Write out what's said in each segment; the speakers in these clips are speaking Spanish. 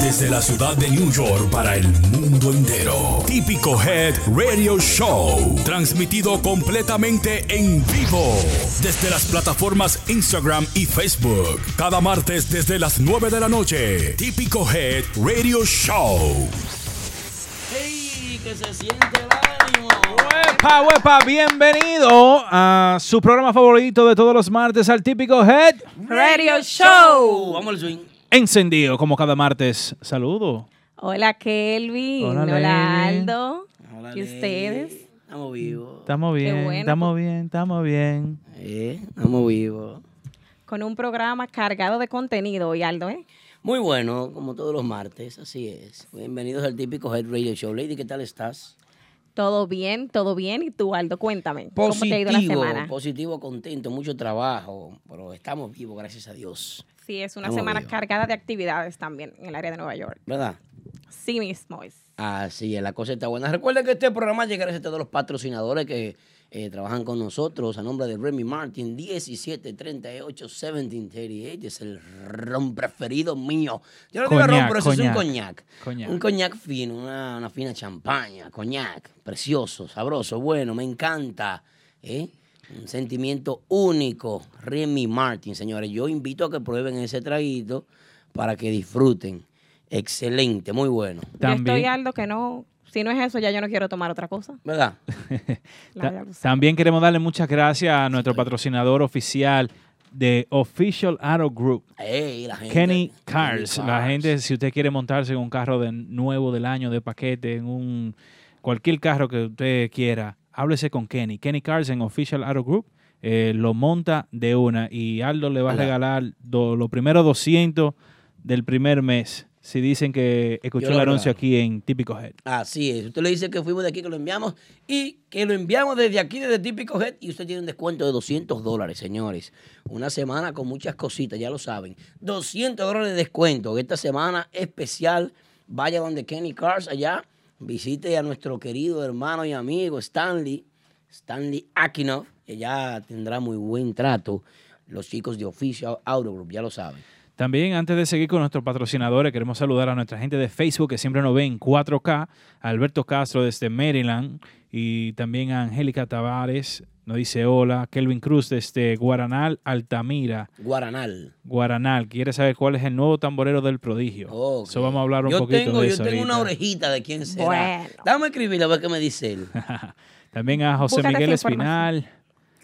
Desde la ciudad de New York para el mundo entero. Típico Head Radio Show. Transmitido completamente en vivo. Desde las plataformas Instagram y Facebook. Cada martes desde las 9 de la noche. Típico Head Radio Show. ¡Ey! Que se siente el ánimo. Huepa, huepa, bienvenido a su programa favorito de todos los martes, al típico Head Radio Show. Vamos al swing. Encendido como cada martes. Saludo. Hola Kelvin, Hola, hola. Aldo. Hola, ¿Y ustedes? Estamos vivos. Estamos bien, bueno. estamos bien, estamos bien. Eh, estamos vivos. Con un programa cargado de contenido hoy, Aldo, ¿eh? Muy bueno, como todos los martes, así es. Bienvenidos al típico Head Radio Show. Lady, ¿qué tal estás? Todo bien, todo bien. ¿Y tú, Aldo? Cuéntame. ¿Cómo te ha ido la semana? positivo, contento, mucho trabajo, pero estamos vivos, gracias a Dios. Sí, es una Estamos semana vivos. cargada de actividades también en el área de Nueva York. ¿Verdad? Sí mismo es. Así es, la cosa está buena. Recuerden que este programa llega gracias a todos los patrocinadores que eh, trabajan con nosotros. A nombre de Remy Martin, 1738-1738. Es el ron preferido mío. Yo no digo ron, Coñac, pero eso es un coñac. coñac. Coñac. Un coñac fino, una, una fina champaña. Coñac, precioso, sabroso, bueno, me encanta. ¿eh? Un sentimiento único. Remy Martin, señores. Yo invito a que prueben ese traguito para que disfruten. Excelente, muy bueno. Yo También, estoy, Aldo, que no... Si no es eso, ya yo no quiero tomar otra cosa. ¿Verdad? La también queremos darle muchas gracias a nuestro patrocinador oficial de Official Auto Group. Ey, la gente- Kenny Kenny Cars. La gente, si usted quiere montarse en un carro de nuevo del año, de paquete, en un cualquier carro que usted quiera, háblese con Kenny. Kenny Cars en Official Auto Group. eh, lo monta de una y Aldo le va a regalar do- los primeros 200 del primer mes. Si dicen que escuchó el anuncio aquí en Típico Head. Así es. Usted le dice que fuimos de aquí, que lo enviamos y que lo enviamos desde aquí, desde Típico Head, y usted tiene un descuento de 200 dólares, señores. Una semana con muchas cositas, ya lo saben. 200 dólares de descuento. Esta semana especial, vaya donde Kenny Cars allá, visite a nuestro querido hermano y amigo Stanley, Stanley Akinov, que ya tendrá muy buen trato. Los chicos de Official Auto Group, ya lo saben. También, antes de seguir con nuestros patrocinadores, queremos saludar a nuestra gente de Facebook que siempre nos ve en 4K, a Alberto Castro desde Maryland y también a Angélica Tavares, nos dice hola, Kelvin Cruz desde Guaranal, Altamira, Guaranal. Guaranal, quiere saber cuál es el nuevo tamborero del prodigio. Eso vamos a hablar un yo poquito tengo, de Yo eso tengo una orejita de quién será. Bueno. Dame escribirle a ver qué me dice él. También a José Búscate Miguel. Espinal,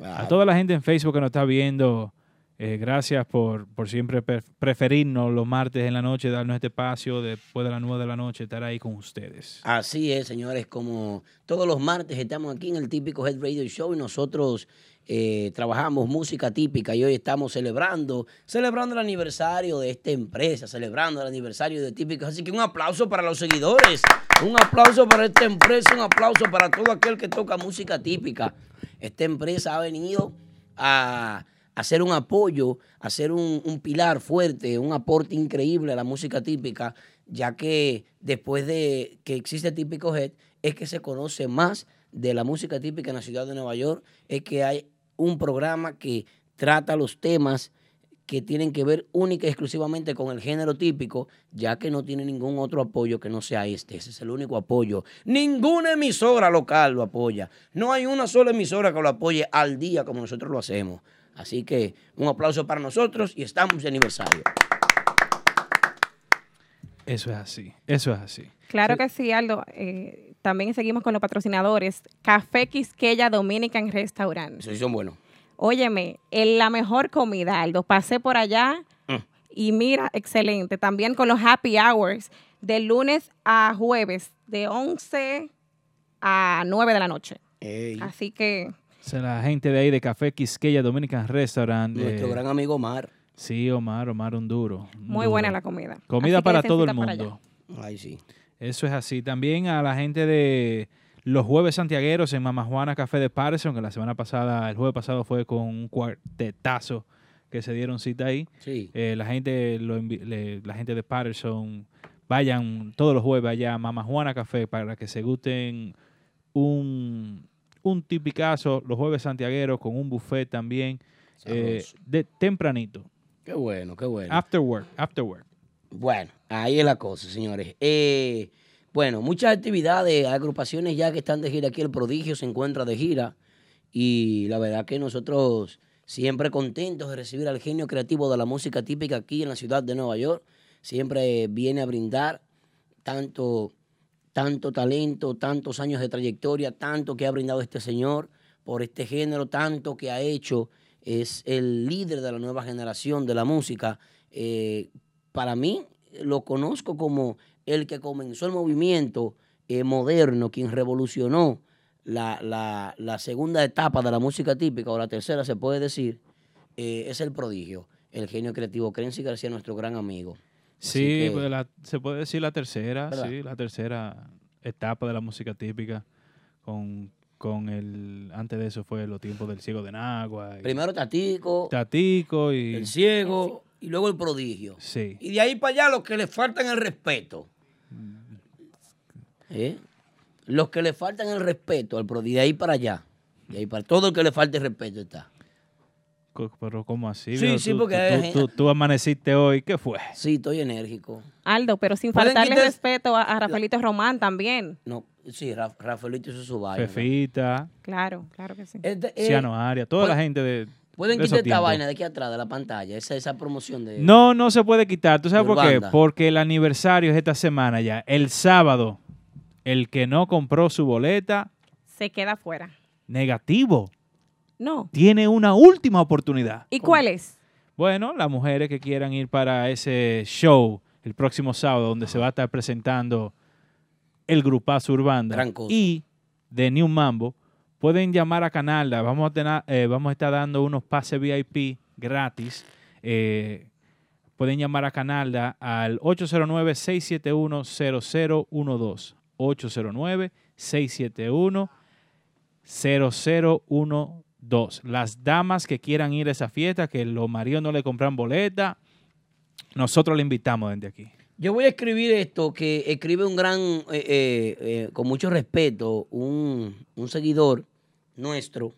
a toda la gente en Facebook que nos está viendo. Eh, gracias por, por siempre pre- preferirnos los martes en la noche, darnos este espacio después de las 9 de la noche, estar ahí con ustedes. Así es, señores, como todos los martes estamos aquí en el típico Head Radio Show y nosotros eh, trabajamos música típica y hoy estamos celebrando, celebrando el aniversario de esta empresa, celebrando el aniversario de Típicos. Así que un aplauso para los seguidores, un aplauso para esta empresa, un aplauso para todo aquel que toca música típica. Esta empresa ha venido a hacer un apoyo, hacer un, un pilar fuerte, un aporte increíble a la música típica, ya que después de que existe Típico Head, es que se conoce más de la música típica en la ciudad de Nueva York, es que hay un programa que trata los temas que tienen que ver única y exclusivamente con el género típico, ya que no tiene ningún otro apoyo que no sea este. Ese es el único apoyo. Ninguna emisora local lo apoya. No hay una sola emisora que lo apoye al día como nosotros lo hacemos. Así que un aplauso para nosotros y estamos de aniversario. Eso es así, eso es así. Claro que sí, Aldo. Eh, también seguimos con los patrocinadores. Café Quisqueya Dominican Restaurant. Eso sí son buenos. Óyeme, el- la mejor comida, Aldo. Pasé por allá Mm. y mira, excelente. También con los happy hours de lunes a jueves, de 11 a 9 de la noche. Ey, Así que O sea, la gente de ahí de Café Quisqueya Dominican Restaurant. nuestro eh, gran amigo Omar. Sí, Omar, Omar un duro. un muy duro. buena la comida. Comida para todo el mundo. Ay, sí. Eso es así. También a la gente de los jueves santiagueros en Mama Juana Café de Patterson, que la semana pasada, el jueves pasado fue con un cuartetazo que se dieron cita ahí. Sí. Eh, la gente lo le- la gente de Patterson vayan todos los jueves allá a Mama Juana Café para que se gusten un, un tipicazo los jueves santiagueros con un buffet también eh, de tempranito. Qué bueno, qué bueno. After work, after work. Bueno, ahí es la cosa, señores. Eh, bueno, muchas actividades, agrupaciones ya que están de gira aquí. El Prodigio se encuentra de gira. Y la verdad que nosotros siempre contentos de recibir al genio creativo de la música típica aquí en la ciudad de Nueva York. Siempre viene a brindar tanto, tanto talento, tantos años de trayectoria, tanto que ha brindado este señor por este género, tanto que ha hecho. Es el líder de la nueva generación de la música. Eh, para mí, lo conozco como el que comenzó el movimiento eh, moderno, quien revolucionó la, la- la segunda etapa de la música típica, o la tercera se puede decir, eh, es el prodigio, el genio creativo. Crency García, nuestro gran amigo. Así Sí, que- pues la- se puede decir la tercera, ¿Verdad? sí, la tercera etapa de la música típica con, con el antes de eso fue los tiempos del ciego de Nagua, y Primero Tatico, Tatico y el ciego, y luego el prodigio. sí. Y de ahí para allá los que le faltan el respeto. ¿Eh? Los que le faltan el respeto al prodigio, de ahí para allá. De ahí para todo el que le falte el respeto está. Pero ¿cómo así? Sí, sí, Tú- porque tú, tú- tú amaneciste hoy, ¿qué fue? Sí, estoy enérgico. Aldo, pero sin faltarle quitar- respeto a, a Rafaelito Román también. No, sí, Ra- Rafaelito hizo su vaina. Fefita, Claro, claro que sí. Este, eh, Ciano Arias, toda la pueden- gente de Pueden de quitar esta vaina de aquí atrás de la pantalla, esa, esa promoción de... No, no se puede quitar. ¿Tú sabes por qué? Porque el aniversario es esta semana ya. El sábado, el que no compró su boleta, Se queda fuera. negativo. No. Tiene una última oportunidad. ¿Y cuál es? Bueno, las mujeres que quieran ir para ese show el próximo sábado, donde se va a estar presentando el grupazo Urbanda Gran cosa. y de New Mambo, pueden llamar a Canalda. Vamos a, tener, eh, vamos a estar dando unos pases VIP gratis. Eh, pueden llamar a Canalda al 809-671-0012. 809-671-0012. Las damas que quieran ir a esa fiesta, que los maridos no le compran boleta, nosotros le invitamos desde aquí. Yo voy a escribir esto que escribe un gran, eh, eh, con mucho respeto, un, un seguidor nuestro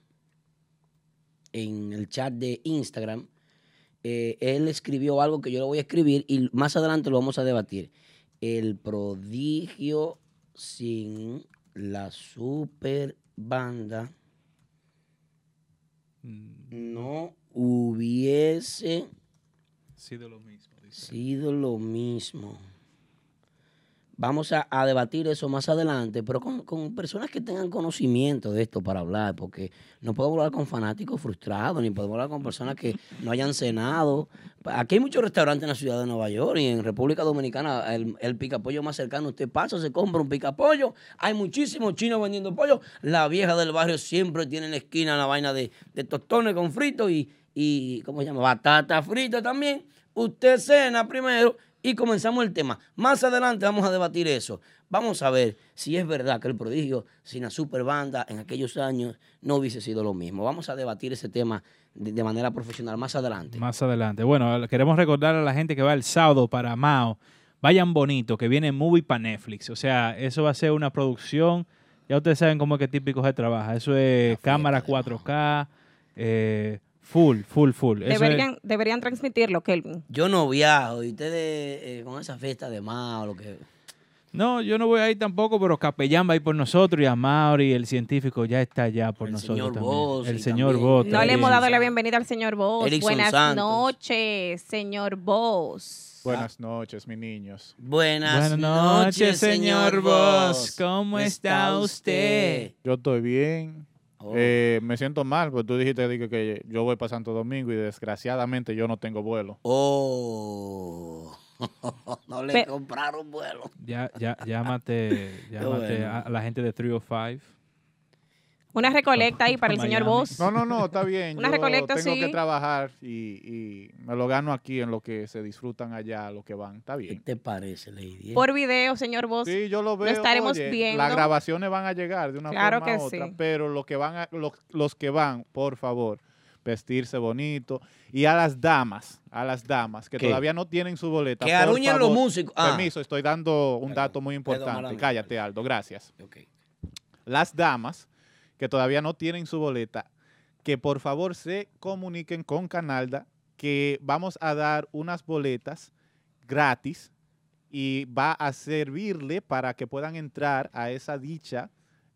en el chat de Instagram. Eh, él escribió algo que yo lo voy a escribir y más adelante lo vamos a debatir. El prodigio sin la super banda no hubiese sido lo mismo. sido lo mismo. Vamos a, a debatir eso más adelante, pero con, con personas que tengan conocimiento de esto para hablar, porque no podemos hablar con fanáticos frustrados, ni podemos hablar con personas que no hayan cenado. Aquí hay muchos restaurantes en la ciudad de Nueva York y en República Dominicana, el, el picapollo más cercano, usted pasa, se compra un picapollo, hay muchísimos chinos vendiendo pollo, la vieja del barrio siempre tiene en la esquina la vaina de, de tostones con frito y, y, ¿cómo se llama? Batata frita también. Usted cena primero y comenzamos el tema. Más adelante vamos a debatir eso. Vamos a ver si es verdad que el prodigio sin la super banda en aquellos años no hubiese sido lo mismo. Vamos a debatir ese tema de, de manera profesional más adelante. Más adelante. Bueno, queremos recordar a la gente que va el sábado para Mao. Vayan bonito, que viene movie para Netflix. O sea, eso va a ser una producción. Ya ustedes saben cómo es que típico se trabaja. Eso es cámara 4K, eh, full, full, full. Es- Deberían, transmitirlo, Kelvin. Yo no viajo y ustedes eh, con esa fiesta de Mao, lo que... No, yo no voy a ir tampoco, pero Capellán va a ir por nosotros y a Mauri, el científico, ya está allá por El nosotros señor también. Boss el señor también- Boss. No le hemos dado la bienvenida al señor Boss. Erickson Buenas Santos. noches, señor Boss. Buenas noches, mis niños. Buenas, Buenas noches, noches, señor. Boss. ¿Cómo está usted? Yo estoy bien. Oh. Eh, me siento mal, porque tú dijiste di que, que yo voy para Santo Domingo y desgraciadamente yo no tengo vuelo. Oh. no le Pe- compraron vuelo. Ya, ya, llámate, llámate bueno. a la gente de 305. Una recolecta ahí para el señor. Boss. No, no, no, está bien. Una yo recolecta, tengo sí. que trabajar y, y me lo gano aquí en lo que se disfrutan allá, lo que van. Está ¿Qué bien. te parece, Lady? Por video, señor Boss. Sí, yo lo veo. estaremos oye, viendo. Las grabaciones van a llegar de una Claro forma que u otra, sí. pero los que van, a- los, los que van, por favor, vestirse bonito. Y a las damas, a las damas que ¿Qué? todavía no tienen su boleta. Que por aruñen los favor, músicos. Ah. Permiso, estoy dando un Perdón, dato muy importante. Cállate. Aldo, gracias. Ok. Las damas que todavía no tienen su boleta, que por favor se comuniquen con Canalda, que vamos a dar unas boletas gratis y va a servirle para que puedan entrar a esa dicha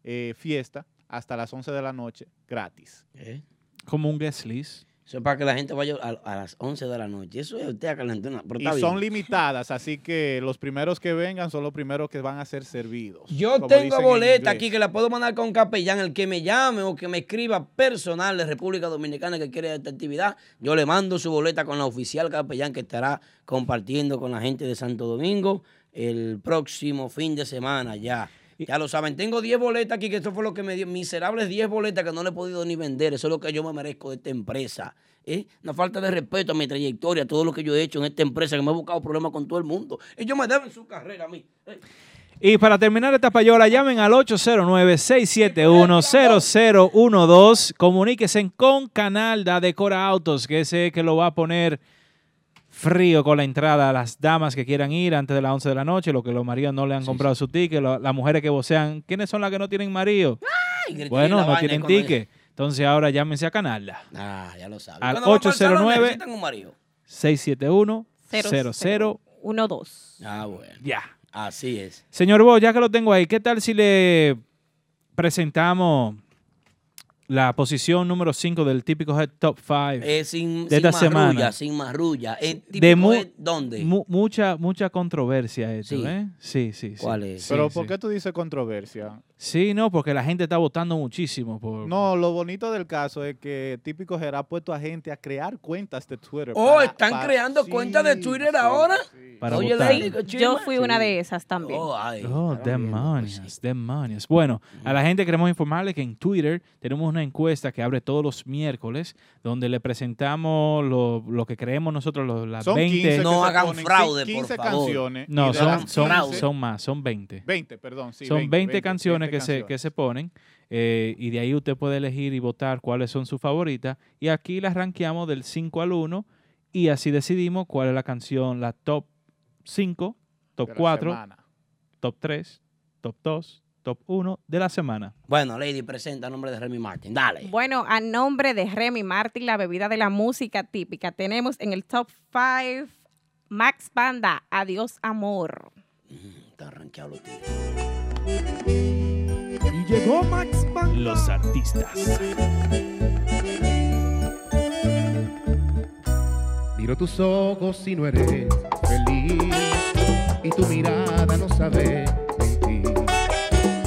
eh, fiesta hasta las 11 de la noche gratis. ¿Eh? Como un guest list. Eso es para que la gente vaya a, a las 11 de la noche. Eso es usted a calentar. Pero Y está son bien. limitadas, así que los primeros que vengan son los primeros que van a ser servidos. Yo tengo boleta aquí que la puedo mandar con capellán. El que me llame o que me escriba personal de República Dominicana que quiere esta actividad, yo le mando su boleta con la oficial capellán que estará compartiendo con la gente de Santo Domingo el próximo fin de semana ya. Ya lo saben, tengo 10 boletas aquí, que esto fue lo que me dio, miserables 10 boletas que no le he podido ni vender. Eso es lo que yo me merezco de esta empresa. ¿eh? Una falta de respeto a mi trayectoria, a todo lo que yo he hecho en esta empresa, que me he buscado problemas con todo el mundo. Ellos me deben su carrera a mí. ¿eh? Y para terminar esta payola, llamen al 809-671-0012. Comuníquense con Canalda Decora Autos, que ese que lo va a poner frío con la entrada a las damas que quieran ir antes de las 11 de la noche, los que los maridos no le han comprado su ticket, lo- las mujeres que vocean, ¿quiénes son las que no tienen marido? Ay, Bueno, no tienen ticket. Entonces ahora llámense a Canalda. Ah, ya lo saben. Al Cuando van para el salón, 809 necesitan un marido. 671-00. 12. Ah, bueno. Ya. Así es. Señor Bo, ya que lo tengo ahí, ¿qué tal si le presentamos la posición número 5 del típico Head Top 5? Eh, sin, De sin esta marrulla, semana. sin marrulla. Típico de mu- es ¿Dónde? mu- mucha, mucha controversia esto, Sí. ¿eh? Sí, sí, sí. ¿Cuál es? Sí, Pero sí. ¿por qué tú dices controversia? Sí, no, porque la gente está votando muchísimo por... No, lo bonito del caso es que Típico Gerard ha puesto a gente a crear cuentas de Twitter. Oh, para- ¿están para- creando sí, cuentas de Twitter sí, ahora? sí. Para Oye, votar. Yo fui una de esas también. Oh, ay, Oh, pues, demonios, demonios. Bueno, a la gente queremos informarle que en Twitter tenemos una encuesta que abre todos los miércoles, donde le presentamos lo, lo que creemos nosotros, los, las Son 20... 15 que No hagan ponen, fraude, por 15 favor. canciones. No, son, son, 15 son más, son 20. 20, perdón, sí. son 20, canciones, 20 que, se, que se ponen eh, y de ahí usted puede elegir y votar cuáles son sus favoritas. Y aquí las rankeamos del 5 al 1 y así decidimos cuál es la canción, la top 5, top de la 4, semana. top 3, top 2, top 1 de la semana. Bueno, Lady, presenta a nombre de Remy Martin. Dale. Bueno, a nombre de Remy Martin, la bebida de la música típica, tenemos en el top 5 Max Banda, Adiós Amor. Está arranqueado los tigres. Llegó Max Banda. Los artistas. Miro tus ojos y no eres feliz. Y tu mirada no sabe mentir.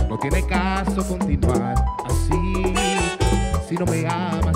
No tiene caso continuar así. Si no me amas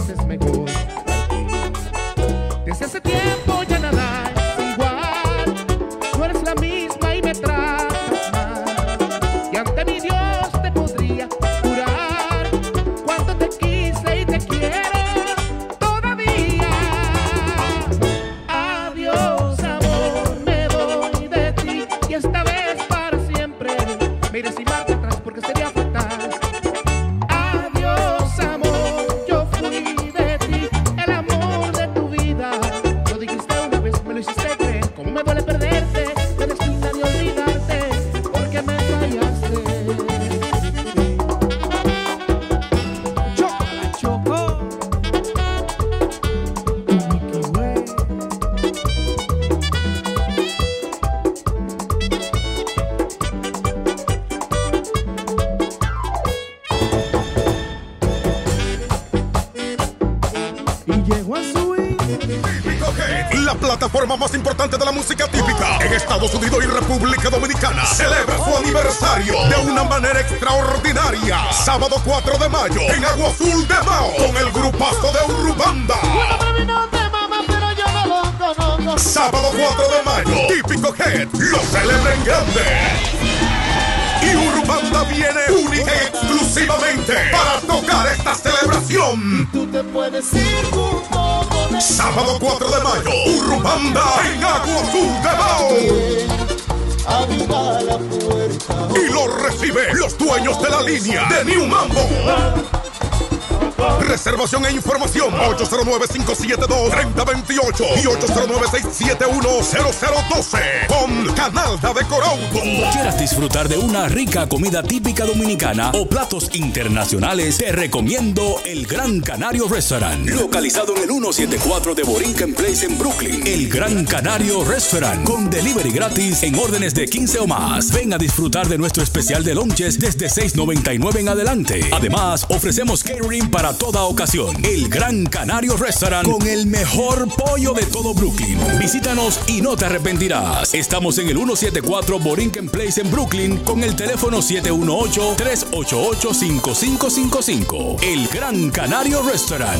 Lo celebra en grande. Y Urubanda viene única y exclusivamente para tocar esta celebración. Tú te puedes ir con. Sábado 4 de mayo, Urubanda en Agua Azul de puerta. Y lo recibe los dueños de la línea de New Mambo. Reservación e información 809-572-3028 y 809-671-0012 con Canalda de Corauto. Cuando quieras disfrutar de una rica comida típica dominicana o platos internacionales, te recomiendo el Gran Canario Restaurant. Localizado en el 174 de Borinquen Place en Brooklyn. El Gran Canario Restaurant. Con delivery gratis en órdenes de 15 o más. Ven a disfrutar de nuestro especial de lunches desde 6.99 en adelante. Además, ofrecemos catering para toda ocasión. El Gran Canario Restaurant con el mejor pollo de todo Brooklyn. Visítanos y no te arrepentirás. Estamos en el 174 Borinquen Place en Brooklyn con el teléfono 718-388-5555. El Gran Canario Restaurant.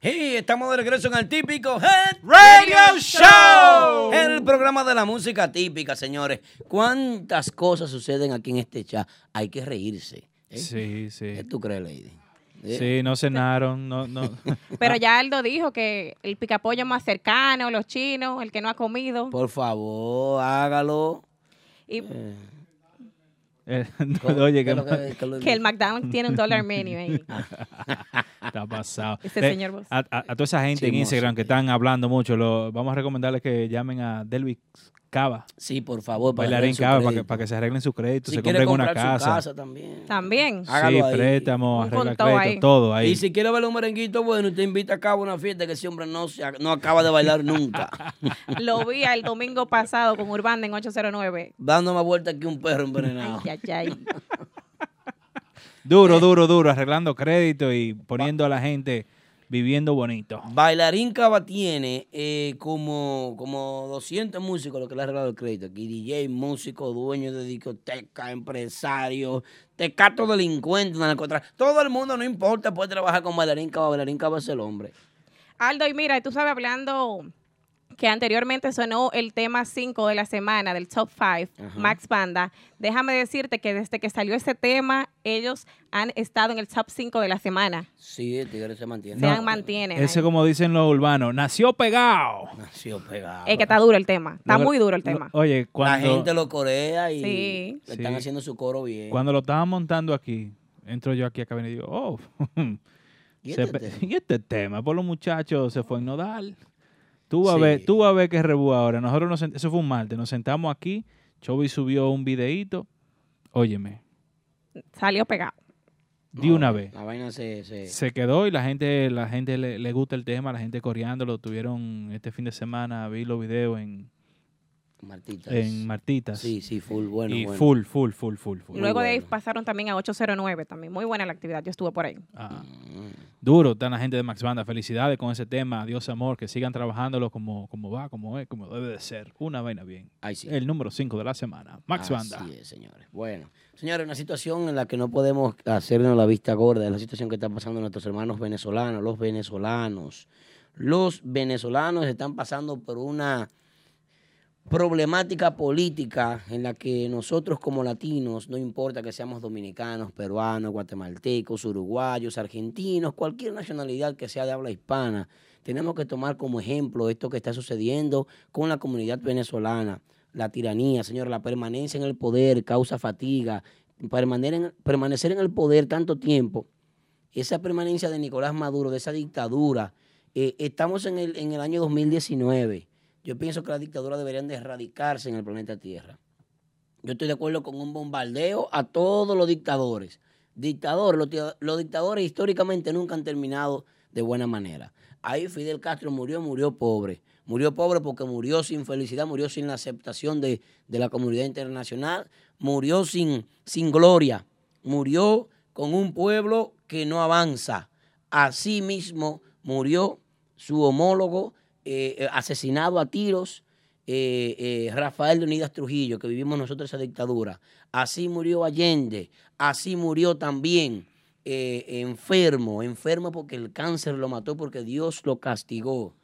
Hey, estamos de regreso en el típico Head Radio Show. El programa de la música típica, señores. ¿Cuántas cosas suceden aquí en este chat? Hay que reírse. ¿eh? Sí, sí. ¿Qué tú crees, Lady? ¿Eh? Sí, no cenaron, no, no. Pero ya Aldo dijo que el picapollo más cercano, los chinos, el que no ha comido. Por favor, hágalo. Y Eh. Oye, ¿Qué que, el McDonald's tiene un dólar menu ahí. está pasado. Eh, señor a, a- a toda esa gente en Instagram que están hablando mucho, lo, vamos a recomendarles que llamen a Delvis Cava, Sí, por favor. para arreglar su Cava, para que, para que se arreglen sus créditos, Si se compren una su casa. también. También. Hágalo Sí, ahí. préstamo, Un arregla contado crédito, ahí. todo ahí. Y si quiere ver un merenguito, bueno, usted invita a cabo una fiesta que ese hombre no, se, no acaba de bailar nunca. Lo vi el domingo pasado con Urbanda en 809. Dando más vuelta que un perro envenenado. Ay, ay, ay. Duro, duro, duro, arreglando crédito y poniendo a la gente viviendo bonito. Bailarín Cava tiene eh, como, como 200 músicos lo que le ha arreglado el crédito. Aquí DJ, músico, dueño de discoteca, empresario, tecato delincuente, narcotráfico. Todo el mundo, no importa, puede trabajar con Bailarín Cava. Bailarín Cava es el hombre. Aldo, y mira, tú sabes, hablando que anteriormente sonó el tema 5 de la semana del Top 5, Ajá. Max Banda. Déjame decirte que desde que salió ese tema, ellos han estado en el Top 5 de la semana. Sí, el tigre se mantiene. Se han mantienen. Ese, ahí. como dicen los urbanos, nació pegado. Nació pegado. Es que está duro el tema. Está Lo- muy duro el lo- tema. Oye, La cuando, gente lo corea y Sí. le están Sí. haciendo su coro bien. cuando lo estaban montando aquí, entro yo aquí a cabina y digo, oh, ¿Y este tema? y este tema, por los muchachos se fue en nodal. Tú vas Sí. a ver, tú vas a ver qué rebú ahora. Nosotros nos sent- eso fue un martes, nos sentamos aquí, Chovy subió un videíto, óyeme, Salió pegado. de No, una vez. La vaina se... se- Se quedó y la gente, la gente le, le gusta el tema, la gente coreándolo. Tuvieron este fin de semana, vi los videos en, Martitas. en Martitas. Sí, sí, full, bueno, y bueno. full, full, full, full, full. Luego de ahí pasaron también a 809 también. Muy buena la actividad. Yo estuve por ahí. Ah, Mm. duro, está la gente de Max Banda. Felicidades con ese tema. Dios amor, que sigan trabajándolo como, como va, como es, como debe de ser. Una vaina bien. Ay, sí. El número 5 de la semana. Max Banda. Así es, señores. Bueno, señores, una situación en la que no podemos hacernos la vista gorda, es la situación que está pasando nuestros hermanos venezolanos, los venezolanos. Los venezolanos están pasando por una problemática política en la que nosotros como latinos, no importa que seamos dominicanos, peruanos, guatemaltecos, uruguayos, argentinos, cualquier nacionalidad que sea de habla hispana, tenemos que tomar como ejemplo esto que está sucediendo con la comunidad venezolana. La tiranía, señor, la permanencia en el poder causa fatiga. Permanecer en, permanecer en el poder tanto tiempo, esa permanencia de Nicolás Maduro, de esa dictadura, eh, estamos en el, en el año 2019. Yo pienso que las dictaduras deberían de erradicarse en el planeta Tierra. Yo estoy de acuerdo con un bombardeo a todos los dictadores. Dictadores, los, los dictadores históricamente nunca han terminado de buena manera. Ahí Fidel Castro murió, murió pobre. Murió pobre porque murió sin felicidad, murió sin la aceptación de, de la comunidad internacional, murió sin, sin gloria, murió con un pueblo que no avanza. Así mismo murió su homólogo eh, eh, asesinado a tiros, eh, eh, Rafael Leonidas Trujillo, que vivimos nosotros esa dictadura. Así murió Allende, así murió también enfermo, enfermo porque el cáncer lo mató, porque Dios lo castigó.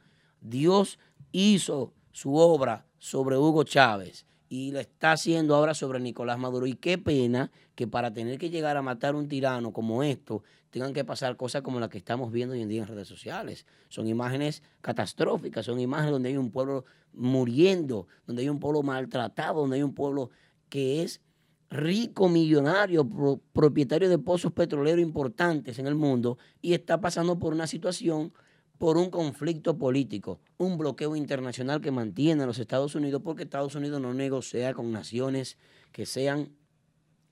Dios hizo su obra sobre Hugo Chávez y la está haciendo ahora sobre Nicolás Maduro. Y qué pena que para tener que llegar a matar un tirano como esto, tengan que pasar cosas como las que estamos viendo hoy en día en redes sociales. Son imágenes catastróficas, son imágenes donde hay un pueblo muriendo, donde hay un pueblo maltratado, donde hay un pueblo que es rico, millonario, pro- propietario de pozos petroleros importantes en el mundo y está pasando por una situación, por un conflicto político, un bloqueo internacional que mantiene a los Estados Unidos porque Estados Unidos no negocia con naciones que sean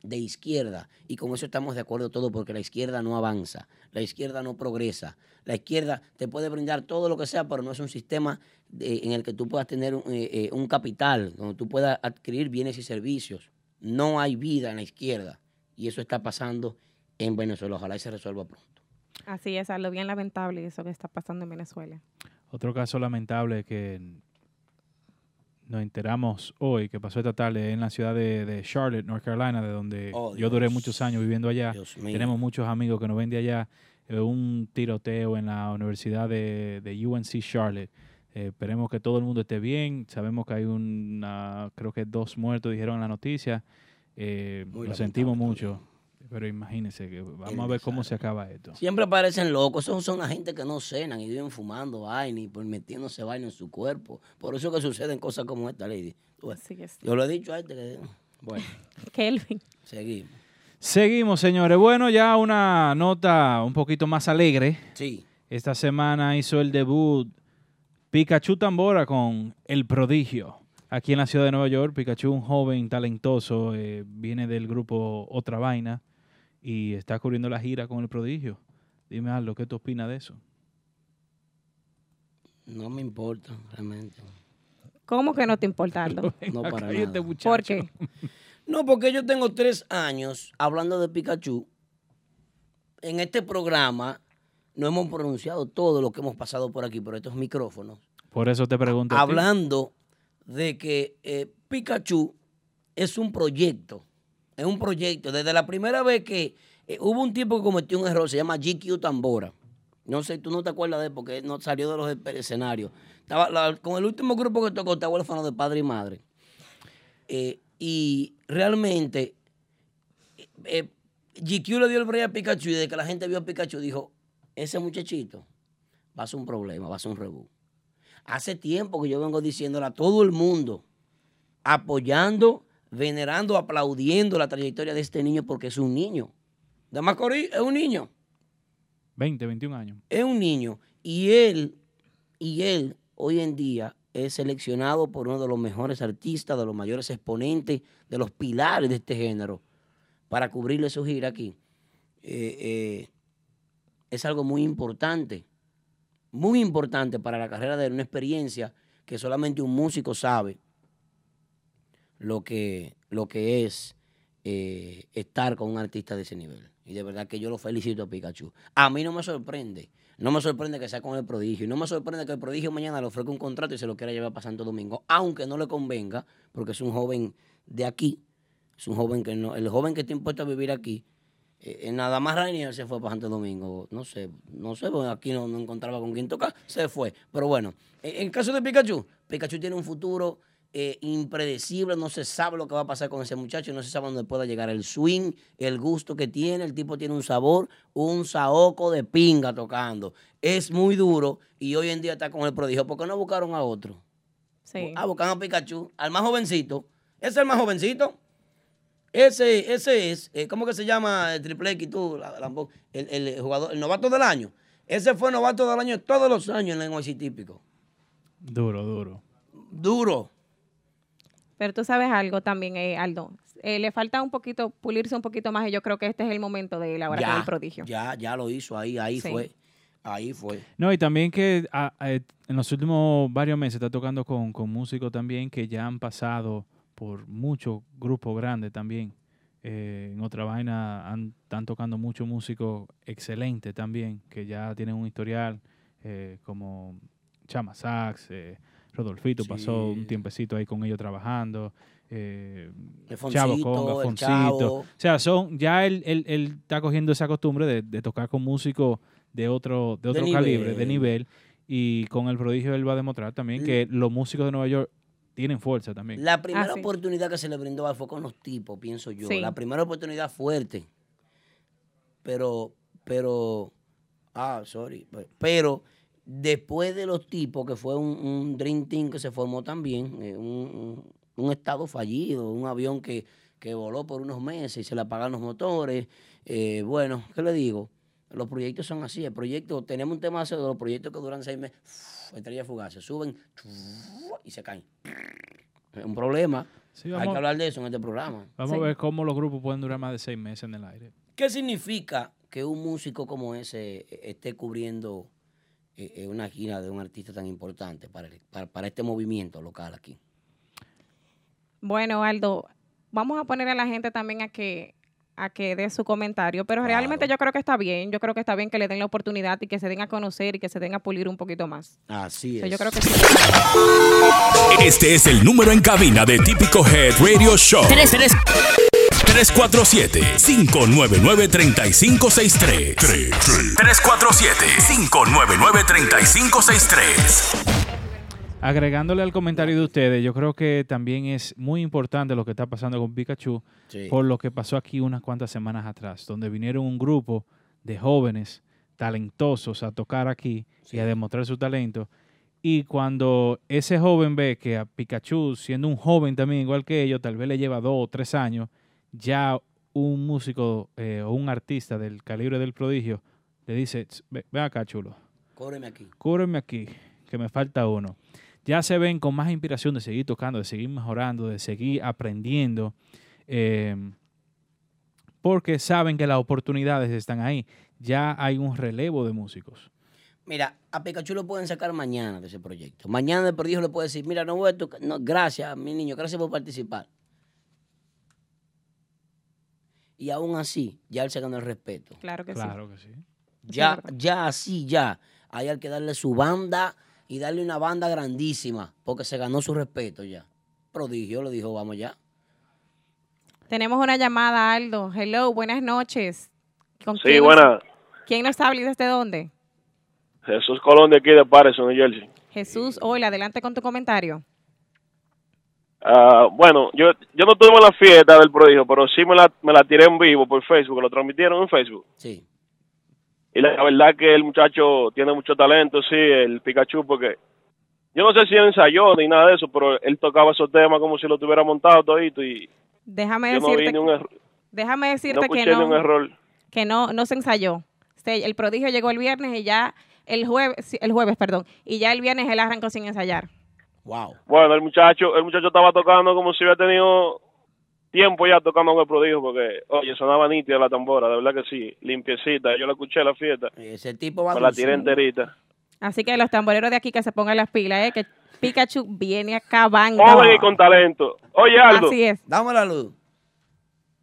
de izquierda y con eso estamos de acuerdo todos porque la izquierda no avanza, la izquierda no progresa, la izquierda te puede brindar todo lo que sea, pero no es un sistema en el que tú puedas tener un, eh, eh, un capital, donde tú puedas adquirir bienes y servicios. No hay vida en la izquierda y eso está pasando en Venezuela. Ojalá y se resuelva pronto. Así es, algo bien lamentable eso que está pasando en Venezuela. Otro caso lamentable que nos enteramos hoy, que pasó esta tarde en la ciudad de, de Charlotte, North Carolina, de donde Oh, yo duré muchos años viviendo allá. Tenemos muchos amigos que nos ven de allá. eh, un tiroteo en la Universidad de, de UNC Charlotte. Eh, esperemos que todo el mundo esté bien. Sabemos que hay una, creo que dos muertos, dijeron en la noticia. Eh, lo sentimos mucho. Pero imagínense que vamos El a ver cómo se acaba esto. Siempre parecen locos. Esos son la gente que no cenan y viven fumando vaina y pues metiéndose vaina en su cuerpo. Por eso que suceden cosas como esta, Lady. Yo lo he dicho a este que... Bueno, Kelvin. seguimos. Seguimos, señores. Bueno, ya una nota un poquito más alegre. Sí. Esta semana hizo el debut Pikachu Tambora con El Prodigio. Aquí en la ciudad de Nueva York, Pikachu, un joven talentoso, eh, viene del grupo Otra Vaina y está cubriendo la gira con El Prodigio. Dime algo, ¿qué tú opinas de eso? No me importa, realmente. ¿Cómo que no te importa, Aldo? No para nada. ¿Por qué? No, porque yo tengo tres años hablando de Pikachu. En este programa no hemos pronunciado todo lo que hemos pasado por aquí, por estos micrófonos. Por eso te pregunto. a ti. hablando de que eh, Pikachu es un proyecto. Es un proyecto. Desde la primera vez que eh, hubo un tipo que cometió un error, se llama GQ Tambora. No sé, tú no te acuerdas de él porque no salió de los escenarios. Estaba, con el último grupo que tocó, estaba huérfano de padre y madre. Eh, y realmente, eh, eh, GQ le dio el break a Pikachu y desde que la gente vio a Pikachu dijo, ese muchachito va a ser un problema, va a ser un rebú. Hace tiempo que yo vengo diciéndole a todo el mundo, apoyando, venerando, aplaudiendo la trayectoria de este niño porque es un niño. De Macorís es un niño, 20, 21 años. es un niño. Y él, y él hoy en día es seleccionado por uno de los mejores artistas, de los mayores exponentes, de los pilares de este género, para cubrirle su gira aquí. Eh, eh, es algo muy importante, muy importante para la carrera de él, una experiencia que solamente un músico sabe lo que, lo que es eh, estar con un artista de ese nivel. Y de verdad que yo lo felicito a Pikachu. A mí no me sorprende. No me sorprende que sea con el prodigio. No me sorprende que el prodigio mañana le ofrezca un contrato y se lo quiera llevar para Santo Domingo. Aunque no le convenga, porque es un joven de aquí. Es un joven que no. El joven que está impuesto a vivir aquí. eh, eh, nada más Rainier se fue para Santo Domingo. No sé, no sé, porque aquí no, no encontraba con quién tocar. Se fue. Pero bueno, en en el caso de Pikachu, Pikachu tiene un futuro eh, impredecible, no se sabe lo que va a pasar con ese muchacho, no se sabe dónde pueda llegar el swing, el gusto que tiene, el tipo tiene un sabor, un saoco de pinga tocando. Es muy duro y hoy en día está con el prodigio. ¿Por qué no buscaron a otro? Sí. Ah, buscaron a Pikachu, al más jovencito. Ese es el más jovencito. Ese, ese es, eh, ¿cómo que se llama el Triple X tú? La- la- el, el jugador, el novato del año. Ese fue novato del año todos los años en el NYC típico. Duro, duro. Duro. Pero tú sabes algo también, eh, Aldo. Eh, le falta un poquito, pulirse un poquito más y yo creo que este es el momento de elaborar con el prodigio. Ya, ya lo hizo ahí, ahí Sí. fue. Ahí fue. No, y también que ah, eh, en los últimos varios meses está tocando con, con músicos también que ya han pasado por muchos grupos grandes también. Eh, en otra vaina han- están tocando muchos músicos excelentes también, que ya tienen un historial, eh, como Chama Sax, eh, Rodolfito pasó Sí. un tiempecito ahí con ellos trabajando. Eh, Chavo Conga. Chavo. O sea, son, ya él, él, él está cogiendo esa costumbre de, de tocar con músicos de otro, de De otro calibre, de nivel. Y con el prodigio él va a demostrar también que los músicos de Nueva York tienen fuerza también. La primera Ah, sí. oportunidad que se le brindó a él fue con los tipos, pienso yo. Sí. La primera oportunidad fuerte. Pero, pero, ah, sorry. Pero después de los tipos, que fue un, un Dream Team que se formó también, eh, un, un- un estado fallido, un avión que, que voló por unos meses y se le apagaron los motores. Eh, bueno, ¿qué le digo? Los proyectos son así. El proyecto, tenemos un tema de los proyectos que duran seis meses, estrellas fugaces, suben y se caen. Es un problema. Sí, Hay que hablar de eso en este programa. Vamos a ver cómo los grupos pueden durar más de seis meses en el aire. ¿Qué significa que un músico como ese eh, esté cubriendo eh, eh, una gira de un artista tan importante para, el- para, para este movimiento local aquí? Bueno, Aldo, vamos a poner a la gente también a que a que dé su comentario, pero realmente yo creo que está bien, yo creo que está bien que le den la oportunidad y que se den a conocer y que se den a pulir un poquito más. Así O sea, es. yo creo que sí. Este es el número en cabina de Típico Head Radio Show. 347-599-3563. 347-599-3563. Agregándole al comentario de ustedes, yo creo que también es muy importante lo que está pasando con Pikachu por lo que pasó aquí unas cuantas semanas atrás, donde vinieron un grupo de jóvenes talentosos a tocar aquí y a demostrar su talento. Y cuando ese joven ve que a Pikachu, siendo un joven también igual que ellos, tal vez le lleva dos o tres años, ya un músico eh, o un artista del calibre del prodigio le dice, "Tss, ve, ven acá, chulo, Cóbreme aquí. cúbreme aquí, que me falta uno. Ya se ven con más inspiración de seguir tocando, de seguir mejorando, de seguir aprendiendo, eh, porque saben que las oportunidades están ahí. Ya hay un relevo de músicos. Mira, a Pikachu lo pueden sacar mañana de ese proyecto. Mañana el prodigio le puede decir, mira, no voy a tocar, no, gracias, mi niño, gracias por participar. Y aún así, ya él se ganó el respeto. Claro que Claro que sí. Ya, ya así, ya. Hay que darle su banda y darle una banda grandísima, porque se ganó su respeto ya. Prodigio le dijo, vamos ya. Tenemos una llamada, Aldo. Hello, buenas noches. ¿Con Sí, quién nos- buena. ¿Quién nos habla y desde dónde? Jesús Colón de aquí de Patterson, New Jersey. Jesús, hola, adelante con tu comentario. Ah, bueno, yo, yo no tuve la fiesta del prodigio, pero sí me la, me la tiré en vivo por Facebook, lo transmitieron en Facebook. Sí. Y la verdad que el muchacho tiene mucho talento, sí, el Pikachu, porque yo no sé si ensayó ni nada de eso, pero él tocaba esos temas como si lo tuviera montado todito y Déjame yo no decirte, vi ni un, error, déjame no decirte que escuché ni un no, error. que no, no se ensayó. Se- El prodigio llegó el viernes y ya el jueves, sí, el jueves, perdón, y ya el viernes él arrancó sin ensayar. Wow. Bueno, el muchacho, el muchacho estaba tocando como si hubiera tenido tiempo ya tocando con el prodigio, porque, oye, sonaba nítida la tambora, de verdad que sí, limpiecita. Yo la escuché en la fiesta, Ese tipo va me la tiré enterita. Así que los tamboreros de aquí que se pongan las pilas, ¿eh? que Pikachu viene acabando. Joven y con talento. Oye, Aldo, Así es. Dame la luz.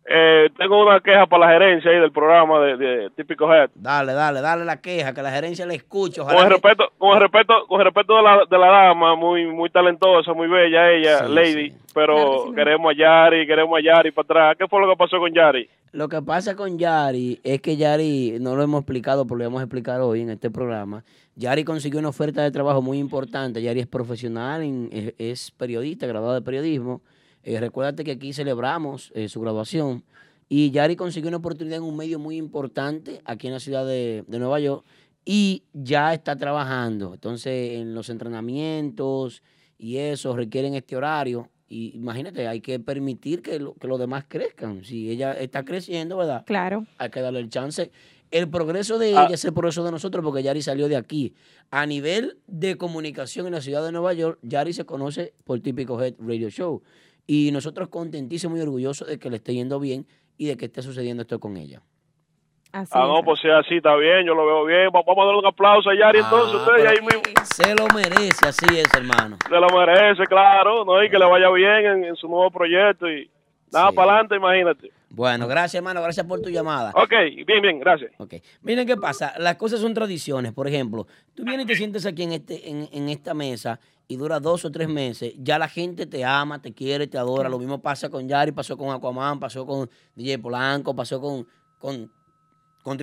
Eh, tengo una queja para la gerencia ahí del programa de, de Típico Head. Dale, dale, dale la queja, que la gerencia le escuche. Con el Ojalá que- respeto, con el respeto, con el respeto de la, de la dama, muy, muy talentosa, muy bella ella, Sí, Lady, sí. pero Claro que sí, mi queremos a Yari, queremos a Yari para atrás. ¿Qué fue lo que pasó con Yari? Lo que pasa con Yari es que Yari, no lo hemos explicado, pero lo vamos a explicar hoy en este programa. Yari consiguió una oferta de trabajo muy importante. Yari es profesional, en- es, es periodista, graduado de periodismo. Eh, recuérdate que aquí celebramos eh, su graduación. Y Yari consiguió una oportunidad en un medio muy importante aquí en la ciudad de, de Nueva York y ya está trabajando. Entonces, en los entrenamientos y eso requieren este horario. Y imagínate, hay que permitir que, lo- que los demás crezcan. Si ella está creciendo, ¿verdad? Claro. Hay que darle el chance. El progreso de Ah. ella es el progreso de nosotros porque Yari salió de aquí. A nivel de comunicación en la ciudad de Nueva York, Yari se conoce por Típico Head Radio Show. Y nosotros contentísimos y orgullosos de que le esté yendo bien y de que esté sucediendo esto con ella. Así Ah, no, es. pues si así, está bien, yo lo veo bien. Va- Vamos a darle un aplauso a Yari entonces, Ah, ustedes pero ahí mismo. Se lo merece, así es, hermano. Se lo merece, claro, ¿no? Y que le vaya bien en, en su nuevo proyecto y nada Sí. para adelante, imagínate. Bueno, gracias, hermano. Gracias por tu llamada. Ok, bien, bien, gracias. Ok. Miren qué pasa. Las cosas son tradiciones. Por ejemplo, tú vienes y te sientes aquí en, este, en, en esta mesa y dura dos o tres meses. Ya la gente te ama, te quiere, te adora. Lo mismo pasa con Yari, pasó con Aquaman, pasó con DJ Polanco, pasó con, con,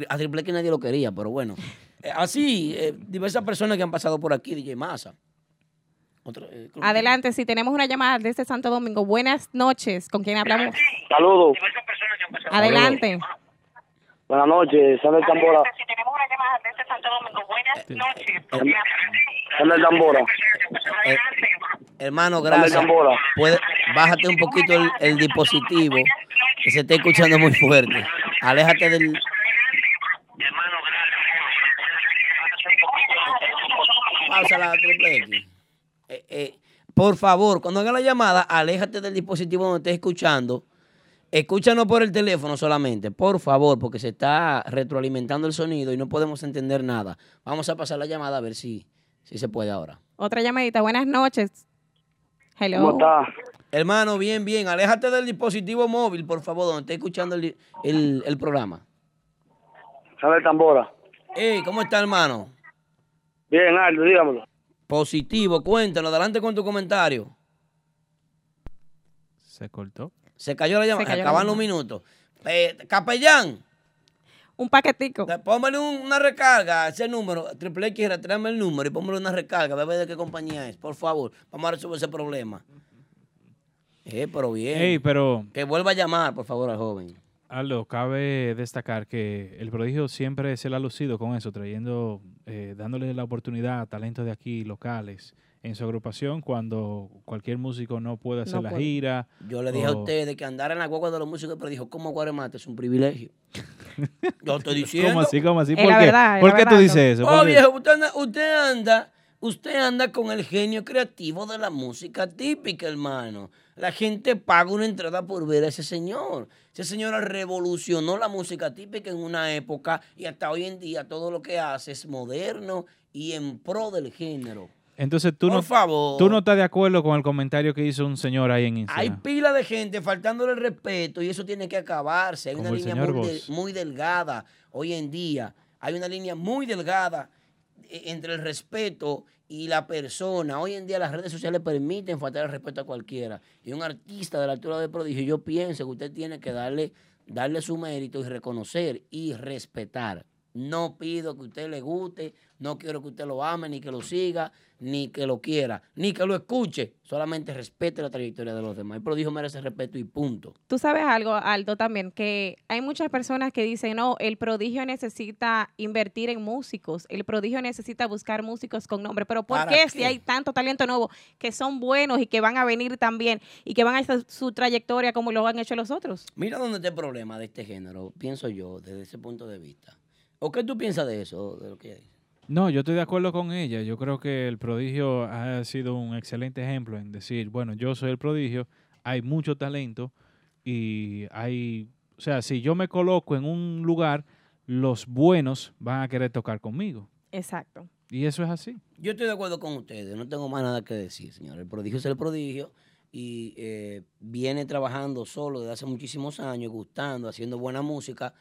a Triple X nadie lo quería, pero bueno. Eh, así, eh, diversas personas que han pasado por aquí, DJ Massa. Otro, eh, que- Adelante, si tenemos una llamada desde Santo Domingo. Buenas noches. ¿Con quién hablamos? Saludos. Adelante. Buenas noches. Sale el tambora. Sale el tambora. Eh, hermano, gracias. Tambora. Puede, bájate un poquito el, el dispositivo que se está escuchando muy fuerte. Aléjate del. Pausa la triple X. Eh, eh, por favor, cuando haga la llamada, aléjate del dispositivo donde estés escuchando. Escúchanos por el teléfono solamente, por favor, porque se está retroalimentando el sonido y no podemos entender nada. Vamos a pasar la llamada a ver si, si se puede ahora. Otra llamadita. Buenas noches. Hello. ¿Cómo está? Hermano, bien, bien. Aléjate del dispositivo móvil, por favor, donde estés escuchando el, el- el programa. ¿Sabe Tambora? Hey, ¿cómo está, hermano? Bien, Aldo, dígamelo. Positivo, cuéntanos, adelante con tu comentario. Se cortó. Se cayó la llamada, acaban los minutos. Eh, capellán, Un paquetico. póngale un- una recarga a ese número, triple X, tráeme el número y póngale una recarga, a ver de qué compañía es, por favor. Vamos a resolver ese problema. Eh, pero bien. Ey, pero Que vuelva a llamar, por favor, al joven. Aldo, cabe destacar que el prodigio siempre se le ha lucido con eso, trayendo, eh, dándole la oportunidad a talentos de aquí, locales, en su agrupación, cuando cualquier músico no puede hacer No la puede. gira. Yo le dije a o- ustedes que andar en la guagua de los músicos, pero dijo, ¿cómo Guaremate? Es un privilegio. Yo estoy diciendo. ¿Cómo así? ¿Cómo así? ¿Por qué? verdad, ¿Por qué tú dices eso? Oh, viejo, usted anda, usted anda, usted anda con el genio creativo de la música típica, hermano. La gente paga una entrada por ver a ese señor. Ese señor revolucionó la música típica en una época y hasta hoy en día todo lo que hace es moderno y en pro del género. Entonces tú Por no, favor. tú no estás de acuerdo con el comentario que hizo un señor ahí en Hay Instagram. pila de gente faltándole el respeto y eso tiene que acabarse. Hay Como una línea muy, de- muy delgada hoy en día. Hay una línea muy delgada eh, entre el respeto y la persona. Hoy en día las redes sociales permiten faltar el respeto a cualquiera. Y un artista de la altura de prodigio, yo pienso que usted tiene que darle, darle su mérito y reconocer y respetar. No pido que usted le guste, no quiero que usted lo ame, ni que lo siga, ni que lo quiera, ni que lo escuche. Solamente respete la trayectoria de los demás. El prodigio merece respeto y punto. Tú sabes algo, Aldo, también, que hay muchas personas que dicen, no, el prodigio necesita invertir en músicos, el prodigio necesita buscar músicos con nombre, pero ¿por ¿Para qué, qué? si hay tanto talento nuevo que son buenos y que van a venir también y que van a hacer su trayectoria como lo han hecho los otros? Mira dónde está el problema de este género, pienso yo, desde ese punto de vista. ¿O qué tú piensas de eso? De lo que ella dice? No, yo estoy de acuerdo con ella. Yo creo que el prodigio ha sido un excelente ejemplo en decir, bueno, yo soy el prodigio, hay mucho talento y hay, o sea, si yo me coloco en un lugar, los buenos van a querer tocar conmigo. Exacto. Y eso es así. Yo estoy de acuerdo con ustedes, no tengo más nada que decir, señor. El prodigio es el prodigio y eh, viene trabajando solo desde hace muchísimos años, gustando, haciendo buena música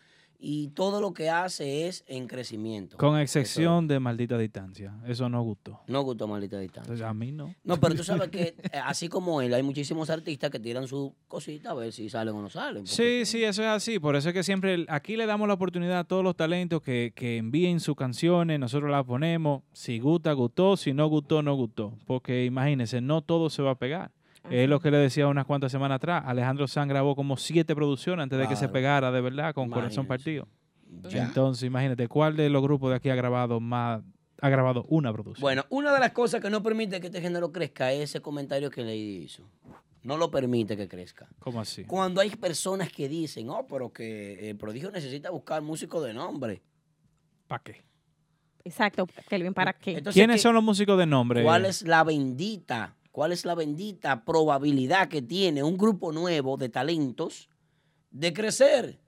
y todo lo que hace es en crecimiento. Con Eso excepción de maldita distancia. Eso no gustó. no gustó maldita distancia. Entonces a mí no. No, pero tú sabes que eh, así como él, hay muchísimos artistas que tiran su cosita a ver si salen o no salen. porque- Sí, sí, eso es así. Por eso es que siempre aquí le damos la oportunidad a todos los talentos que, que envíen sus canciones, nosotros las ponemos. Si gusta, gustó. Si no gustó, no gustó. Porque imagínense, no todo se va a pegar. Es lo que le decía unas cuantas semanas atrás. Alejandro Sanz grabó como siete producciones antes de que se pegara de verdad con Corazón. Partido. Ya. Entonces, imagínate, ¿cuál de los grupos de aquí ha grabado más, ha grabado una producción? Bueno, una de las cosas que no permite que este género crezca es ese comentario que Lady hizo. No lo permite que crezca. ¿Cómo así? Cuando hay personas que dicen, oh, pero que el prodigio necesita buscar músicos de nombre. ¿Para qué? Exacto, Kelvin, ¿para qué? Entonces, ¿Quiénes ¿qué- son los músicos de nombre? ¿Cuál es la bendita, cuál es la bendita probabilidad que tiene un grupo nuevo de talentos de crecer?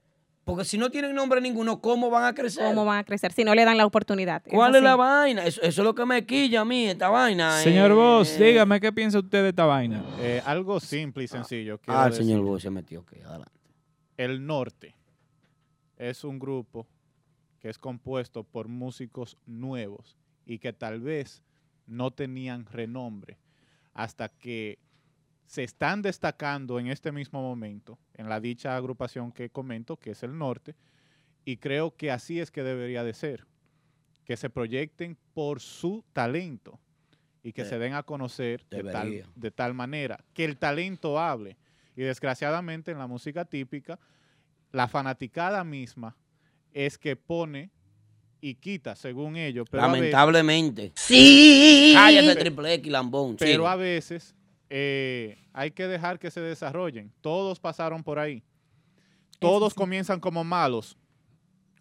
Porque si no tienen nombre ninguno, ¿cómo van a crecer? ¿Cómo van a crecer si no le dan la oportunidad? ¿Cuál es la vaina? Eso, eso es lo que me quilla a mí, esta vaina. Señor eh. Vos, dígame qué piensa usted de esta vaina. Eh, algo simple y sencillo. quiero Ah, el decir. señor Vos se metió, ok, adelante. El Norte es un grupo que es compuesto por músicos nuevos y que tal vez no tenían renombre hasta que se están destacando en este mismo momento en la dicha agrupación que comento, que es el Norte, y creo que así es que debería de ser, que se proyecten por su talento y que De- se den a conocer de tal, de tal manera, que el talento hable. Y desgraciadamente en la música típica, la fanaticada misma es que pone y quita, según ellos. Pero a veces- Lamentablemente. Sí. Cállate, triple X, lambón. pero a veces eh, hay que dejar que se desarrollen. Todos pasaron por ahí. Todos sí. comienzan como malos,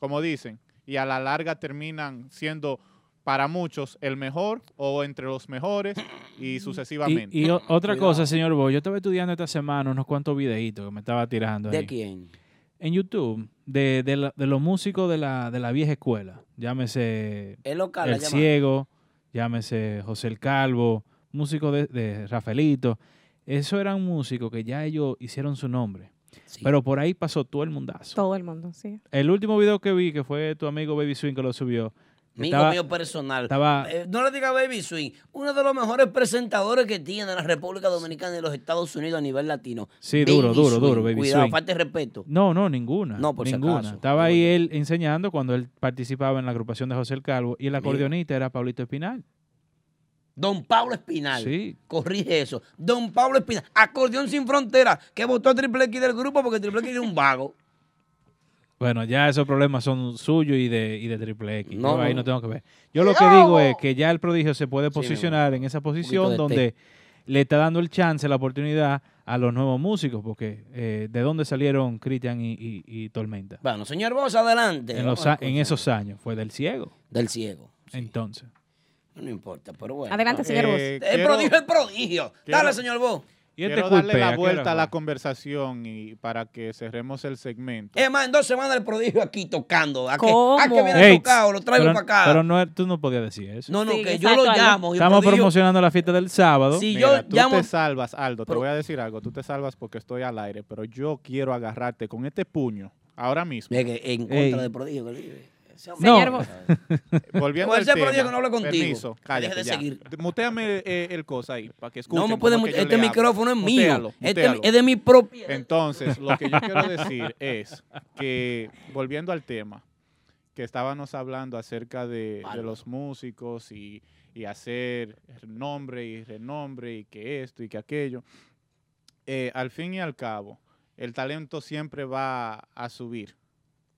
como dicen, y a la larga terminan siendo para muchos el mejor o entre los mejores y sucesivamente. Y, y o- otra Cuidado. cosa, señor Bo, yo estaba estudiando esta semana unos cuantos videitos que me estaba tirando ¿De ahí. quién? En YouTube de, de, la- de los músicos de la, de la vieja escuela. Llámese local El. Ciego, llámese José el Calvo, músicos de, de Rafaelito. Eso eran músicos que ya ellos hicieron su nombre. Sí. Pero por ahí pasó todo el mundazo. Todo el mundo, sí. El último video que vi, que fue tu amigo Baby Swing que lo subió, Amigo estaba- mío personal. estaba- Eh, no le diga Baby Swing, uno de los mejores presentadores que tiene la República Dominicana y los Estados Unidos a nivel latino. Sí, duro, Baby duro, duro, Baby Cuidado, Swing. falta de respeto. No, no, ninguna. No, por si ninguna. acaso. Estaba ahí él enseñando cuando él participaba en la agrupación de José el Calvo y el Mira. acordeonista era Pablito Espinal. Don Pablo Espinal. Sí. Corrige eso. Don Pablo Espinal. Acordeón sin frontera. Que votó a Triple X del grupo porque Triple X es un vago. Bueno, ya esos problemas son suyos y de, y de Triple X. No, Yo ahí no. tengo que ver. Yo lo que digo es que ya el prodigio se puede Sí, posicionar en esa posición de donde le está dando el chance, la oportunidad a los nuevos músicos, porque eh, ¿de dónde salieron Cristian y, y- y Tormenta? Bueno, señor Vos, adelante. En, los, en esos años, fue del ciego. Del ciego. Entonces, No importa, pero bueno. Adelante, señor Vos. Eh, El quiero- prodigio es prodigio. quiero- Dale, señor Vos. Y este Quiero darle culpea, la ¿qué vuelta a la conversación y para que cerremos el segmento. Es más, en dos semanas el prodigio aquí tocando. ¿A que, ¿Cómo? a que viene Ey, tocado? Lo traigo pero, para acá. pero no, tú no podías decir eso. no, no, Sí, que yo lo llamo. Estamos prodigio- promocionando la fiesta del sábado. Mira, yo tú llamo. te salvas, Aldo, te Pero- voy a decir algo. Tú te salvas porque estoy al aire, pero yo quiero agarrarte con este puño ahora mismo. Que en contra Ey. del prodigio. que dice. No. Señor Vos. Volviendo al tema. que no hable contigo. Permiso, cállate deje de ya. seguir. Muteame eh, el cosa ahí, para que escuchen. No me puede cómo mu- es que yo Este hablo. micrófono es mío. Mutealo, Este mutealo. es de mi propia. Entonces, lo que yo quiero decir es que, volviendo al tema, que estábamos hablando acerca de, de Bárbaro. los músicos y, y hacer nombre y renombre y que esto y que aquello, eh, al fin y al cabo, el talento siempre va a subir.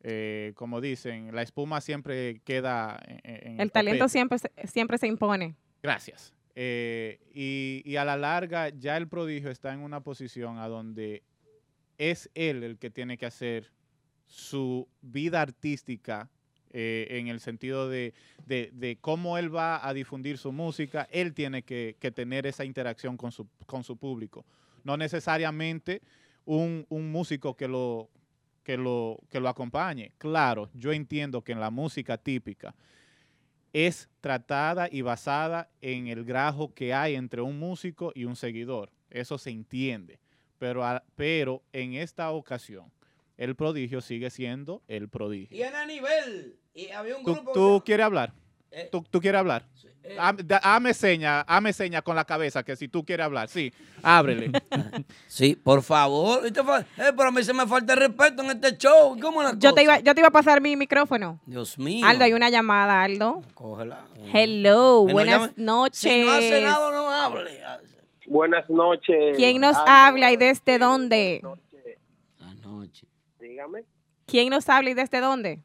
Eh, como dicen, la espuma siempre queda en, en El talento siempre, se- siempre se impone. Gracias. Eh, y, y a la larga ya el prodigio está en una posición a donde es él el que tiene que hacer su vida artística eh, en el sentido de, de- de cómo él va a difundir su música, él tiene que, que tener esa interacción con su, con su público. No necesariamente un, un músico que lo, que, lo, que lo acompañe. Claro, yo entiendo que en la música típica es tratada y basada en el grajo que hay entre un músico y un seguidor. Eso se entiende. Pero, a- pero en esta ocasión, el prodigio sigue siendo el prodigio. Tiene nivel. Y había un ¿Tú, grupo. tú quieres hablar? Eh, ¿Tú, tú quieres hablar? eh, Hame da- Hame seña, hame seña con la cabeza que si tú quieres hablar, sí, ábrele. Sí, por favor. Fa- eh, pero a mí se me falta el respeto en este show. ¿Cómo la Yo te, iba, yo te iba a pasar mi micrófono. Dios mío. Aldo, hay una llamada, Aldo. Cógela. Hello, no buenas noches. Si no hace nada, no hable. Buenas noches. ¿Quién nos Ah, habla y desde dónde? buenas noches. Anoche. Dígame. ¿Quién nos habla y desde dónde?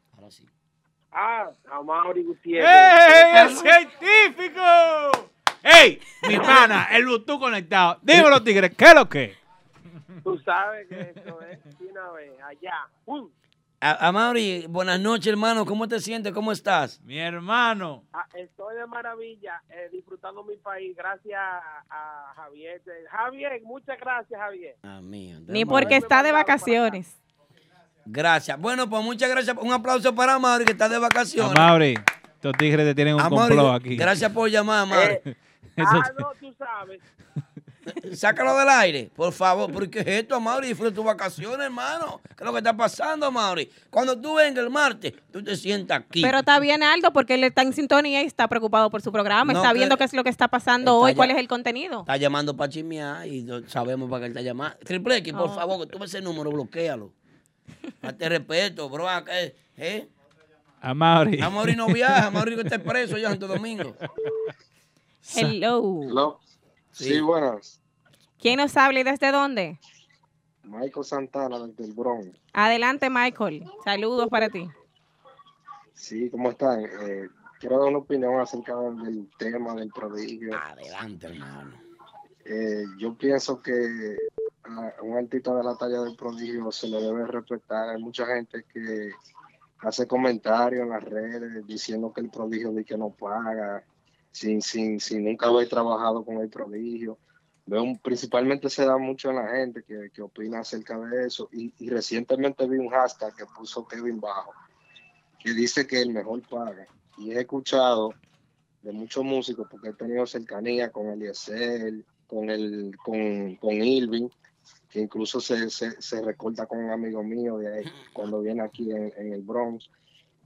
Ah, a Mauri Gutiérrez. ¡Ey, el científico! ¡Ey, mi hermana, el Bluetooth conectado! Dímelo, tigre, ¿qué es lo que? Tú sabes que eso es una vez, allá. ¡Pum! A, Amaury, buenas noches, hermano. ¿Cómo te sientes? ¿Cómo estás? Mi hermano. Ah, estoy de maravilla eh, disfrutando mi país gracias a, a Javier. Javier, muchas gracias, Javier. Ah, mío. Ni porque está de vacaciones. Gracias. Bueno, pues muchas gracias. Un aplauso para Amaury, que está de vacaciones. Mauri, estos tigres te tienen un Amaury, complot aquí. gracias por llamar, Amaury. Eso- Ah, no, tú sabes. Sácalo del aire, por favor, porque es esto, Mauri, disfruta tus vacaciones, hermano. ¿Qué es lo que está pasando, Mauri? Cuando tú vengas el martes, tú te sientas aquí. Pero está bien, Aldo, porque él está en sintonía y está preocupado por su programa. No, está que- viendo qué es lo que está pasando Está hoy, cuál es el contenido. Está llamando para chismear y sabemos para qué él está llamando. Triple X, por Oh. favor, que tú ves ese número, bloquealo. Date respeto, bro. ¿eh? A Mauri. A Mauri no viaja, Mauri que está preso ya en Santo Domingo. Hello. Hello. Sí. Sí. buenas. ¿Quién nos habla y desde dónde? Michael Santana desde el Bronx. Adelante, Michael. Saludos para ti. Sí, ¿cómo están? Eh, quiero dar una opinión acerca del tema del prodigio. Adelante, hermano. eh, yo pienso que un artista de la talla del prodigio se le debe respetar. Hay mucha gente que hace comentarios en las redes diciendo que el prodigio de que no paga, sin, sin, sin nunca haber trabajado con el prodigio. Veo, principalmente se da mucho en la gente que, que opina acerca de eso. Y, y recientemente vi un hashtag que puso Kevin Bajo, que dice que el mejor paga. Y he escuchado de muchos músicos, porque he tenido cercanía con Eliezer, con, el, con, con Irving, que incluso se, se, se recorta con un amigo mío de ahí, cuando viene aquí en, en el Bronx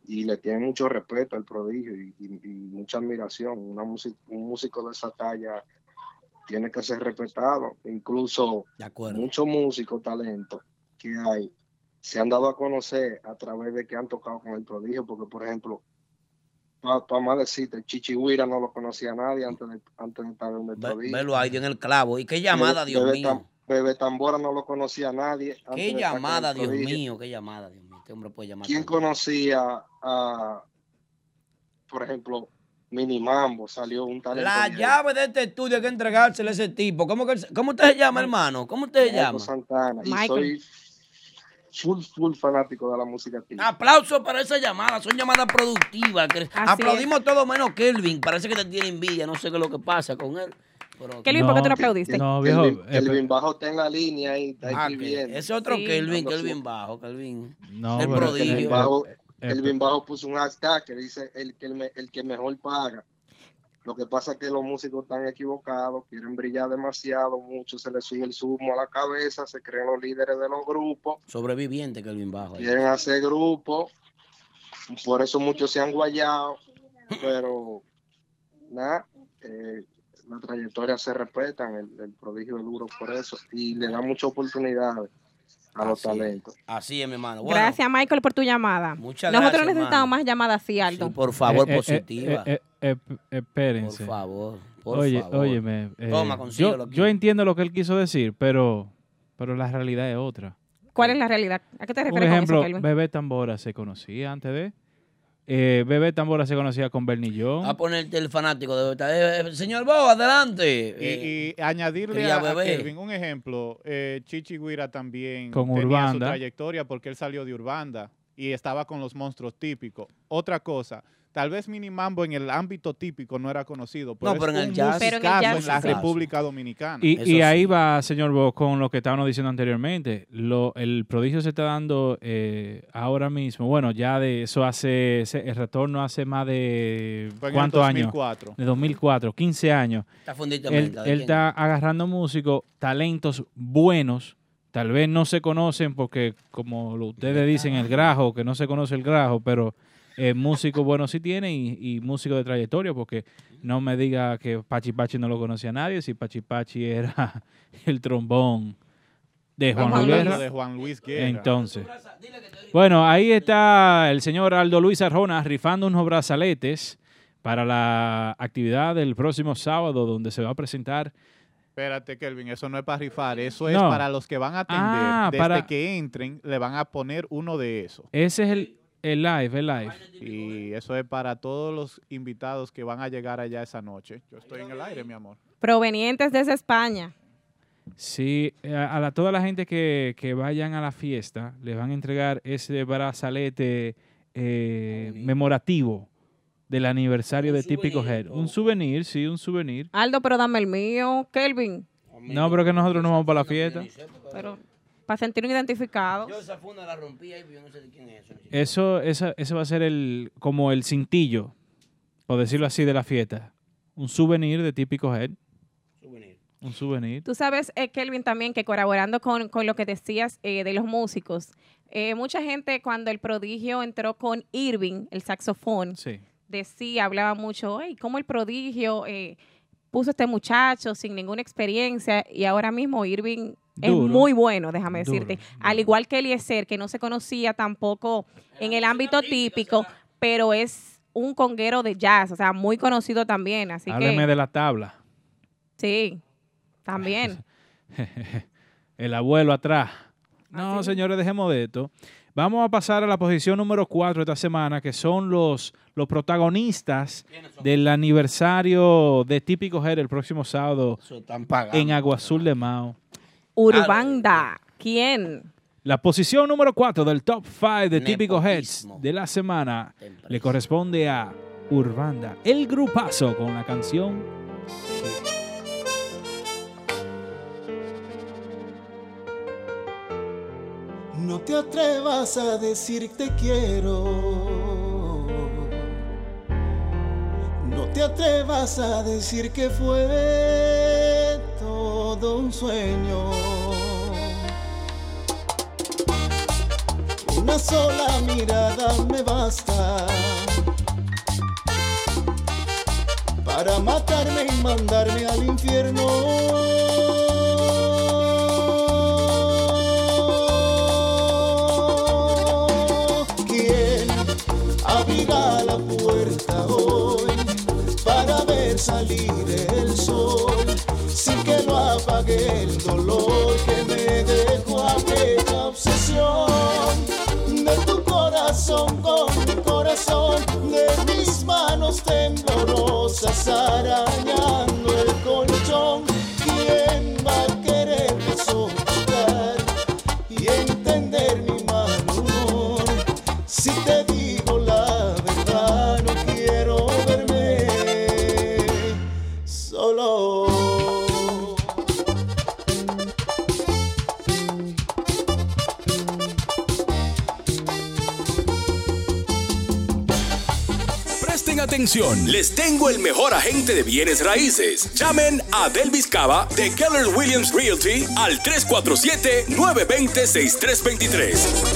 y le tiene mucho respeto al prodigio y, y- y mucha admiración. Una un músico de esa talla tiene que ser respetado. Incluso muchos músicos, talentos que hay, se han dado a conocer a través de que han tocado con el prodigio, porque por ejemplo, para más decirte, Chichihuira no lo conocía nadie antes de, antes de estar en el prodigio. Velo ahí en el clavo. ¿Y qué llamada, Dios mío? Bebé Tambora no lo conocía nadie. ¿Qué llamada, Dios mío? ¿Qué llamada, Dios mío? Este hombre puede llamar. ¿Quién conocía a, por ejemplo, Minimambo? Salió un talento. La viejo. llave de este estudio hay que entregársela a ese tipo. ¿Cómo, que, ¿Cómo usted se llama, hermano? ¿Cómo usted se llama? Santana. Y Michael. soy full, full fanático de la música típica. Aplausos para esa llamada, son llamadas productivas. aplaudimos todo menos Kelvin. Parece que te tiene envidia, no sé qué es lo que pasa con él. Pero- Kelvin, ¿por qué tú aplaudiste? No, viejo. Kelvin, eh, Kelvin Bajo está en la línea ahí, está Ah, escribiendo. ese otro Sí. Kelvin, Kelvin bajo, Kelvin. No, el pero- prodigio. Kelvin Bajo, eh, Kelvin Bajo puso un hashtag que dice el que, el, que mejor paga. Lo que pasa es que los músicos están equivocados, quieren brillar demasiado, mucho se les sube el zumo a la cabeza, se creen los líderes de los grupos, Sobreviviente Kelvin bajo. ahí. quieren hacer grupos, por eso muchos se han guayado, pero nada, eh, la trayectoria se respetan, el, el prodigio es duro por eso, y le da muchas oportunidades a los Así es. talentos. Así es, mi hermano. Bueno, Gracias, Michael, por tu llamada. Muchas Nosotros gracias, necesitamos hermano. más llamadas así, Aldo. por favor, eh, eh, positiva. eh, eh, eh, espérense. Por favor, por Oye, favor. óyeme, eh, Toma, yo, yo entiendo lo que él quiso decir, pero, pero la realidad es otra. ¿Cuál es la realidad? ¿A qué te Por refieres ejemplo, con eso, Kelvin? Bebé Tambora se conocía antes de. Eh, Bebé Tambora se conocía con Bernillón. A ponerte el fanático de eh, eh, Señor Bo, adelante. Y, Eh, y añadirle a, a. Kelvin un ejemplo, eh, Chichi Guira también Con tenía su Urbanda. trayectoria porque él salió de Urbanda y estaba con los monstruos típicos. Otra cosa, tal vez Minimambo en el ámbito típico no era conocido, pero, No, pero es en el un jazz- Pero en el musicazo jazz en la. República Dominicana. Y, ahí sí. va, señor Bo, con lo que estábamos diciendo anteriormente. Lo, el prodigio se está dando eh, ahora mismo. Bueno, ya de eso hace. se- el retorno hace más de. ¿Cuántos años? 2004. De 2004, 15 años. Está fundito Él, mente, ¿de él está agarrando músicos, talentos buenos. Tal vez no se conocen porque, como ustedes dicen, el grajo, que no se conoce el grajo, pero eh, músicos buenos sí tiene y, y músicos de trayectoria, porque no me diga que Pachi Pachi no lo conocía nadie, si Pachi Pachi era el trombón de Juan Guerra. de Juan Luis Guerra. Entonces, bueno, ahí está el señor Aldo Luis Arjona rifando unos brazaletes para la actividad del próximo sábado, donde se va a presentar Espérate, Kelvin, eso no es para rifar, eso es No. para los que van a atender. Ah, Desde para- que entren, le van a poner uno de esos. Ese es el, el live, el live. Y eso es para todos los invitados que van a llegar allá esa noche. Yo estoy en el aire, mi amor. Provenientes desde España. Sí, eh, a, la, toda la gente que, que vayan a la fiesta, les van a entregar ese brazalete eh, memorativo del aniversario de Típico Head. Un souvenir, sí, un souvenir. Aldo, pero dame el mío. Kelvin. No, pero que nosotros no vamos para la fiesta. Pero para sentirnos identificados. Yo esa funda la rompí ahí, pero yo no sé de quién es eso. Eso, esa, ese va a ser el, como el cintillo, por decirlo así, de la fiesta. Un souvenir de Típico Head. Un souvenir. Tú sabes, eh, Kelvin, también que colaborando con, con lo que decías eh, de los músicos, eh, mucha gente cuando el prodigio entró con Irving, el saxofón, Sí. decía, hablaba mucho, ay, cómo el prodigio eh, puso a este muchacho sin ninguna experiencia y ahora mismo Irving es Duro. muy bueno, déjame Duro, decirte. Al igual que Eliezer, que no se conocía tampoco en el ámbito típico, pero es un conguero de jazz, o sea, muy conocido también, así Hábleme que de la tabla. sí, también. el abuelo atrás. No, señores, dejemos de esto. Vamos a pasar a la posición número 4 esta semana, que son los, los protagonistas del aniversario de Típico Head el próximo sábado en Agua Azul de Mao. Urbanda. ¿Quién? La posición número 4 del top 5 de Típico Heads de la semana le corresponde a Urbanda, el grupazo con la canción No te atrevas a decir te quiero. No te atrevas a decir que fue un sueño. Una sola mirada me basta para matarme y mandarme al infierno. Salir el sol sin que lo apague el dolor que me dejó aquella obsesión. De tu corazón con mi corazón de mis manos temblorosas arañando el colchón les tengo el mejor agente de bienes raíces. Llamen a Delvis Cava de Keller Williams Realty al 347-920-6323.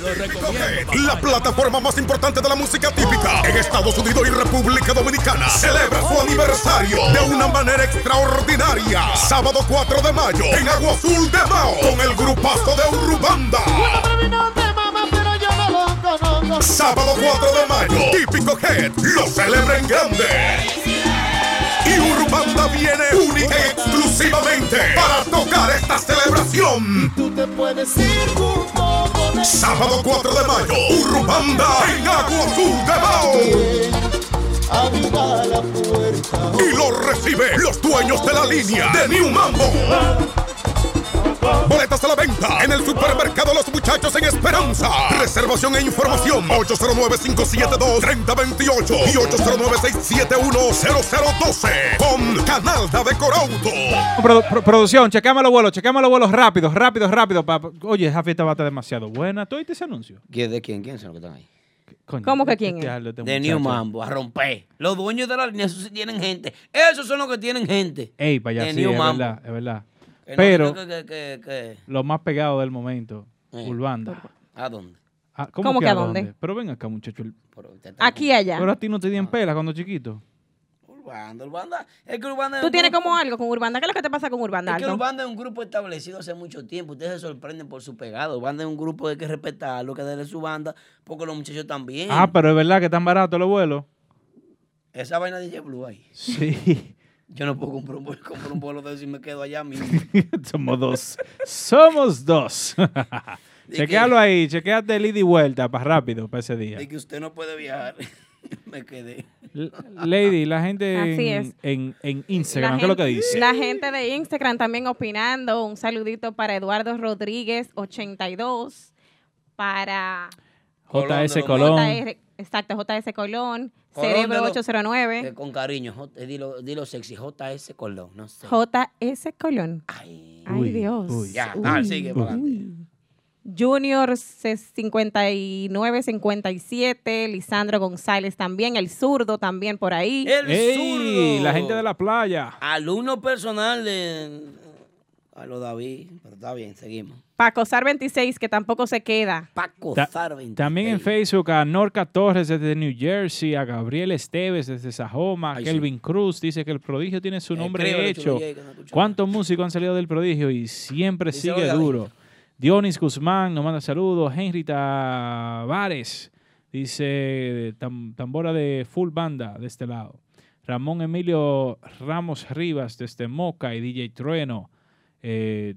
La plataforma más importante de la música típica en Estados Unidos y República Dominicana celebra su aniversario de una manera extraordinaria. Sábado 4 de mayo en Agua Azul de Mao con el grupazo de Urubanda. Sábado 4 de mayo, típico Head lo celebra en grande. Y Urbanda viene única y exclusivamente para tocar esta celebración. tú te puedes ir. Sábado 4 de mayo, Urbanda en Agua Azul de puerta Y lo recibe los dueños de la línea de New Mambo. Boletas a la venta en el supermercado Los Muchachos en Esperanza. Reservación e información 809-572-3028 y 809-671-0012 con Canalda de Corauto. Produ- pro- producción, chequeame los vuelos, chequeame los vuelos rápidos, rápidos, rápidos. pa- Oye, esa fiesta va a estar demasiado buena. ¿Tú oíste ese anuncio? ¿Quién- ¿De quién? ¿Quién son los que están ahí? Coño, ¿Cómo que hay quién es? este De. New Mambo, a romper. Los dueños de la línea, esos sí tienen gente. Esos son los que tienen gente. Ey, para allá, sí, New es Mambo. verdad, es verdad. Que no Pero que- que- que- lo más pegado del momento, Eh. Urbanda. ¿A dónde? Ah, ¿Cómo que a dónde? Pero ven acá, muchacho. el- Aquí y allá. Pero a ti no te dieron pela cuando chiquito. Urbanda, Urbanda. Es que Urbanda es Tú tienes grupo- como algo con Urbanda. ¿Qué es lo que te pasa con Urbanda, Es que? Urbanda es un grupo establecido hace mucho tiempo. Ustedes se sorprenden por su pegado. Urbanda es un grupo de que respetarlo, que darle su banda, porque los muchachos también. Ah, pero es verdad que están baratos los vuelos. Esa vaina de JetBlue ahí. Sí. Yo no puedo comprar un, vuelo- comprar un vuelo de eso y me quedo allá mismo. Somos dos. Somos dos. Chequealo ahí, chequeate el ida y vuelta para rápido, para ese día. De que usted no puede viajar. me quedé. Lady, la gente en, en- en Instagram, La ¿qué es lo que dice? La gente de Instagram también opinando. Un saludito para Eduardo Rodríguez, 82. Para JS Colón. JR, exacto, JS Colón. Cerebro de lo- 809. Eh, con cariño, J- eh, dilo, dilo sexy, JS Colón, no sé. JS Colón. Ay, Uy, Dios. uy. Ya, dale, sigue para adelante. Junior C- 59-57, Lisandro González también, el zurdo también por ahí. El ¡Ey! zurdo. La gente de la playa. Alumno personal de Carlos David, pero está bien, seguimos. Paco Sar 26, que tampoco se queda. Paco Ta- Sar 26. También en Facebook a Norca Torres desde New Jersey, a Gabriel Esteves desde Sajoma, Ay, Kelvin Cruz dice que el prodigio tiene su nombre hecho. No. ¿Cuántos músicos han salido del prodigio y siempre sigue duro? Dionis Guzmán nos manda saludos. Henry Tavares dice tam- tambora de full banda de este lado. Ramón Emilio Ramos Rivas desde Moca y DJ Trueno. Eh,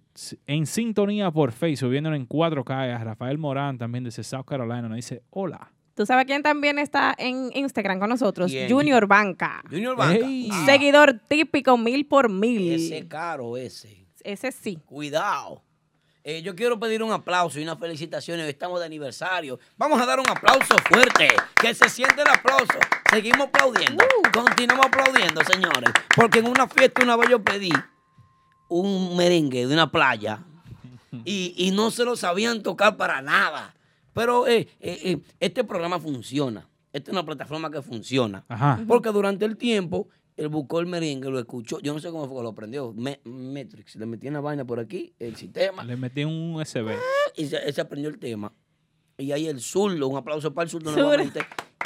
en sintonía por Facebook, viéndolo en 4K. A Rafael Morán también desde South Carolina nos dice hola. ¿Tú sabes quién también está en Instagram con nosotros? ¿Quién? Junior Banca. Junior Banca. Ah, Seguidor típico mil por mil. Ese caro, ese. Ese sí. Cuidado. Eh, yo quiero pedir un aplauso y unas felicitaciones. Hoy Estamos de aniversario. Vamos a dar un aplauso fuerte. Que se siente el aplauso. Seguimos aplaudiendo. Continuamos aplaudiendo, señores. Porque en una fiesta una vez yo pedí un merengue de una playa y, y no se lo sabían tocar para nada. Pero eh, eh, eh, este programa funciona. Esta es una plataforma que funciona. Ajá. Porque durante el tiempo, él buscó el merengue, lo escuchó. Yo no sé cómo fue que lo aprendió. Me- Metrix. Le metí una vaina por aquí, el sistema, Le metí un USB. y se, él se aprendió el tema. Y ahí el zurdo, un aplauso para el zurdo Zurdo. nuevamente,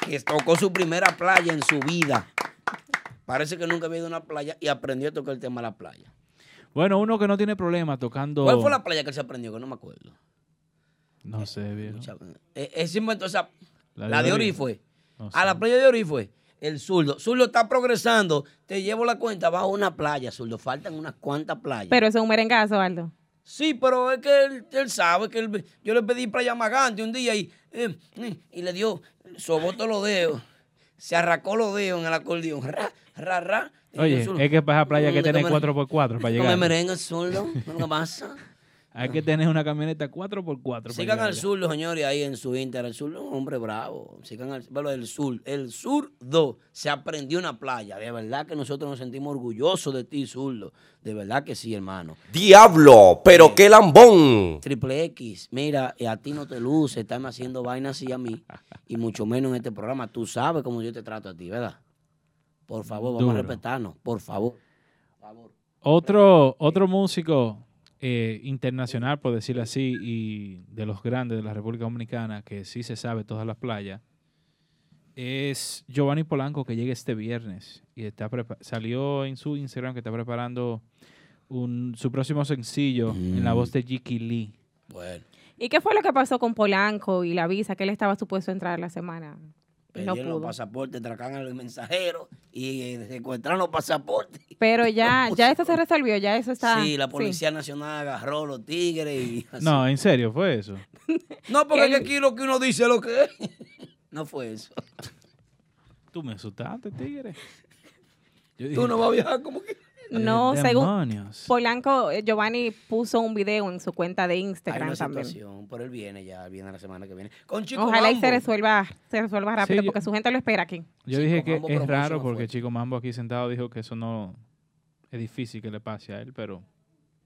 que tocó su primera playa en su vida. Parece que nunca había ido a una playa y aprendió a tocar el tema de la playa. Bueno, uno que no tiene problema tocando. ¿Cuál fue la playa que él se aprendió? Que no me acuerdo. No sé, viejo. Eh, Él se inventó esa. La La, de de Ori. Fue. No A la playa de Ori fue. El zurdo. Zurdo está progresando. Te llevo la cuenta. Va a una playa, zurdo. Faltan unas cuantas playas. Pero eso es un merengazo, Aldo. Sí, pero es que él, él sabe que él- yo le pedí playa Magante un día y, eh, eh, y le dio, sobó todos los dedos. Se arracó los dedos en el acordeón. Ra, ra, ra. Oye, es que para esa playa hay que "Mm, tener me- 4x4 para No me llegar. merengue, zurdo. No me pasa. Hay que tener una camioneta 4x4 para Sigan al allá. zurdo, señores, ahí en su Instagram. El zurdo es un hombre bravo. Sigan al bueno, el sur. El zurdo se aprendió una playa. De verdad que nosotros nos sentimos orgullosos de ti, zurdo. De verdad que sí, hermano. Diablo, pero qué lambón. Triple X, mira, eh, a ti no te luce, están haciendo vainas así a mí, y mucho menos en este programa. Tú sabes cómo yo te trato a ti, ¿verdad? Por favor, vamos Duro. a respetarnos, por favor. Otro, otro músico eh, internacional, por decirlo así, y de los grandes de la República Dominicana, que sí se sabe todas las playas, es Giovanni Polanco, que llega este viernes y está salió en su Instagram que está preparando un, su próximo sencillo en la voz de Jiki Lee. Bueno, ¿Y qué fue lo que pasó con Polanco y la visa que él estaba supuesto a entrar la semana? No pedían los pasaportes, tracan al mensajero y eh, secuestran los pasaportes. Pero ya, ya eso se resolvió, ya eso está. sí, la Policía Nacional agarró los tigres y así. No, en serio, fue eso. No, porque que aquí lo que uno dice es lo que es. No fue eso. Tú me asustaste, tigre. Yo Tú no vas a viajar como que... No, según Demonios. Polanco, eh, Giovanni puso un video en su cuenta de Hay Instagram una también. situación, pero él viene ya, él viene la semana que viene. Con Chico Ojalá y Mambo. se resuelva, se resuelva rápido Sí, yo- porque su gente lo espera aquí. Yo dije que Mambo es raro porque fuerte. Chico Mambo aquí sentado dijo que eso no es difícil que le pase a él, pero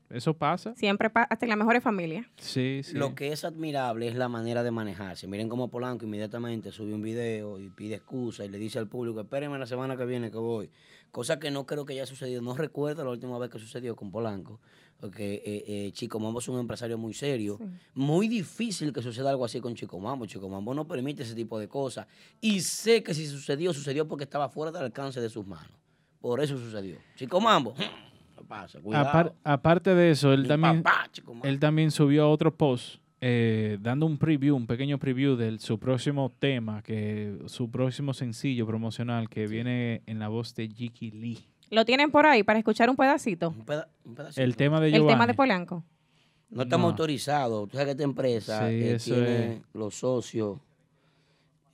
eso pasa. Siempre pa- hasta en las mejores familias. Sí, sí. Lo que es admirable es la manera de manejarse. Miren cómo Polanco inmediatamente sube un video y pide excusa y le dice al público, espérenme la semana que viene que voy. Cosa que no creo que haya sucedido. No recuerdo la última vez que sucedió con Polanco. Porque eh, eh, Chico Mambo es un empresario muy serio. Muy difícil que suceda algo así con Chico Mambo. Chico Mambo no permite ese tipo de cosas. Y sé que si sucedió, sucedió porque estaba fuera del alcance de sus manos. Por eso sucedió. Chico Mambo, ¿qué pasa? Cuidado. Apar- aparte de eso, él Mi también, papá, él también subió otro post eh, dando un preview, un pequeño preview de su próximo tema, que su próximo sencillo promocional que viene en la voz de Jiki Lee. ¿Lo tienen por ahí para escuchar un pedacito? Un peda- un pedacito. El tema de El Giovanni. tema de Polanco. No estamos No. autorizados. Tú sabes que esta empresa Sí, eh, eso tiene es. los socios.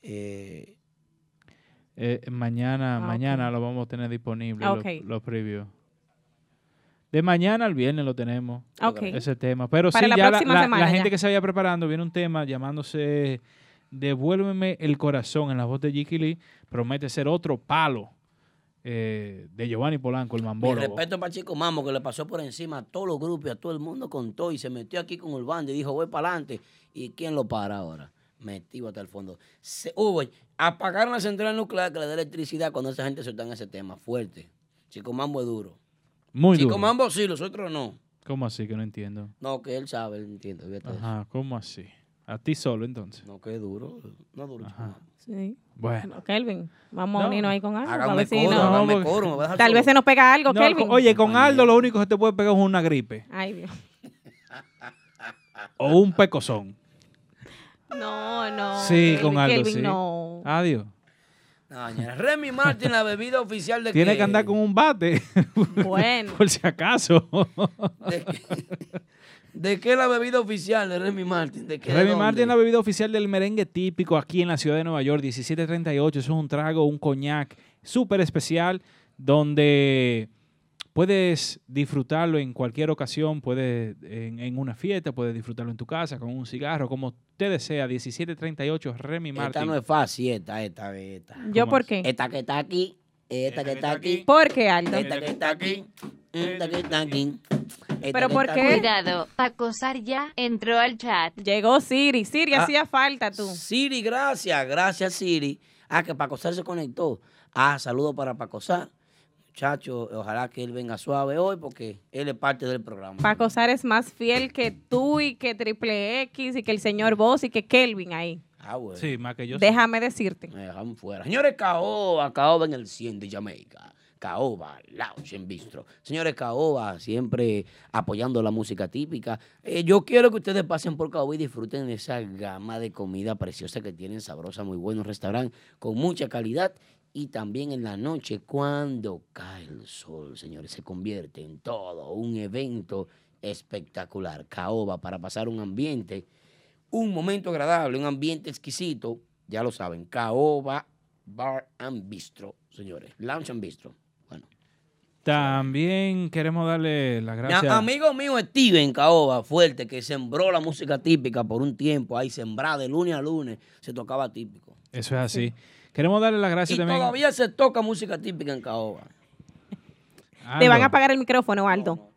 eh, Eh, mañana, Ah, mañana lo vamos a tener disponible, Ah, los- los, previews. De mañana al viernes lo tenemos, Ok. ese tema. Pero Para sí, la ya la, próxima la- semana la gente ya. que se vaya preparando, viene un tema llamándose Devuélveme el corazón en la voz de Jiki Lee. Promete ser otro palo eh, de Giovanni Polanco, el mi mambólogo. respeto para Chico Mamo, que le pasó por encima a todos los grupos y a todo el mundo contó y se metió aquí con Urbano y dijo, voy para adelante. ¿Y quién lo para ahora? Metido hasta el fondo. Se, hubo, apagaron la central nuclear que le da electricidad cuando esa gente soltó en ese tema. Fuerte. Chico Mambo es duro. Muy duro. Mambo sí, los otros no. ¿Cómo así que no entiendo? No, que él sabe, él entiende. eso. Ajá, ¿cómo así? A ti solo entonces. No, que duro. No duro. Ajá. Sí. Bueno. Kelvin, vamos a No. unirnos ahí con algo. a Hágame ver si coro, no- hágame porque- coro, me a dejar Tal vez solo. se nos pega algo, No, Kelvin. con- oye, con Aldo lo único que se te puede pegar es una gripe Ay, Dios. o un pecozón. No, no. Sí, Kelvin, con Aldo, Kelvin, sí. no. Adiós. No. Remy Martin, la bebida oficial de Tiene que andar con un bate. Bueno. Por si acaso. ¿De qué, de qué la bebida oficial de Remy Martin? ¿De qué? de Remy? Martin es la bebida oficial del merengue típico aquí en la ciudad de Nueva York, 1738. Eso es un trago, un coñac súper especial donde puedes disfrutarlo en cualquier ocasión, puedes en, en una fiesta, puedes disfrutarlo en tu casa, con un cigarro, como usted desea. 1738 Remy Esta Martin. no es fácil, esta, esta, esta. ¿Yo ¿Cómo por qué? Esta que está aquí, esta que está aquí, ¿Por qué, Aldo? esta que está aquí, esta que está aquí. esta ¿Pero por qué? Cuidado, acosar ya entró al chat. Llegó Siri. Siri, Ah. hacía falta tú. Siri, gracias, gracias Siri. Ah, que Pacosar se conectó. Ah, saludo para Pacosar. Muchacho, ojalá que él venga suave hoy porque él es parte del programa. Paco Sar es más fiel que tú y que Triple X y que el señor Boss y que Kelvin ahí. Ah, bueno. Sí, más que yo. Déjame decirte. Me dejan fuera. Señores, Caoba, Caoba en el 100 de Jamaica. Caoba, Lounge en Bistro. Señores, Caoba, siempre apoyando la música típica. Eh, yo quiero que ustedes pasen por Caoba y disfruten de esa gama de comida preciosa que tienen, sabrosa, muy bueno, un restaurante con mucha calidad. Y también en la noche, cuando cae el sol, señores, se convierte en todo un evento espectacular. Caoba, para pasar un ambiente un momento agradable, un ambiente exquisito, ya lo saben, Caoba Bar and Bistro, señores, Lounge and Bistro. Bueno, También queremos darle las gracias. a- amigo mío Steven Caoba, fuerte, que sembró la música típica por un tiempo, ahí sembrada de lunes a lunes, se tocaba típico. Eso es así. Queremos darle las gracias Y también. todavía se toca música típica en Caoba. Te van a apagar el micrófono, Aldo.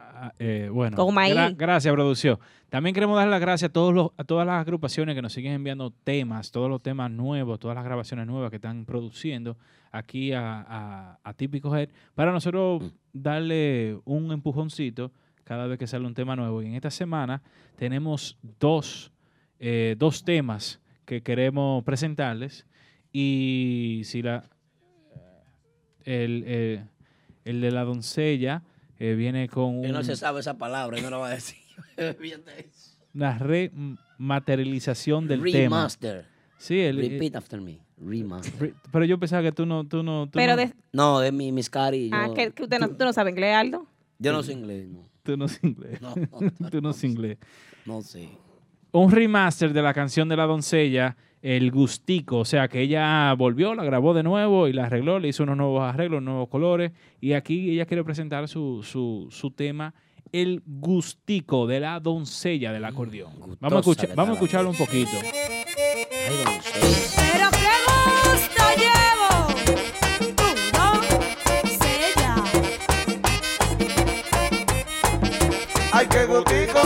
Ah, eh, bueno, gra- gracias, producción. También queremos dar las gracias a, todos los, a todas las agrupaciones que nos siguen enviando temas, todos los temas nuevos, todas las grabaciones nuevas que están produciendo aquí a, a, a Típico Head, para nosotros darle un empujoncito cada vez que sale un tema nuevo. Y en esta semana tenemos dos, eh, dos temas que queremos presentarles. Y si la el, eh, el de la doncella eh, viene con Él no un- se sabe esa palabra, no lo va a decir. Una rematerialización del tema. Remaster. Sí, el, Repeat after me. Remaster. re- pero yo pensaba que tú no, tú no, tú Pero no, de- No, es mi, mis cari. Ah, yo- que, que usted no, tú no sabes inglés, Aldo. Yo no sé inglés, no. tú no sé inglés. No, tú no sé inglés. No sé. Un remaster de la canción de la doncella, El Gustico. O sea, que ella volvió, la grabó de nuevo y la arregló, le hizo unos nuevos arreglos, nuevos colores. Y aquí ella quiere presentar su, su, su tema, El Gustico de la doncella del acordeón. Vamos a, Mm, escuchar, vamos a está la escucharlo un poquito. Ay, doncella. Pero qué gusto llevo. Ay, qué gustico,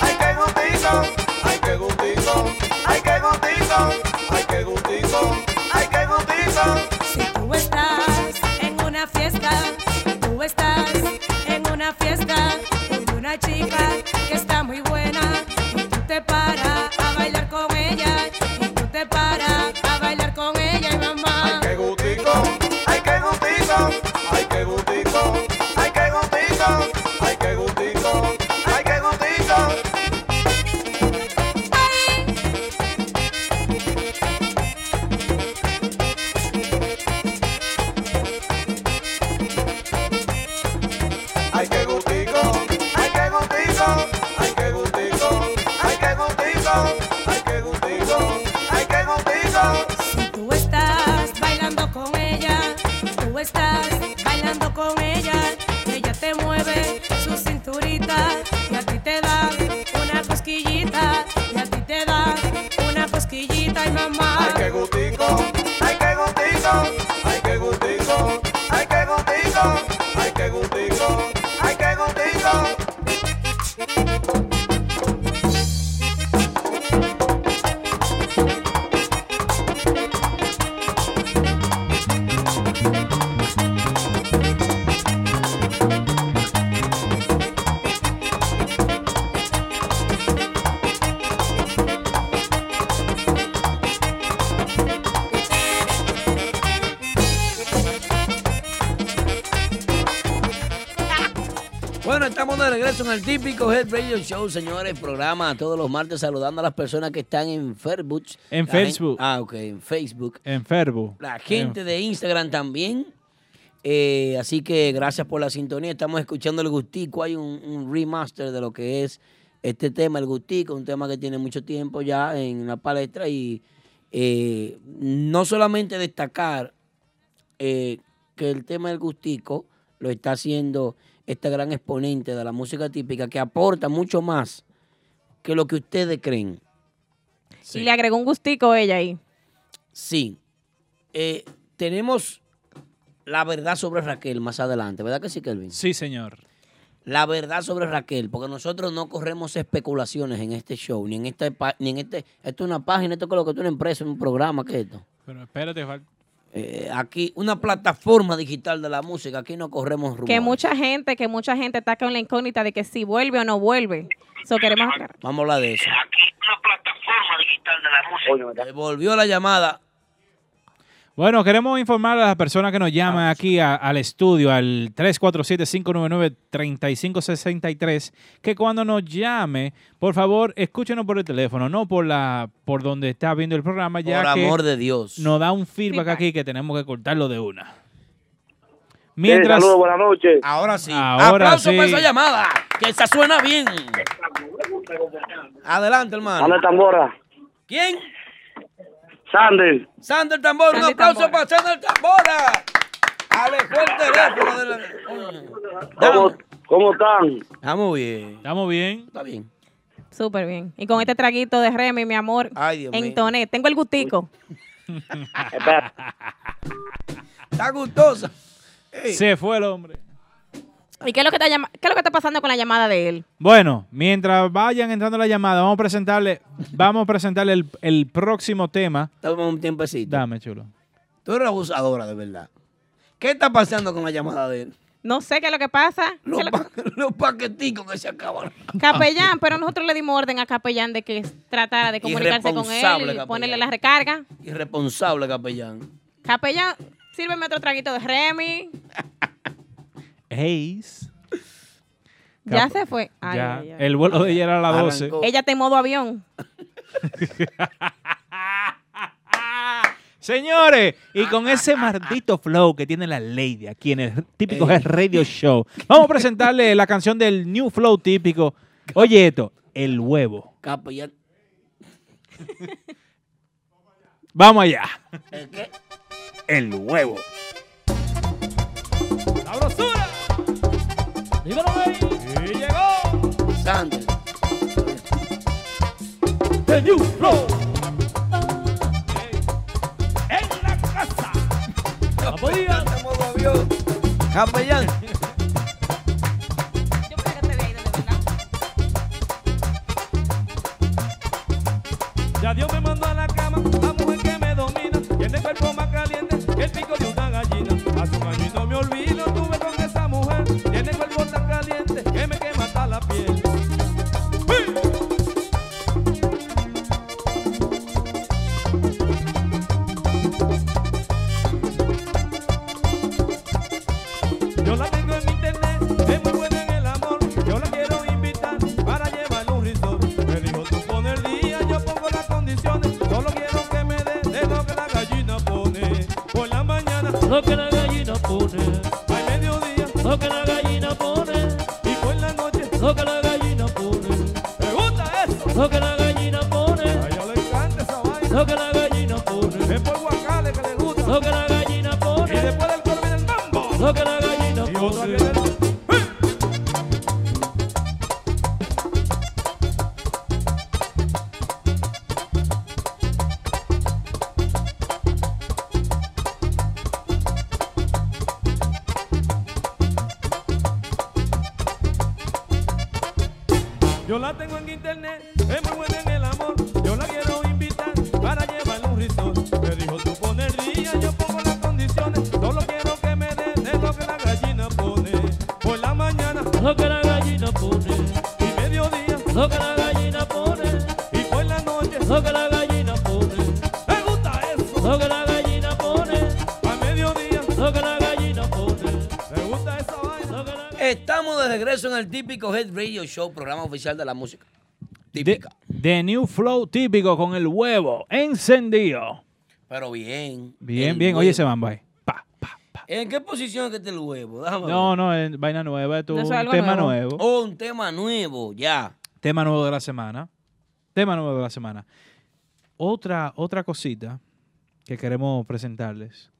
ay, qué gustico, ay, qué gustico, chica Radio Show, señores. Programa todos los martes saludando a las personas que están en Facebook. En La Facebook. Ah, ok, en Facebook. En Facebook. La gente de Instagram también. Eh, así que gracias por la sintonía. Estamos escuchando el Gustico. Hay un, un remaster de lo que es este tema, el Gustico, un tema que tiene mucho tiempo ya en la palestra. Y eh, no solamente destacar eh, que el tema del Gustico lo está haciendo este gran exponente de la música típica que aporta mucho más que lo que ustedes creen. Y le agregó un gustico ella ahí. Sí. Eh, tenemos la verdad sobre Raquel más adelante, ¿verdad que sí, Kelvin? Sí, señor. La verdad sobre Raquel, porque nosotros no corremos especulaciones en este show, ni en esta pa- ni en este, esto es una página, esto es lo que es una empresa, un programa, ¿qué es esto? Pero espérate, Eh, aquí, una plataforma digital de la música, aquí no corremos rumores. Que mucha gente, que mucha gente está con la incógnita de que si vuelve o no vuelve. So queremos. Vamos a hablar de eso. Una plataforma digital de la música. Volvió la llamada. Bueno, queremos informar a las personas que nos llaman aquí a- al estudio, al 347-599-3563, que cuando nos llame, por favor, escúchenos por el teléfono, no por la por donde está viendo el programa, ya Por que amor de Dios. nos da un feedback aquí que tenemos que cortarlo de una. Mientras, Mientras, buenas noches. Ahora sí. Ahora Aplauso sí. para esa llamada, que esa suena bien. Adelante, hermano. Dale tambora. ¿Quién? Sander. Sander Tambora, un aplauso para Sander Tambora. Alejó el teléfono de la... ¿Cómo, ¿Cómo están? Estamos bien. Estamos bien. Está bien. Súper bien. Y con este traguito de Remy, mi amor, Ay, Dios mío. entoné. Tengo el gustico. Está gustosa. se fue el hombre. ¿Y qué es, lo que está llama- qué es lo que está pasando con la llamada de él? Bueno, mientras vayan entrando la llamada, vamos a presentarle, vamos a presentarle el, el próximo tema. Dame un tiempecito. Dame, chulo. Tú eres abusadora, de verdad. ¿Qué está pasando con la llamada de él? No sé qué es lo que pasa. Los, pa- los paqueticos que se acaban. Capellán, pero nosotros le dimos orden a Capellán de que tratara de comunicarse con él y Capellán. ponerle la recarga. Irresponsable, capellán. Capellán, sírveme otro traguito de Remy. Ace. Ya se fue. Ay, ya. ay, ay. El vuelo de ella era a las 12. Ella está en modo avión. Señores, y con ese maldito flow que tiene la lady aquí en el típico Head Radio Show, vamos a presentarle la canción del New Flow típico. Oye esto, el huevo. Capellán. Vamos allá. ¿El qué? El huevo. ¡Sabrosura! ¡Dímelo, Y llegó. Sander. The New Flow. En la casa. Capellán. En el típico Head Radio Show, programa oficial de la música. De, de New Flow típico con el huevo encendido. Pero bien. Bien, bien. huevo. Oye ese mambo ahí. ¿En qué posición es que está el huevo? Déjame No, ver. no, es vaina nueva. Esto ¿No es un tema nuevo? nuevo. Oh, un tema nuevo, ya. Tema nuevo de la semana. Tema nuevo de la semana. Otra, otra cosita que queremos presentarles.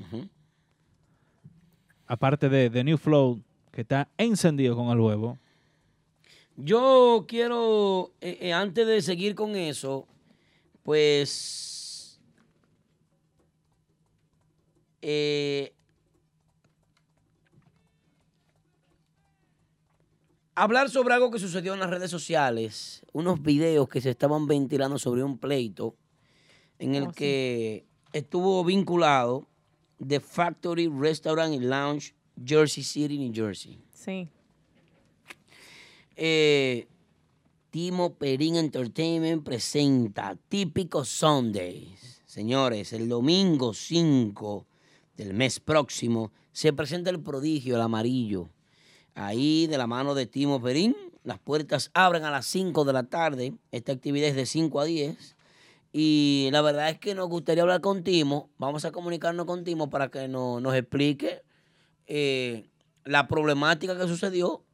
Aparte de, de New Flow, que está encendido con el huevo. Yo quiero, eh, eh, antes de seguir con eso, pues eh, hablar sobre algo que sucedió en las redes sociales, unos videos que se estaban ventilando sobre un pleito en el Oh, sí. que estuvo vinculado The Factory Restaurant and Lounge, Jersey City, New Jersey. Sí. Eh, Timo Perín Entertainment presenta Típico Sundays. Señores, el domingo 5 del mes próximo se presenta el prodigio, el amarillo. Ahí de la mano de Timo Perín, las puertas abren a las 5 de la tarde. Esta actividad es de 5 a 10. Y la verdad es que nos gustaría hablar con Timo. Vamos a comunicarnos con Timo para que no- nos explique eh, la problemática que sucedió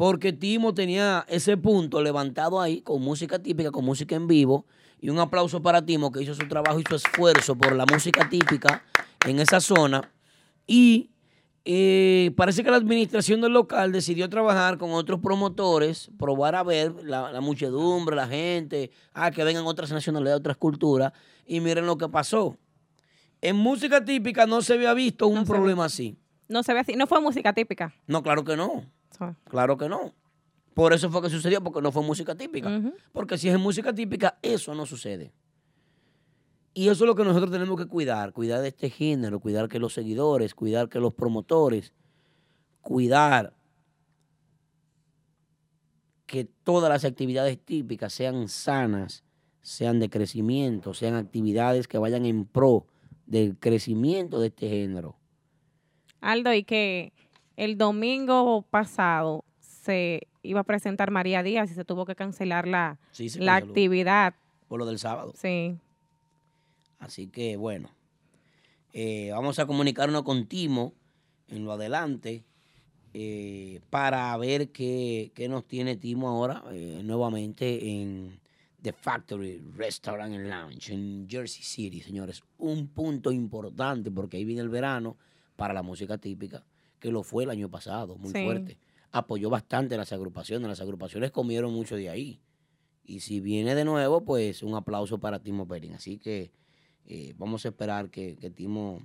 porque Timo tenía ese punto levantado ahí con música típica, con música en vivo. Y un aplauso para Timo que hizo su trabajo y su esfuerzo por la música típica en esa zona. Y eh, parece que la administración del local decidió trabajar con otros promotores, probar a ver la, la muchedumbre, la gente, ah, que vengan otras nacionalidades, otras culturas. Y miren lo que pasó. En música típica no se había visto un problema así. No se ve así. No fue música típica. No, claro que no. So- Claro que no. Por eso fue que sucedió, porque no fue música típica. Porque si es música típica, eso no sucede. Y eso es lo que nosotros tenemos que cuidar, cuidar de este género, cuidar que los seguidores, cuidar que los promotores, cuidar que todas las actividades típicas sean sanas, sean de crecimiento, sean actividades que vayan en pro del crecimiento de este género. Aldo, y que el domingo pasado se iba a presentar María Díaz y se tuvo que cancelar la, Sí, la actividad. Por lo del sábado. Sí. Así que bueno, eh, vamos a comunicarnos con Timo en lo adelante eh, para ver qué, qué nos tiene Timo ahora eh, nuevamente en The Factory Restaurant and Lounge en Jersey City, señores. Un punto importante porque ahí viene el verano para la música típica, que lo fue el año pasado, muy Sí. fuerte. Apoyó bastante las agrupaciones, las agrupaciones comieron mucho de ahí. Y si viene de nuevo, pues un aplauso para Timo Perin. Así que eh, vamos a esperar que, que Timo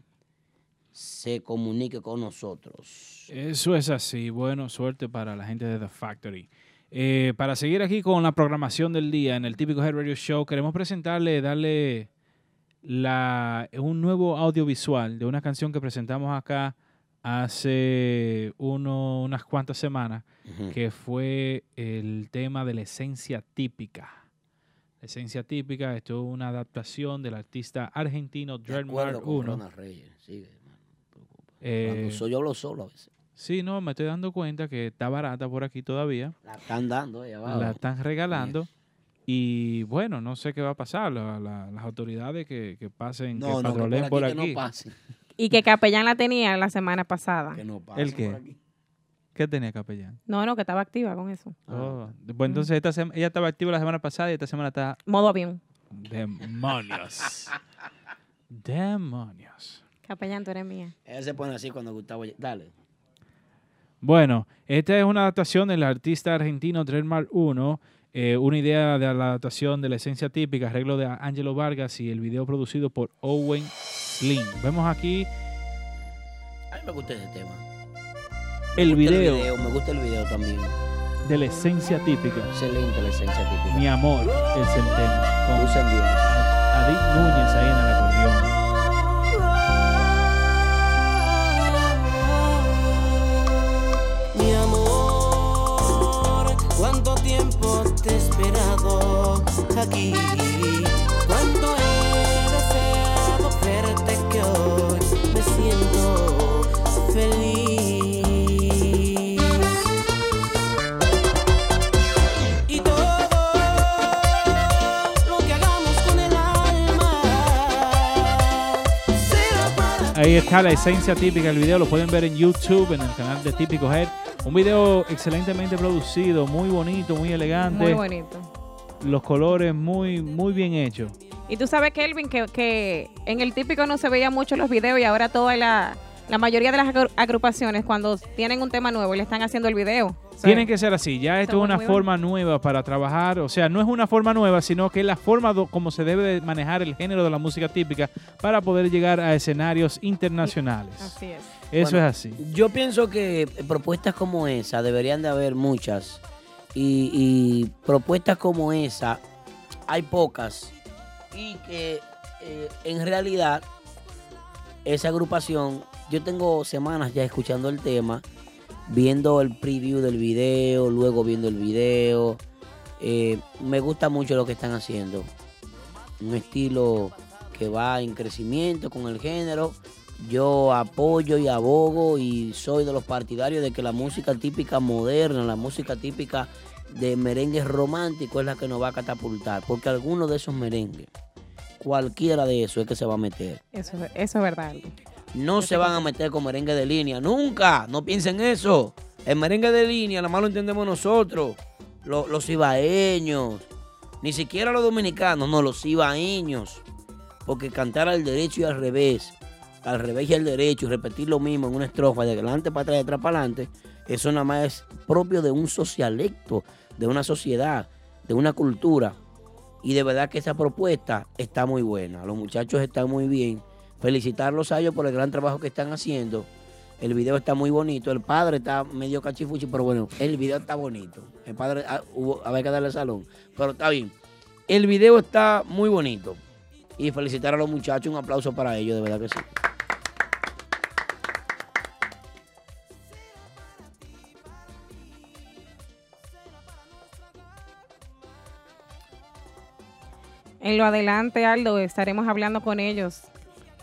se comunique con nosotros. Eso es así. Bueno, suerte para la gente de The Factory. Eh, para seguir aquí con la programación del día en el típico Head Radio Show, queremos presentarle, darle la, un nuevo audiovisual de una canción que presentamos acá hace uno, unas cuantas semanas, que fue el tema de la esencia típica. La esencia típica, esto es una adaptación del artista argentino Dreadmar acuerdo con 1. Ronald Reyes. Eh, Cuando soy yo hablo solo a veces. Sí, no, me estoy dando cuenta que está barata por aquí todavía. La están dando ahí abajo. La están regalando. Y bueno, no sé qué va a pasar. la- la- las autoridades que, que pasen, No, que no, que por aquí por que no pasen. Y que Capellán la tenía la semana pasada. Que no ¿El pasen por qué? aquí. ¿Qué tenía Capellán? No, no, que estaba activa con eso. Oh, pues entonces esta sema- ella estaba activa la semana pasada y esta semana está... Modo avión. Demonios. Demonios. Capellán, tú eres mía. Ella se pone así cuando Gustavo... Dale. Bueno, esta es una adaptación del artista argentino Dreadmar 1, eh, una idea de la adaptación de la esencia típica, arreglo de Angelo Vargas y el video producido por Owen Slim. Vemos aquí A mí me gusta ese tema. el Me gusta video Me gusta el video también. de la esencia típica. Excelente la esencia típica. Mi amor es el tema. Con. Adit Núñez ahí en el acordeón. esperado aquí. Cuánto he deseado verte que hoy me siento feliz. Ahí está la esencia típica del video, lo pueden ver en YouTube, en el canal de Típico Head. Un video excelentemente producido, muy bonito, muy elegante. Muy bonito. Los colores muy, muy bien hechos. Y tú sabes, Kelvin, que, que en el típico no se veía mucho los videos y ahora toda la, la mayoría de las agru- agrupaciones cuando tienen un tema nuevo y le están haciendo el video. Tienen que ser así. Ya esto es una forma nueva para trabajar. O sea, no es una forma nueva, sino que es la forma do- como se debe de manejar el género de la música típica para poder llegar a escenarios internacionales. Así es. Eso Bueno, es así. Yo pienso que propuestas como esa deberían de haber muchas. Y, y propuestas como esa hay pocas. Y que eh, en realidad esa agrupación, yo tengo semanas ya escuchando el tema, viendo el preview del video, luego viendo el video. Eh, me gusta mucho lo que están haciendo. Un estilo que va en crecimiento con el género. Yo apoyo y abogo y soy de los partidarios de que la música típica moderna, la música típica de merengue romántico es la que nos va a catapultar. Porque alguno de esos merengues, cualquiera de esos es que se va a meter. Eso, eso es verdad. No se van a meter con merengue de línea, nunca. No piensen eso. El merengue de línea, nada más lo entendemos nosotros, lo- los ibaeños, ni siquiera los dominicanos, no, los ibaeños. Porque cantar al derecho y al revés, al revés y al derecho, y repetir lo mismo en una estrofa de adelante para atrás, de atrás para adelante, eso nada más es propio de un socialecto, de una sociedad, de una cultura. Y de verdad que esa propuesta está muy buena. Los muchachos están muy bien. Felicitarlos a ellos por el gran trabajo que están haciendo. El video está muy bonito. El padre está medio cachifuchi, pero bueno, el video está bonito. El padre, ah, hubo, había que darle salón. Pero está bien. El video está muy bonito. Y felicitar a los muchachos, un aplauso para ellos, de verdad que sí. En lo adelante, Aldo, estaremos hablando con ellos.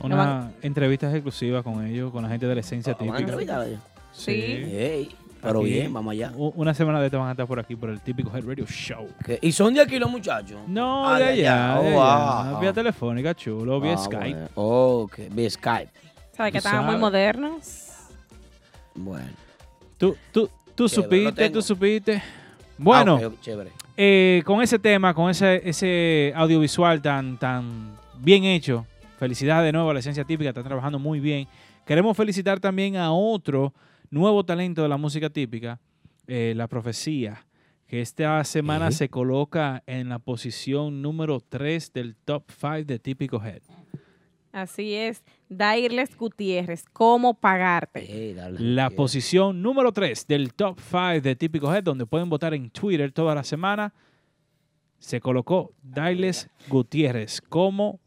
No van- Una entrevista exclusiva con ellos, con la gente de la esencia ¿Van a típica. entrevistar a ellos? Sí. Pero Aquí. bien, vamos allá. Una semana de esta van a estar por aquí, por el típico Head Radio Show. ¿Qué? ¿Y son de aquí los muchachos? No, Ah, de de allá, allá. de Oh, allá. ah, Vía ah. telefónica, chulo, vía Ah, Skype. bueno. Ok, vía Skype. ¿Sabes que estaban muy modernos? Bueno. Tú, tú, tú Chévere, supiste, tú supiste. Bueno, Ah, chévere. Eh, con ese tema, con ese, ese audiovisual tan, tan bien hecho, felicidades de nuevo a la esencia típica, están trabajando muy bien. Queremos felicitar también a otro nuevo talento de la música típica, eh, La Profecía, que esta semana se coloca en la posición número 3 del top 5 de Típico Head. Así es. Dairles Gutiérrez, ¿cómo pagarte? Dale. La posición número 3 del top 5 de Típico Head, donde pueden votar en Twitter toda la semana, se colocó Dailes Gutiérrez como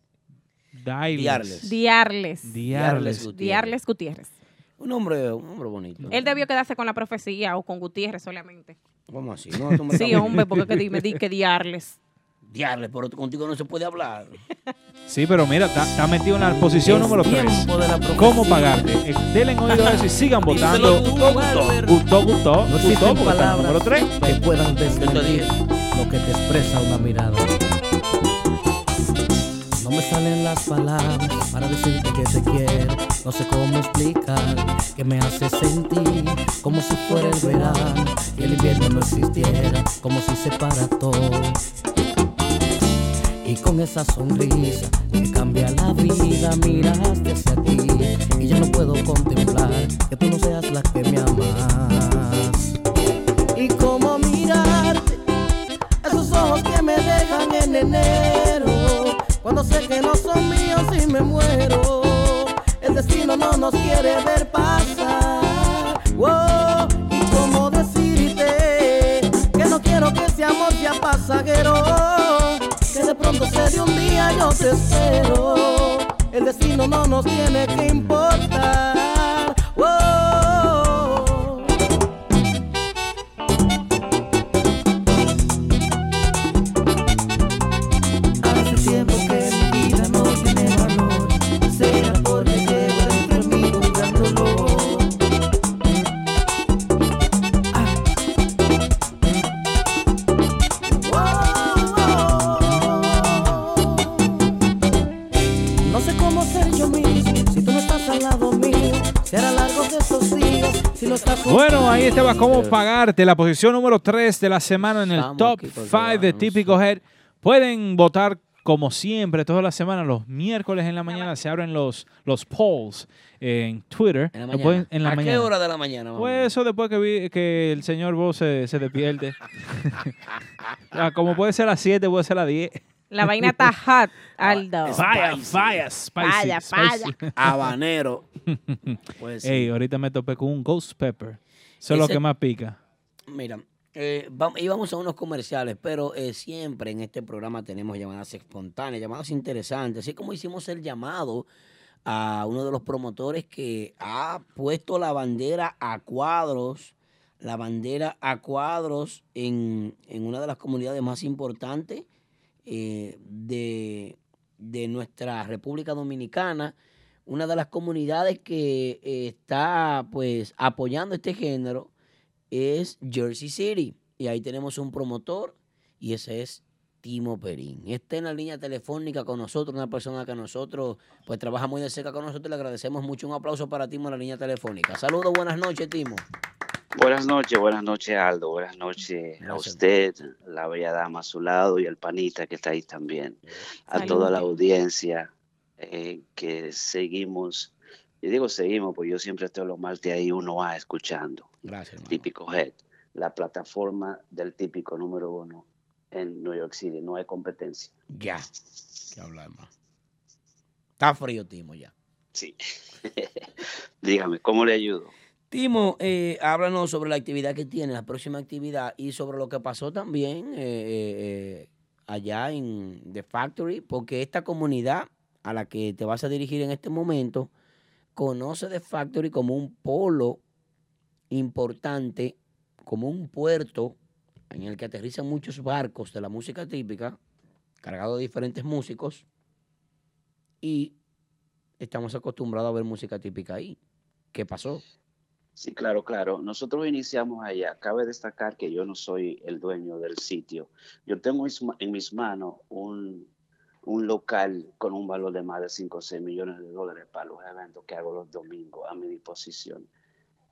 Dailes. Diarles. Diarles. Diarles. Diarles Gutiérrez. Un hombre, un hombre bonito. Él debió quedarse con la profecía o con Gutiérrez solamente. ¿Cómo así? No, Sí, hombre, porque que di- me di que diarles. Pero contigo no se puede hablar. Sí, pero mira, está, metido en la posición número 3. tiempo de la profecía. ¿Cómo pagarte? Denle oído a eso y sigan votando. Gustó, gustó. Gustó, gustó, No gustó, número 3. que puedan desmentir lo que te expresa una mirada. No me salen las palabras para decirte que te quiero. No sé cómo explicar que me hace sentir como si fuera el verano y el invierno no existiera, como si se para todo. Y con esa sonrisa que cambia la vida, miraste hacia ti y ya no puedo contemplar que tú no seas la que me amas. Y cómo mirarte, esos ojos que me dejan en enero, cuando sé que no son míos y me muero. El destino no nos quiere ver pasar. Y cómo decirte que no quiero que ese amor sea pasajero. Pronto se de un día yo te espero. El destino no nos tiene que importar. Bueno, ahí estaba cómo pagarte, la posición número 3 de la semana en el Estamos top aquí por 5 de Típico Head. Pueden votar como siempre, todas las semanas, los miércoles en la mañana se abren los, los polls en Twitter. En la mañana. pueden- en la ¿A mañana. qué hora de la mañana? mamá? Pues eso después que, vi, que el señor Bo se, se despierte. Ah, como puede ser a las 7, puede ser a las 10. La vaina está hot, Aldo. Fire, fire, spicy, Falla, falla. Habanero. Pues sí. Ey, ahorita me topé con un ghost pepper. Eso es lo que más pica. Mira, eh, vamos, íbamos a unos comerciales, pero eh, siempre en este programa tenemos llamadas espontáneas, llamadas interesantes, así como hicimos el llamado a uno de los promotores que ha puesto la bandera a cuadros, la bandera a cuadros en, en una de las comunidades más importantes eh, de, de nuestra República Dominicana, una de las comunidades que eh, está pues apoyando este género es Jersey City. Y ahí tenemos un promotor y ese es Timo Perín. Está en la línea telefónica con nosotros, una persona que nosotros pues trabaja muy de cerca con nosotros. Le agradecemos mucho. Un aplauso para Timo en la línea telefónica. Saludos, buenas noches, Timo. Buenas noches, buenas noches Aldo, buenas noches a usted, la bella dama a su lado y al panita que está ahí también, a Salud. toda la audiencia eh, que seguimos, y digo seguimos, pues yo siempre estoy los martes ahí uno va escuchando, Gracias. hermano. Típico Head, la plataforma del típico número uno en New York City, no hay competencia. Ya. ¿Qué hablar más? Está frío, Timo, ya. Sí. Dígame, ¿cómo le ayudo? Timo, eh, háblanos sobre la actividad que tiene, la próxima actividad y sobre lo que pasó también eh, eh, allá en The Factory, porque esta comunidad a la que te vas a dirigir en este momento conoce The Factory como un polo importante, como un puerto en el que aterrizan muchos barcos de la música típica, cargados de diferentes músicos, y estamos acostumbrados a ver música típica ahí. ¿Qué pasó? Sí, claro, claro. Nosotros iniciamos allá. Cabe destacar que yo no soy el dueño del sitio. Yo tengo en mis manos un, un local con un valor de más de 5 o 6 millones de dólares para los eventos que hago los domingos a mi disposición.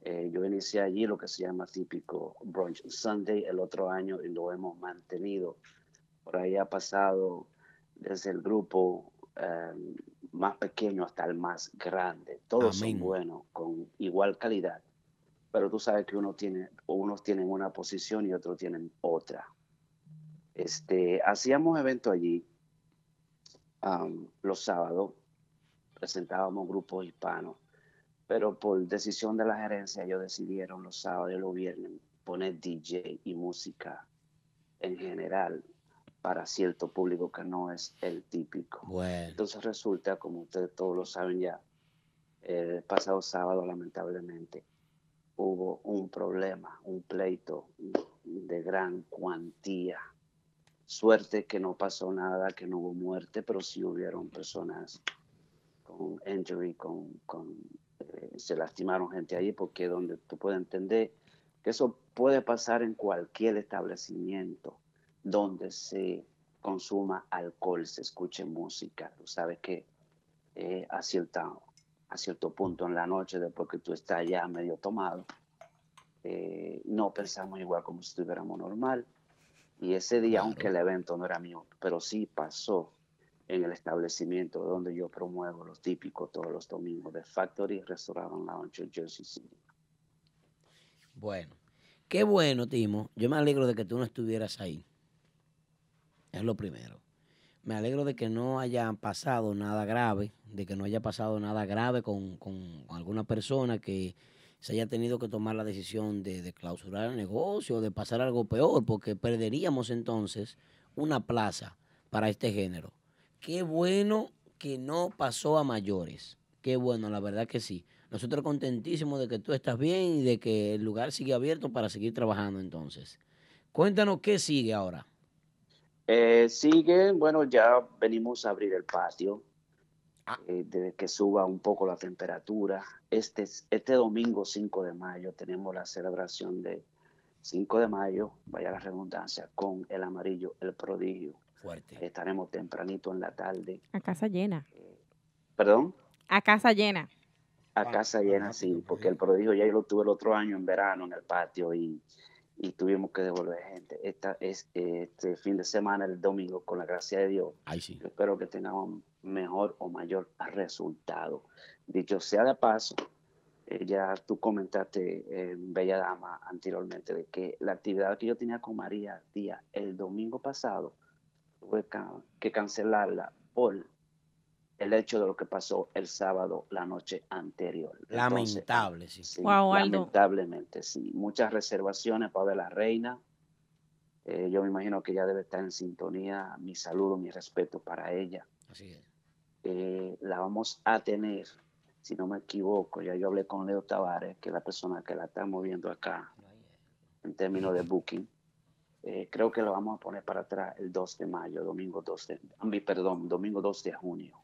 Eh, yo inicié allí lo que se llama típico Brunch Sunday el otro año y lo hemos mantenido. Por ahí ha pasado desde el grupo eh, más pequeño hasta el más grande. Todos Amén. son buenos, con igual calidad. Pero tú sabes que uno tiene, unos tienen una posición y otros tienen otra. Este, hacíamos eventos allí am, los sábados, presentábamos grupos hispanos, pero por decisión de la gerencia ellos decidieron los sábados y los viernes poner DJ y música en general para cierto público que no es el típico. Bueno. Entonces resulta, como ustedes todos lo saben ya, el pasado sábado lamentablemente hubo un problema, un pleito de gran cuantía. Suerte que no pasó nada, que no hubo muerte, pero sí hubieron personas con injury, con, con, eh, se lastimaron gente allí, porque donde tú puedes entender que eso puede pasar en cualquier establecimiento donde se consuma alcohol, se escuche música. Tú sabes que eh, a, cierta, a cierto punto en la noche, después que tú estás ya medio tomado, eh, no pensamos igual como si estuviéramos normal. Y ese día, aunque el evento no era mío, pero sí pasó en el establecimiento donde yo promuevo los típicos todos los domingos de Factory Restaurant Lounge Jersey City. Bueno, qué bueno, Timo. Yo me alegro de que tú no estuvieras ahí. Es lo primero. Me alegro de que no haya pasado nada grave, de que no haya pasado nada grave con, con alguna persona que se haya tenido que tomar la decisión de, de clausurar el negocio, de pasar algo peor, porque perderíamos entonces una plaza para este género. Qué bueno que no pasó a mayores. Qué bueno, la verdad que sí. Nosotros contentísimos de que tú estás bien y de que el lugar sigue abierto para seguir trabajando entonces. Cuéntanos qué sigue ahora. Eh, sigue, bueno, ya venimos a abrir el patio, eh, desde que suba un poco la temperatura. Este, este domingo 5 de mayo tenemos la celebración de 5 de mayo, vaya la redundancia, con el amarillo, el prodigio. Fuerte. Estaremos tempranito en la tarde. A casa llena. ¿Perdón? A casa llena. a casa llena, sí, porque el prodigio ya yo lo tuve el otro año en verano en el patio y, y tuvimos que devolver gente. Esta es este fin de semana, el domingo, con la gracia de Dios. yo espero que tengamos mejor o mayor resultado. Dicho sea de paso, eh, ya tú comentaste, eh, Bella Dama, anteriormente, de que la actividad que yo tenía con María Díaz el domingo pasado tuve que cancelarla por el hecho de lo que pasó el sábado, la noche anterior. Entonces, Lamentable, sí. Sí, Guau, Aldo. lamentablemente, sí. Muchas reservaciones para ver la reina. Eh, yo me imagino que ella debe estar en sintonía. Mi saludo, mi respeto para ella. Así es. Eh, la vamos a tener, si no me equivoco, ya yo hablé con Leo Tavares, que es la persona que la está moviendo acá en términos de booking. Eh, creo que lo vamos a poner para atrás el 2 de mayo, domingo 2 de, ah, perdón, domingo 2 de junio.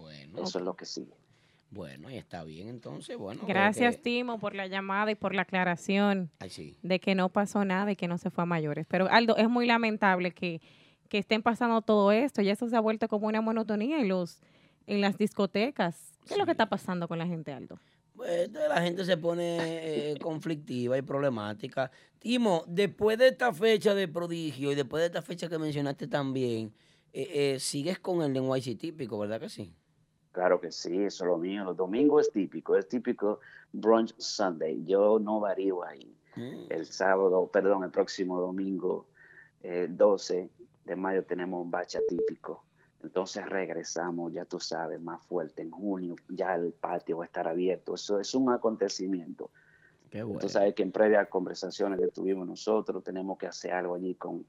Bueno. Eso es lo que sigue. Bueno, y está bien entonces, bueno. Gracias, que- Timo, por la llamada y por la aclaración Ay, sí. de que no pasó nada y que no se fue a mayores. Pero, Aldo, es muy lamentable que, que estén pasando todo esto y eso se ha vuelto como una monotonía en, los, en las discotecas. ¿Qué es lo que está pasando con la gente, Aldo? Pues, la gente se pone eh, conflictiva y problemática. Timo, después de esta fecha de prodigio y después de esta fecha que mencionaste también, eh, eh, sigues con el NYC típico, ¿verdad que sí? Claro que sí, eso es lo mío. Los domingos es típico, es típico brunch Sunday. Yo no varío ahí. El sábado, perdón, el próximo domingo, eh, 12 de mayo, tenemos un bacha típico. Entonces regresamos, ya tú sabes, más fuerte. En junio ya el patio va a estar abierto. Eso es un acontecimiento. Qué bueno. Tú sabes que en previas conversaciones que tuvimos nosotros, tenemos que hacer algo allí con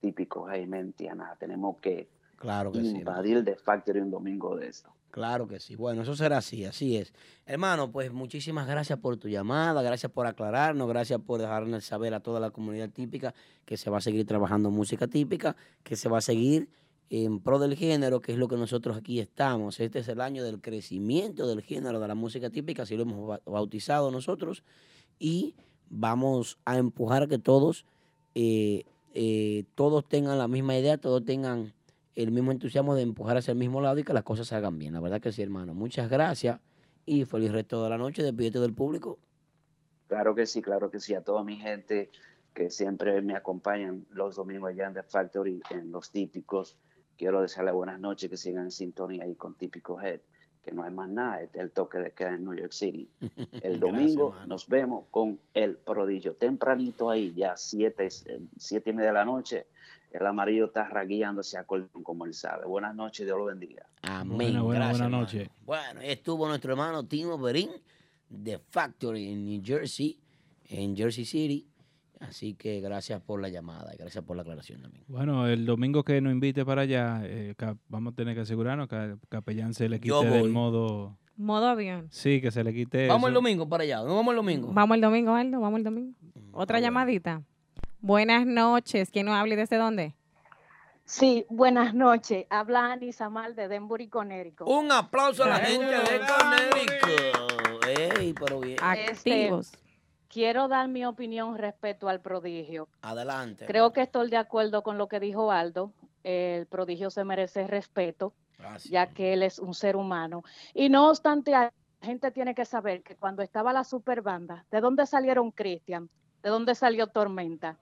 típico Jaime Tiana. Tenemos que Claro que sí. invadir The Factory un domingo de esto. Claro que sí. Bueno, eso será así, así es. Hermano, pues muchísimas gracias por tu llamada, gracias por aclararnos, gracias por dejarnos saber a toda la comunidad típica que se va a seguir trabajando música típica, que se va a seguir en pro del género, que es lo que nosotros aquí estamos. Este es el año del crecimiento del género de la música típica, así lo hemos ba- bautizado nosotros, y vamos a empujar a que todos, eh, eh, todos tengan la misma idea, todos tengan el mismo entusiasmo de empujar hacia el mismo lado y que las cosas se hagan bien. La verdad que sí, hermano. Muchas gracias y feliz resto de la noche. Despídete del público. Claro que sí, claro que sí. A toda mi gente que siempre me acompañan los domingos allá en The Factory, en los típicos. Quiero desearle buenas noches, que sigan en sintonía ahí con Típico Head, que no hay más nada, este es el toque de queda en New York City. El domingo nos vemos con el prodigio. Tempranito ahí, ya siete, siete y media de la noche, el amarillo está ragueándose a Colón, como él sabe. Buenas noches, Dios lo bendiga. Amén. Buena, buena, Gracias, buena hermano. noche. Bueno, estuvo nuestro hermano Timo Berín de Factory en New Jersey, en Jersey City. Así que gracias por la llamada y gracias por la aclaración también. Bueno, el domingo que nos invite para allá, eh, vamos a tener que asegurarnos que al capellán se le quite del modo... Modo avión. Sí, que se le quite Vamos el domingo para allá. ¿No vamos el domingo? Vamos el domingo, Aldo, vamos el domingo. Otra llamadita. Buenas noches. ¿Quién nos habla y desde dónde? Sí, buenas noches. Habla Ani Samal de Denbury, Connecticut. Un aplauso a la gente de Connecticut. Ey, pero bien. Este, quiero dar mi opinión respecto al prodigio. Adelante. Creo que estoy de acuerdo con lo que dijo Aldo. El prodigio se merece respeto, ya que él es un ser humano. Y no obstante, la gente tiene que saber que cuando estaba la superbanda, ¿de dónde salieron Cristian? ¿De dónde salió Tormenta?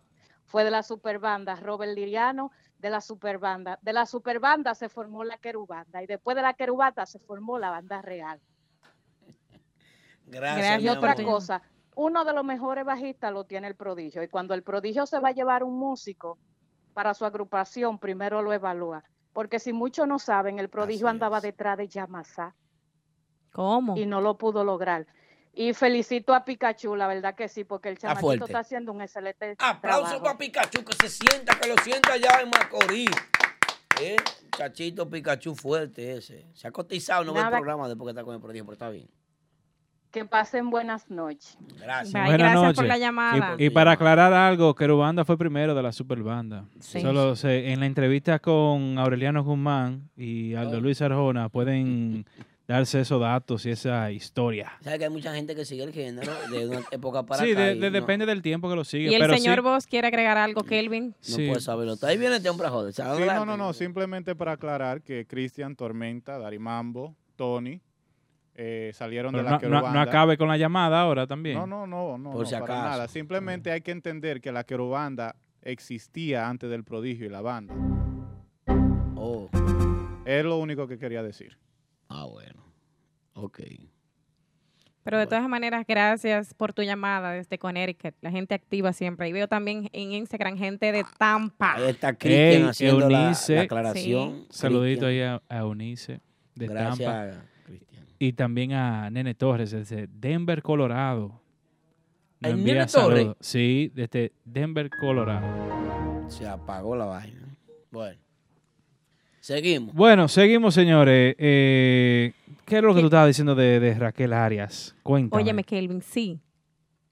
Fue de la superbanda Robert Liriano, de la superbanda. De la superbanda se formó la querubanda y después de la querubanda se formó la banda real. Gracias. Y otra amor. cosa, uno de los mejores bajistas lo tiene el prodigio. Y cuando el prodigio se va a llevar un músico para su agrupación, primero lo evalúa. Porque si muchos no saben, el prodigio andaba detrás de Yamasá. ¿Cómo? Y no lo pudo lograr. Y felicito a Pikachu, la verdad que sí, porque el chamaquito está haciendo un excelente Aplauso trabajo. para Pikachu, que se sienta, que lo sienta allá en Macorís. ¿Eh? Chachito Pikachu fuerte ese. Se ha cotizado, no ve el programa después que está con el prodigio, pero está bien. Que pasen buenas noches. Gracias. Bye, Buenas gracias noches. por la llamada. Y, y para aclarar algo, Querubanda fue primero de la superbanda. Sí. Solo se- en la entrevista con Aureliano Guzmán y Aldo Luis Arjona pueden darse esos datos y esa historia. ¿Sabes que hay mucha gente que sigue el género de una época para sí, acá? de- y de- no- depende del tiempo que lo sigue. Y el pero señor sí, Vos quiere agregar algo, Kelvin. No Sí. puede saberlo. Ahí viene este hombre joder. Sí, no, no, no, simplemente para aclarar que Cristian Tormenta, Dari Mambo, Tony, eh, salieron Pero de no, la no- no querubanda. acabe con la llamada ahora también. No, no, no, no, Por no, si para acaso. nada. Simplemente hay que entender que la querubanda existía antes del prodigio y la banda. Oh. Es lo único que quería decir. Ah, bueno. Ok. Pero de todas maneras, gracias por tu llamada desde Connecticut. La gente activa siempre. Y veo también en Instagram gente de Tampa. Ahí está Cristian Ey, haciendo la, Eunice. la aclaración. Saludito Cristian. ahí a, a Eunice de Gracias, Tampa. Y también a Nene Torres desde Denver, Colorado. Nos ¿El envía Nene Torres? Sí, desde Denver, Colorado. Se apagó la vaina. Bueno. Seguimos. Bueno, seguimos, señores. Eh, ¿Qué es lo que tú estabas diciendo de, de Raquel Arias? Cuéntame. Óyeme, Kelvin, sí.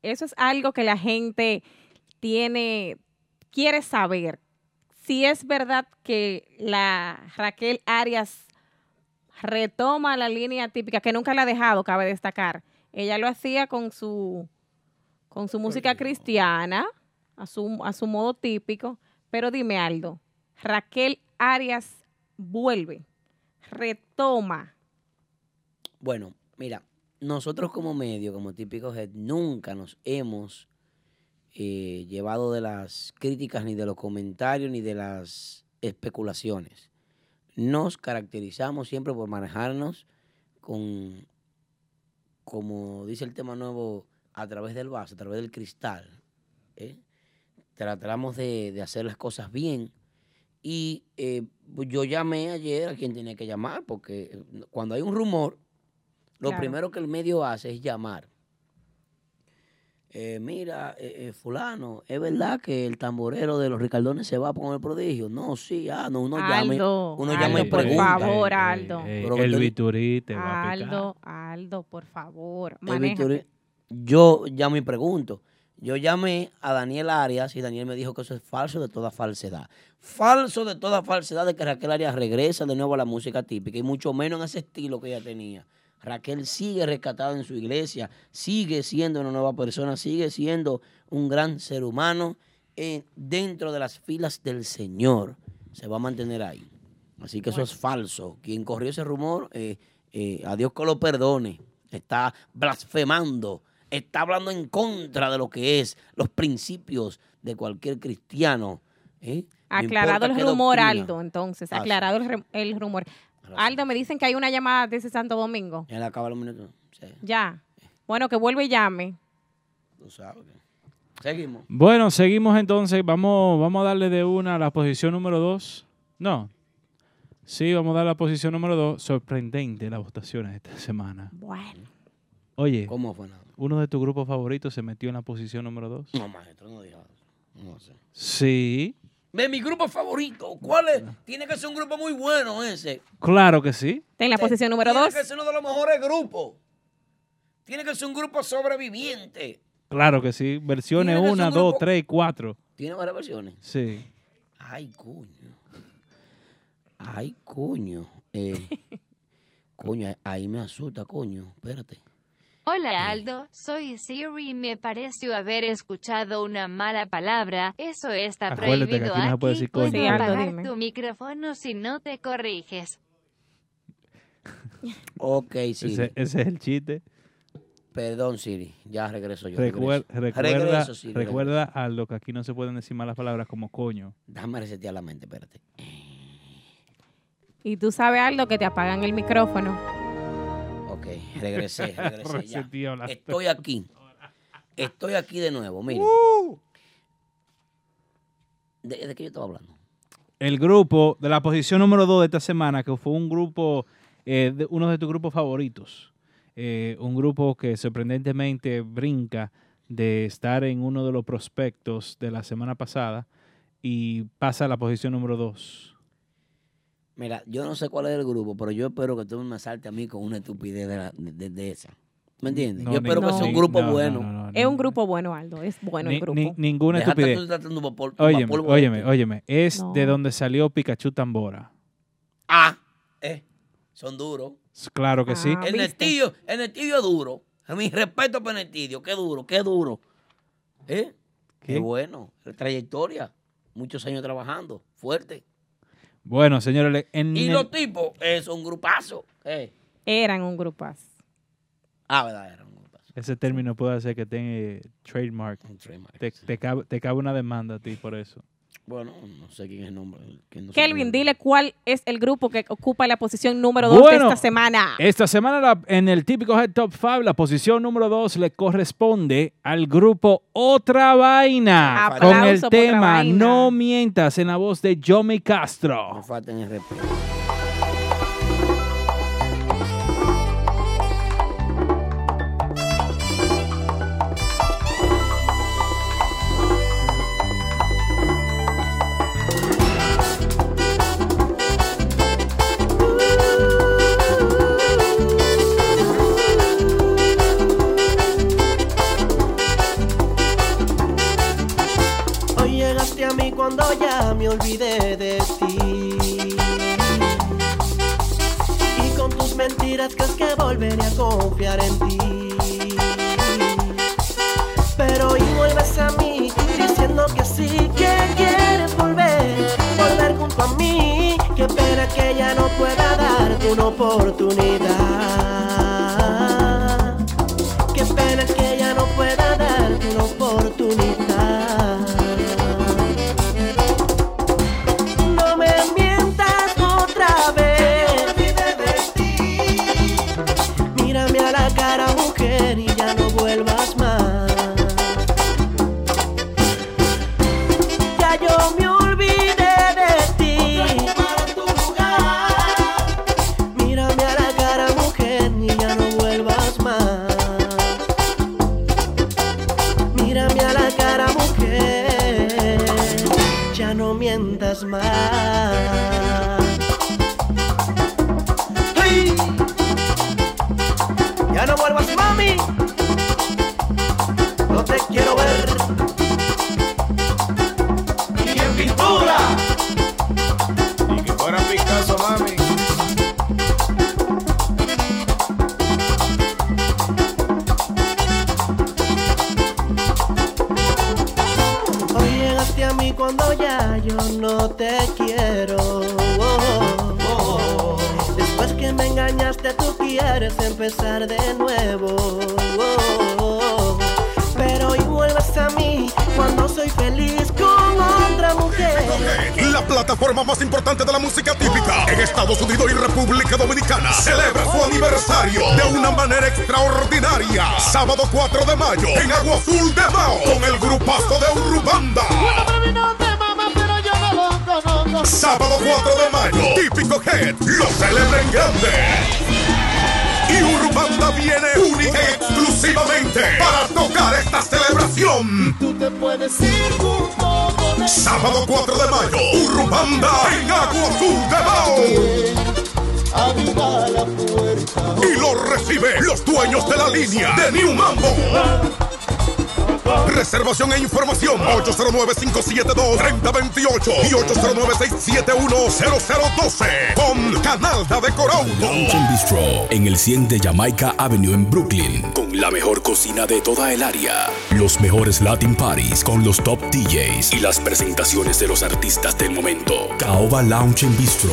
Eso es algo que la gente tiene, quiere saber. Si es verdad que la Raquel Arias retoma la línea típica, que nunca la ha dejado, cabe destacar. Ella lo hacía con su, con su música cristiana, a su, a su modo típico. Pero dime, Aldo, Raquel Arias vuelve, retoma. Bueno, mira, nosotros como medio, como típico head, nunca nos hemos eh, llevado de las críticas, ni de los comentarios, ni de las especulaciones. Nos caracterizamos siempre por manejarnos con, como dice el tema nuevo, a través del vaso, a través del cristal. ¿eh? Tratamos de hacer las cosas bien. Y eh, pues yo llamé ayer a quien tenía que llamar, porque eh, cuando hay un rumor, lo Claro. primero que el medio hace es llamar. Eh, mira, eh, eh, fulano, ¿es verdad que el tamborero de los Ricardones se va con el prodigio? No, sí, ah, no, uno llama, y- Aldo, uno Aldo, llama y por pregunta. favor, Aldo. Eh, el Viturí te va a picar. Aldo, Aldo, por favor, manéjate. Yo llamo y pregunto. Yo llamé a Daniel Arias y Daniel me dijo que eso es falso de toda falsedad. Falso de toda falsedad de que Raquel Arias regresa de nuevo a la música típica y mucho menos en ese estilo que ella tenía. Raquel sigue rescatada en su iglesia, sigue siendo una nueva persona, sigue siendo un gran ser humano eh, dentro de las filas del Señor. Se va a mantener ahí. Así que eso es falso. Quien corrió ese rumor, eh, eh, a Dios que lo perdone. Está blasfemando, está hablando en contra de lo que es los principios de cualquier cristiano. ¿eh? No Aclarado el rumor, doctrina. Aldo, entonces. Ah, sí. Aclarado el, rumor. Aldo, me dicen que hay una llamada desde Santo Domingo. Ya le acaba los minutos. Sí, Ya. Bueno, que vuelva y llame. tú sabes. Seguimos. Bueno, seguimos entonces. Vamos, vamos a darle de una a la posición número dos. No. Sí, vamos a dar la posición número dos. Sorprendente las votaciones esta semana. Bueno. Oye, ¿Cómo fue nada? uno de tus grupos favoritos se metió en la posición número dos. No, maestro, no digas. No sé. Sí, De mi grupo favorito. ¿Cuál es? Tiene que ser un grupo muy bueno ese. claro que sí. Está en la posición número Tiene dos. que ser uno de los mejores grupos. Tiene que ser un grupo sobreviviente. Claro que sí. Versiones Tiene que ser 1, un 2, grupo- 3 y 4. Tiene varias versiones. Sí. Ay, coño. Ay, coño. Eh, coño, ahí me asusta, coño. Espérate. Hola Aldo, soy Siri y me pareció haber escuchado una mala palabra. Eso está Acuérdate que prohibido aquí no se puede aquí. decir coño. Puedo Sí, Aldo, apagar dime. tu micrófono si no te corriges. Ok, Siri. Ese, ese es el chiste. Perdón, Siri. Ya regreso yo. Recuer- regreso. recuerda, Regreso, Siri, recuerda a lo que aquí no se pueden decir malas palabras como coño. Déjame resetear la mente, espérate. Y tú sabes, Aldo, que te apagan el micrófono. Regresé, regresé ya. Estoy aquí. Estoy aquí de nuevo, mire. ¿De, de qué yo estaba hablando? El grupo de la posición número 2 de esta semana, que fue un grupo, eh, de- uno de tus grupos favoritos. Eh, un grupo que sorprendentemente brinca de estar en uno de los prospectos de la semana pasada y pasa a la posición número 2. Mira, yo no sé cuál es el grupo, pero yo espero que tú me salte a mí con una estupidez de, la- de- de esa. ¿Me entiendes? No, yo espero que sea un no, grupo no, bueno. no, no, Es un grupo bueno, Aldo. Es bueno el Ni- grupo. ni- ninguna estupidez. tú pol- Óyeme, polvo óyeme, óyeme. Es No. de donde salió Pikachu Tambora. Ah, eh, son duros. Claro que sí. Ah, El ¿viste? Nestidio, el Nestidio es duro. A mi respeto para el Nestidio, qué duro, qué duro. ¿Eh? Qué ¿Qué? bueno. Trayectoria. Muchos años trabajando. Fuerte. Bueno, señores, en Y el- los tipos, es un grupazo. Eh, Eran un grupazo. Ah, verdad, era un Ese término puede hacer que tenga trademark. Te, te cabe, te cabe una demanda a ti por eso. Bueno, no sé quién es el nombre. quién no Kelvin, dile cuál es el grupo que ocupa la posición número 2 Bueno, de esta semana. Esta semana la- en el típico Head Top 5, la posición número 2 le corresponde al grupo Otra Vaina Aplauso con el tema. No Mientas en la voz de Yomi Castro. No falten el respeto. Confiar en ti. Pero hoy vuelves a mí diciendo que sí, que quieres volver, volver junto a mí. Qué pena que ya no pueda darte una oportunidad. Te quiero. Oh, oh, oh. Después que me engañaste, tú quieres empezar de nuevo. Oh, oh. Pero hoy vuelves a mí cuando soy feliz con otra mujer. La plataforma más importante de la música típica en Estados Unidos y República Dominicana celebra su aniversario de una manera extraordinaria. Sábado 4 de mayo en Agua Azul de Mao con el grupazo de Urubanda. Sábado 4 de mayo, típico Head lo celebra en grande. Y Urbanda viene única y exclusivamente para tocar esta celebración. Tú te puedes ir junto con él. Sábado 4 de mayo, Urbanda en Agua Azul de puerta. Y lo recibe los dueños de la línea de New Mambo. Reservación e información 809-572-3028 y 809-671-0012 con Canalda de Corauto. Lounge Bistro en el 100 de Jamaica Avenue en Brooklyn, con la mejor cocina de toda el área, los mejores Latin parties con los top DJs y las presentaciones de los artistas del momento. Caoba Lounge Bistro,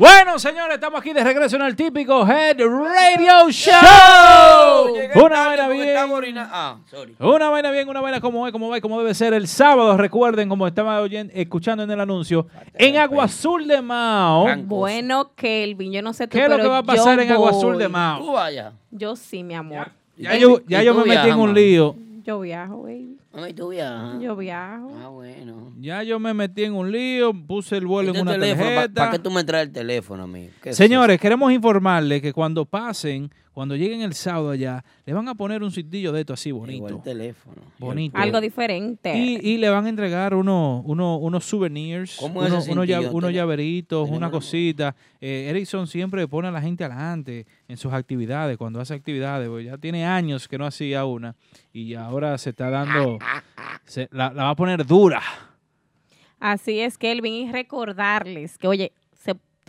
Bueno, señores, estamos aquí de regreso en el típico Head Radio Show. Una vaina bien. Ah, sorry. Una vaina bien, una vaina como es, como va y como debe ser. El sábado, recuerden, como estaba oyendo, escuchando en el anuncio, en Agua Azul de Mao. Bueno, Kelvin, yo no sé tú, ¿Qué es lo pero que va a pasar en Agua Azul de voy. Mao? Tú vaya. Yo sí, mi amor. Ya yo, ya ¿Y yo tú me metí en viajas, un mami? lío. Yo viajo, baby. Ay, tú viajas. Yo viajo. Ah, bueno. Ya yo me metí en un lío, puse el vuelo en una teléfono, ¿pa- tarjeta. ¿Para qué tú me traes el teléfono a mí? ¿Qué es Señores, queremos informarles que cuando pasen, cuando lleguen el sábado allá, le van a poner un citillo de esto así bonito. Igual el teléfono. Bonito. Algo diferente. Y, y le van a entregar uno, uno- unos souvenirs, ¿Cómo es uno- ese unos cintillo? llaveritos, una cosita. Eh, Erickson siempre pone a la gente adelante en sus actividades, cuando hace actividades. pues ya tiene años que no hacía una y ahora se está dando, se- la, la va a poner dura. Así es, Kelvin, y recordarles que, oye,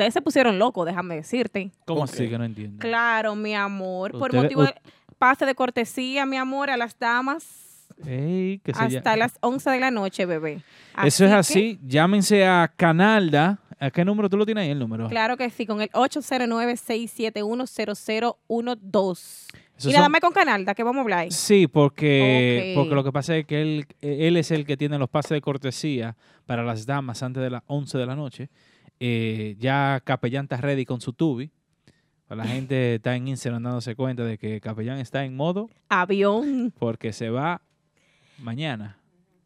ustedes se pusieron locos, déjame decirte. ¿Cómo así que no entiendo? Claro, mi amor, por Ustedes- motivo de pase de cortesía, mi amor, a las damas Ey, que se hasta las 11 de la noche, bebé. Eso es que, así. Llámense a Canalda. ¿A qué número tú lo tienes ahí el número? Claro que sí, con el 809-671-0012. Esos Y nada son- más con Canalda, que vamos a hablar. Sí, porque, porque lo que pasa es que él, él es el que tiene los pases de cortesía para las damas antes de las 11 de la noche. Eh, ya Capellán está ready con su tubi. La gente está en Instagram dándose cuenta de que Capellán está en modo Avión, porque se va mañana.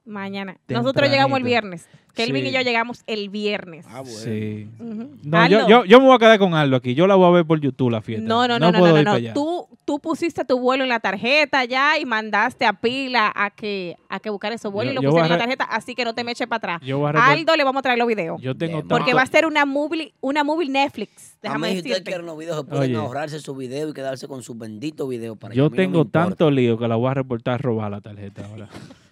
Mañana. Nosotros llegamos el viernes. Kelvin Sí. y yo llegamos el viernes. Sí. Ujú. No, yo, yo, yo me voy a quedar con Aldo aquí. Yo la voy a ver por YouTube la fiesta. No, no, no, no, puedo no, ir no. para allá. Tú, tú pusiste tu vuelo en la tarjeta ya y mandaste a pila a que, a que buscar esos vuelos Yo- y lo pusieron a en la tarjeta, así que no te me eches para atrás. Yo voy a recor- Aldo le vamos a traer los videos. Yo tengo Porque va a ser una movie, una movie Netflix. A Déjame mí, si ustedes decirte. quieren los videos, se pueden Oye. ahorrarse su video y quedarse con sus benditos videos para Yo. A mí tengo tanto lío que la voy a reportar robar la tarjeta ahora.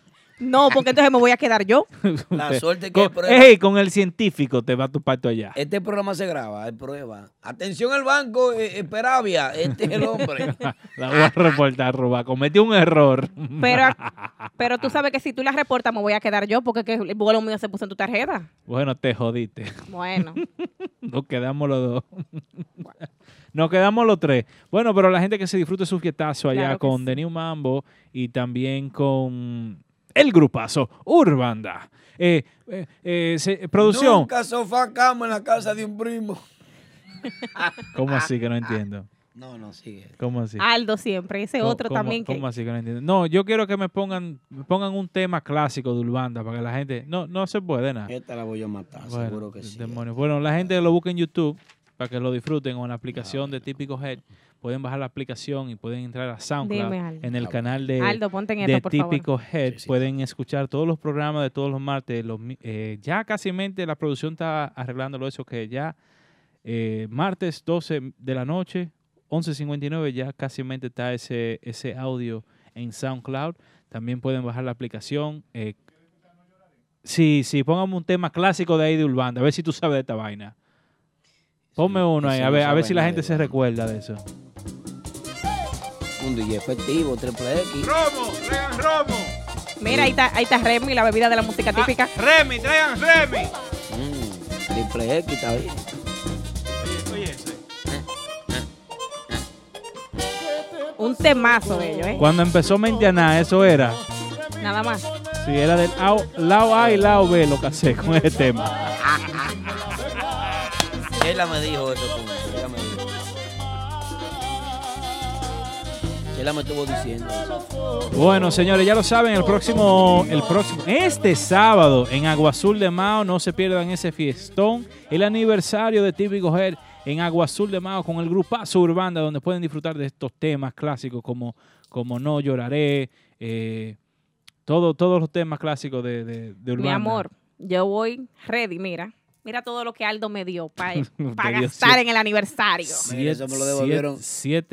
No, porque entonces me voy a quedar yo. La suerte que con, hay prueba. ey, con el científico te va tu parto allá. Este programa se graba, hay prueba. Atención al banco, eh, eh, Peravia, este es el hombre. La voy a reportar robar. Cometí un error. Pero, pero tú sabes que si tú la reportas me voy a quedar yo porque que el vuelo mío se puso en tu tarjeta. Bueno, te jodiste. Bueno. Nos quedamos los dos. Nos quedamos los tres. Bueno, pero la gente que se disfrute su fiestazo allá Claro con The New Mambo y también con el grupazo Urbanda. Eh, eh, eh, se- producción. Nunca sofá cama en la casa de un primo. ¿Cómo así que no entiendo? No, no, sigue. ¿Cómo así? Aldo siempre, ese ¿Cómo- otro cómo- también que... ¿Cómo así que no entiendo? No, yo quiero que me pongan, me pongan un tema clásico de Urbanda para que la gente... No, no se puede nada. Esta la voy a matar, Bueno, seguro que sí. demonios. Bueno, la gente lo busca en YouTube para que lo disfruten o en la aplicación de Típico Head. Pueden bajar la aplicación y pueden entrar a SoundCloud Dime, Aldo. en el canal de, Aldo, ponte en de por favor. Típico Head. Pueden escuchar todos los programas de todos los martes. Los, eh, ya casi la producción está arreglándolo eso que ya eh, martes 12 de la noche, 11.59, ya casi está ese, ese audio en SoundCloud. También pueden bajar la aplicación. eh, sí, sí, póngame un tema clásico de ahí de Urbanda, a ver si tú sabes de esta vaina. Ponme uno ahí, a ver, a ver si la gente de se recuerda de eso. Un DJ efectivo, triple X. Romo, traigan romo. Mira, ahí está, ahí está Remy, la bebida de la música típica. Remy, traigan Remy. Mm, triple X está bien. Oye, ese. Un temazo de ellos, ¿eh? Cuando empezó Mentiana, eso era. Nada más. Sí, era del lado A y lado B lo que hacé con ese tema. Ella me dijo eso, punto. Ella me dijo. Ella me estuvo diciendo eso. Bueno, señores, ya lo saben, el próximo, el próximo, este sábado en Agua Azul de Mao, no se pierdan ese fiestón, el aniversario de Típico Head en Agua Azul de Mao con el grupazo Urbanda, donde pueden disfrutar de estos temas clásicos como, como No Lloraré, eh, todo, todos los temas clásicos de, de, de Urbanda. Mi amor, yo voy ready, mira. Mira todo lo que Aldo me dio para gastar siete- en el aniversario. Siete, eso me lo devolvieron. siete,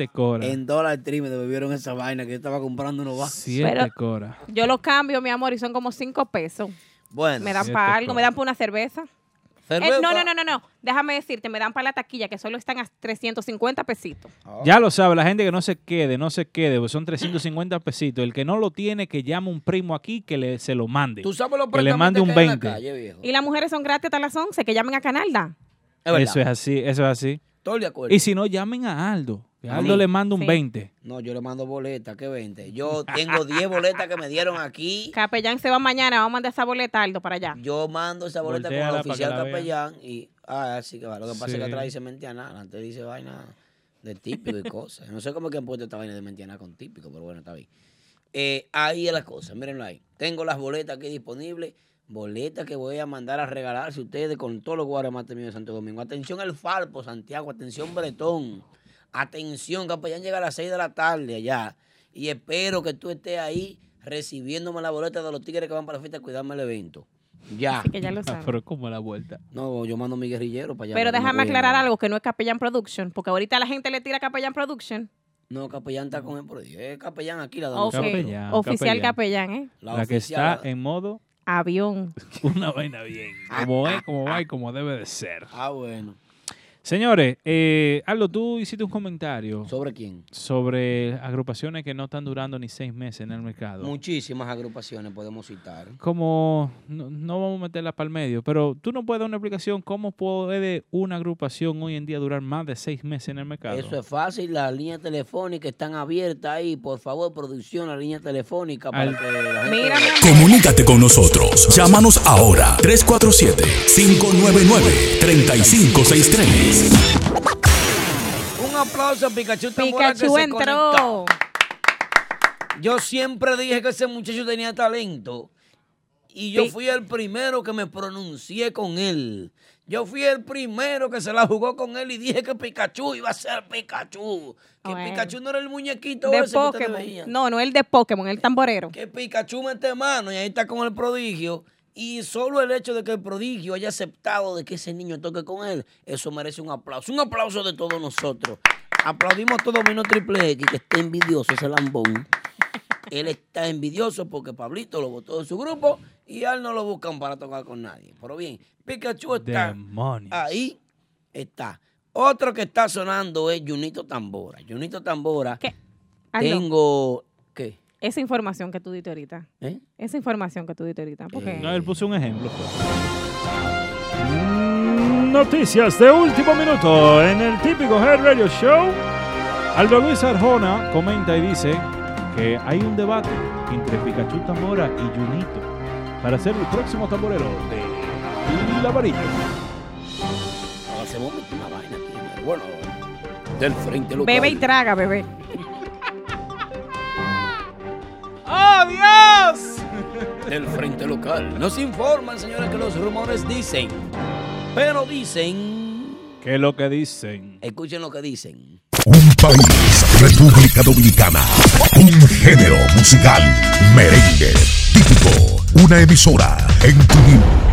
siete coras. En Dollar Tree me devolvieron esa vaina que yo estaba comprando unos vasos. Siete Pero- coras. Yo lo cambio, mi amor, y son como cinco pesos. Bueno. Me dan para algo, me dan para una cerveza. Eh, no, no, no, no, no. Déjame decirte, me dan para la taquilla, que solo están a 350 pesitos. Ya lo sabe, la gente que no se quede, no se quede, pues son 350 pesitos. El que no lo tiene, que llame un primo aquí que le, se lo mande. Tú sabes los que le mande un 20. Y las mujeres son gratis hasta las 11, que llamen a Canalda. Eso es así, eso es así. Estoy de acuerdo. Y si no, llamen a Aldo. Aldo le manda un Sí. 20. No, yo le mando boletas, ¿qué 20? Yo tengo 10 boletas que me dieron aquí. Capellán se va mañana, vamos a mandar esa boleta, Aldo, para allá. Yo mando esa boleta con el oficial vean. capellán y ah, así que va. Lo que pasa es que atrás dice mentiana, antes dice vaina de típico y cosas. No sé cómo es que han puesto esta vaina de mentiana con típico, pero bueno, está bien. eh, ahí es la cosa, mírenlo ahí. Tengo las boletas aquí disponibles. Boletas que voy a mandar a regalarse ustedes con todos los guaremates míos de Santo Domingo. Atención el Falpo, Santiago. Atención Bretón. Atención, capellán llega a las 6 de la tarde allá. Y espero que tú estés ahí recibiéndome la boleta de los tigres que van para la fiesta a cuidarme el evento. Ya. Así que ya lo saben. pero como la vuelta. No, yo mando a mi guerrillero para allá. Pero déjame aclarar algo, que no es Capellán Production, porque ahorita la gente le tira a Capellán Production. No, capellán está con él por ahí. Es capellán aquí la de Ok. nosotros. Capellán, Oficial capellán, ¿eh? La, que está en modo Avión. una vaina bien. Como es, como va y como debe de ser. Ah, bueno. Señores, eh, Aldo, tú hiciste un comentario. ¿Sobre quién? Sobre agrupaciones que no están durando ni seis meses en el mercado. Muchísimas agrupaciones podemos citar. Como, no, no vamos a meterla para el medio, pero tú no puedes dar una explicación cómo puede una agrupación hoy en día durar más de seis meses en el mercado. Eso es fácil, las líneas telefónicas están abiertas ahí. Por favor, producción, la línea telefónica para Al- que la gente... Mira, Comunícate con nosotros. Llámanos ahora 347-599-3563. Un aplauso a Pikachu Tambora Pikachu que se entró. conectó. Yo siempre dije que ese muchacho tenía talento. Y yo Pi- fui el primero que me pronuncié con él. Yo fui el primero que se la jugó con él y dije que Pikachu iba a ser Pikachu. Que Bueno. Pikachu no era el muñequito De ese que Pokémon. veían. No, no el de Pokémon, el tamborero. Que Pikachu mete mano y ahí está con el prodigio. Y solo el hecho de que el prodigio haya aceptado de que ese niño toque con él, eso merece un aplauso. Un aplauso de todos nosotros. Aplaudimos todo menos Triple X, que está envidioso ese lambón. Él está envidioso porque Pablito lo votó de su grupo y a él no lo buscan para tocar con nadie. Pero bien, Pikachu está Demonios. ahí, está. Otro que está sonando es Junito Tambora. Junito Tambora. Aldo. Tengo. ¿Qué? Esa información que tú diste ahorita. ¿Eh? Esa información que tú diste ahorita. Porque No, él puso un ejemplo. pues. Noticias de último minuto en el típico Head Radio Show. Aldo Luis Arjona comenta y dice que hay un debate entre Pikachu Tambora y Junito para ser el próximo tamborero de La Varilla. Hacemos una vaina Bueno, del frente bebe y traga, bebé. ¡Oh, Dios! Del frente local. Nos informan, señores, que los rumores dicen. Pero dicen. ¿Qué es lo que dicen? Escuchen lo que dicen. Un país, República Dominicana. Un género musical, merengue, típico. Una emisora en tu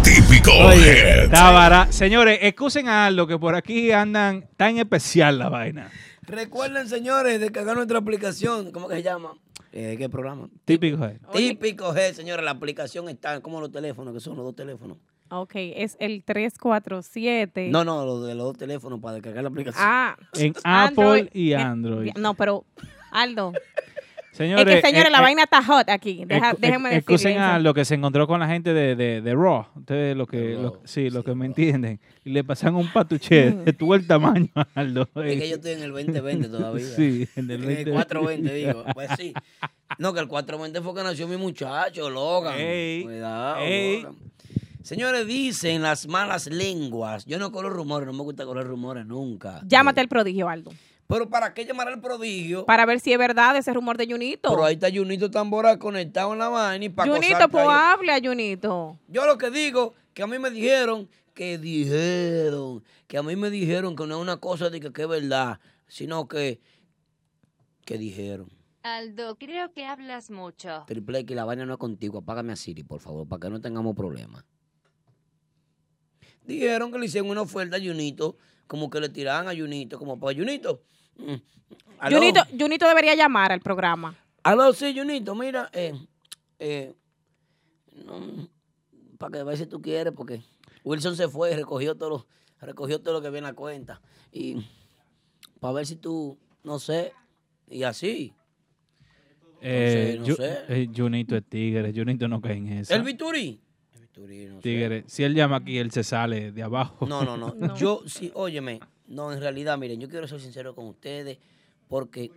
típico Oye, Head. está bara- Señores, excusen a Aldo que por aquí andan tan especial la vaina. Recuerden, señores, de cargar nuestra aplicación. ¿Cómo que se llama? Eh, ¿Qué programa? Típico. Head. Típico G, señores. La aplicación está como los teléfonos, que son los dos teléfonos. Ok, es el 347. No, no, los de los dos teléfonos para descargar la aplicación. Ah. En Android. Apple y Eh, Android. No, pero, Aldo. Señores, es que, señores, eh, la eh, vaina está hot aquí. Deja, déjenme decirle Excusen a lo que se encontró con la gente de, de, de Raw. Ustedes lo que, lo- sí, lo que me entienden. Y le pasan un patuché de todo el tamaño a Aldo. Es que yo estoy en el 2020 todavía. Sí, en el En el 2020. 420, digo. Pues sí. No, que el 420 fue que nació mi muchacho, Logan. Cuidado. ey. Logan. Señores, dicen las malas lenguas. Yo no corro rumores, no me gusta correr rumores nunca. Llámate al prodigio, Aldo. Pero ¿para qué llamar al prodigio? Para ver si es verdad ese rumor de Junito. Pero ahí está Junito Tambora conectado en la vaina y para Junito, pues hable, Junito. Yo lo que digo, que a mí me dijeron, que dijeron, que a mí me dijeron que no es una cosa de que, que es verdad, sino que, que dijeron. Aldo, creo que hablas mucho. Triple X, la vaina no es contigo, apágame a Siri, por favor, para que no tengamos problemas. Dijeron que le hicieron una oferta a Junito, como que le tiraban a Junito, como para Junito. Junito, Junito debería llamar al programa. Aló, sí, Junito, mira, eh, eh, para que veas si tú quieres, porque Wilson se fue y recogió todo lo, recogió todo lo que viene a cuenta. Y para ver si tú, no sé, y así. Eh, no sé. eh, Junito es tigre. Junito no cae en eso. ¿El Vituri? El Vituri, no sé. Tigre. Si él llama aquí, él se sale de abajo. No, no, no. Yo, sí, óyeme, no, en realidad, miren, yo quiero ser sincero con ustedes porque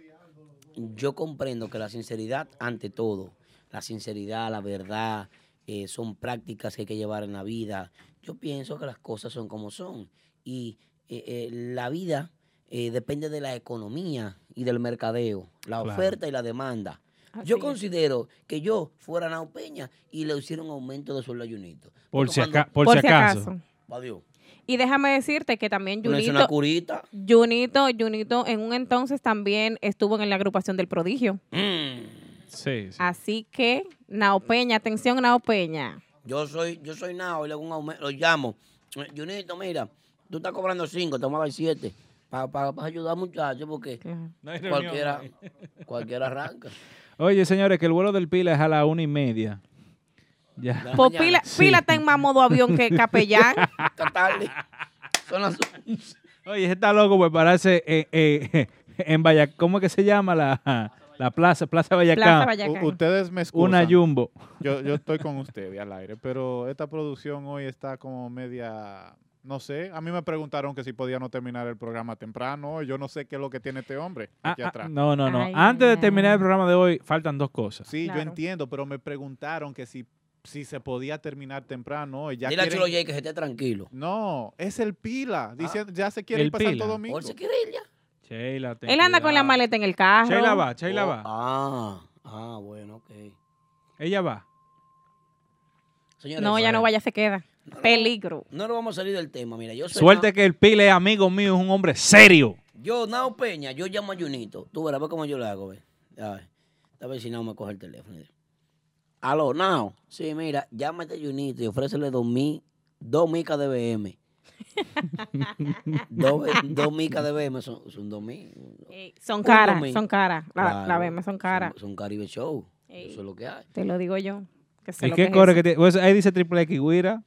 yo comprendo que la sinceridad ante todo, la sinceridad, la verdad, eh, son prácticas que hay que llevar en la vida. Yo pienso que las cosas son como son y eh, eh, la vida eh, depende de la economía y del mercadeo, la Claro. oferta y la demanda. Yo considero que yo fuera Nao Peña y le hiciera un aumento de sueldo a Junito. Por si, cuando- aca- por si acaso. Adiós. Y déjame decirte que también Junito, una curita. Junito, Junito en un entonces también estuvo en la agrupación del prodigio. Sí, sí. Así que, Nao Peña, atención Nao Peña. Yo soy, yo soy Nao y le hago un aumento, lo llamo. Junito, mira, tú estás cobrando cinco, te vamos a dar siete. Para ayudar muchachos, porque No hay reunión cualquiera, cualquiera arranca. Oye, señores, que el vuelo del Pila es a las una y media. Ya. Pues Pila, Sí. Pila está en más modo avión que capellán. Esta tarde. Son las Oye, está loco por pararse en, en, en Valla- ¿Cómo es que se llama la, la plaza? Plaza Vallacán. U- ustedes me excusan. Una jumbo. Yo, yo estoy con ustedes al aire, pero esta producción hoy está como media, no sé. A mí me preguntaron que si podía no terminar el programa temprano. Yo no sé qué es lo que tiene este hombre aquí Ah, ah, atrás. no, no, no. Antes de terminar el programa de hoy, faltan dos cosas. Sí, yo entiendo, pero me preguntaron que si, si se podía terminar temprano hoy. Ya Dile a Chulo J que se esté tranquilo. No, es el Pila. Diciendo, ya se quiere ir para Pila. Santo Domingo. Por se quiere ir ya. Sheila, ten Él anda con la maleta en el carro. Sheila va, Sheila Oh, va. Ah, ah, bueno, ok. Ella va. Señores, No, ya no vaya, se queda. Peligro. No nos vamos a salir del tema. Mira, yo soy Suerte Nao- que el Pila es amigo mío, es un hombre serio. Yo, Nao Peña, yo llamo a Junito. Tú verás, ve cómo yo le hago, ve. A ver, a ver si Nao me coge el teléfono. Aló, Nao. Sí, mira, llámate a Junito y ofrécele dos mil, dos micas de BM. dos, dos micas de BM son, son dos mil. Son caras, son caras. La, BM son caras. Son, son Caribe Show. Eso es lo que hay. Te lo digo yo. que sé ¿Y lo qué que es coro eso. que tiene? Pues ahí dice triple X, Guira.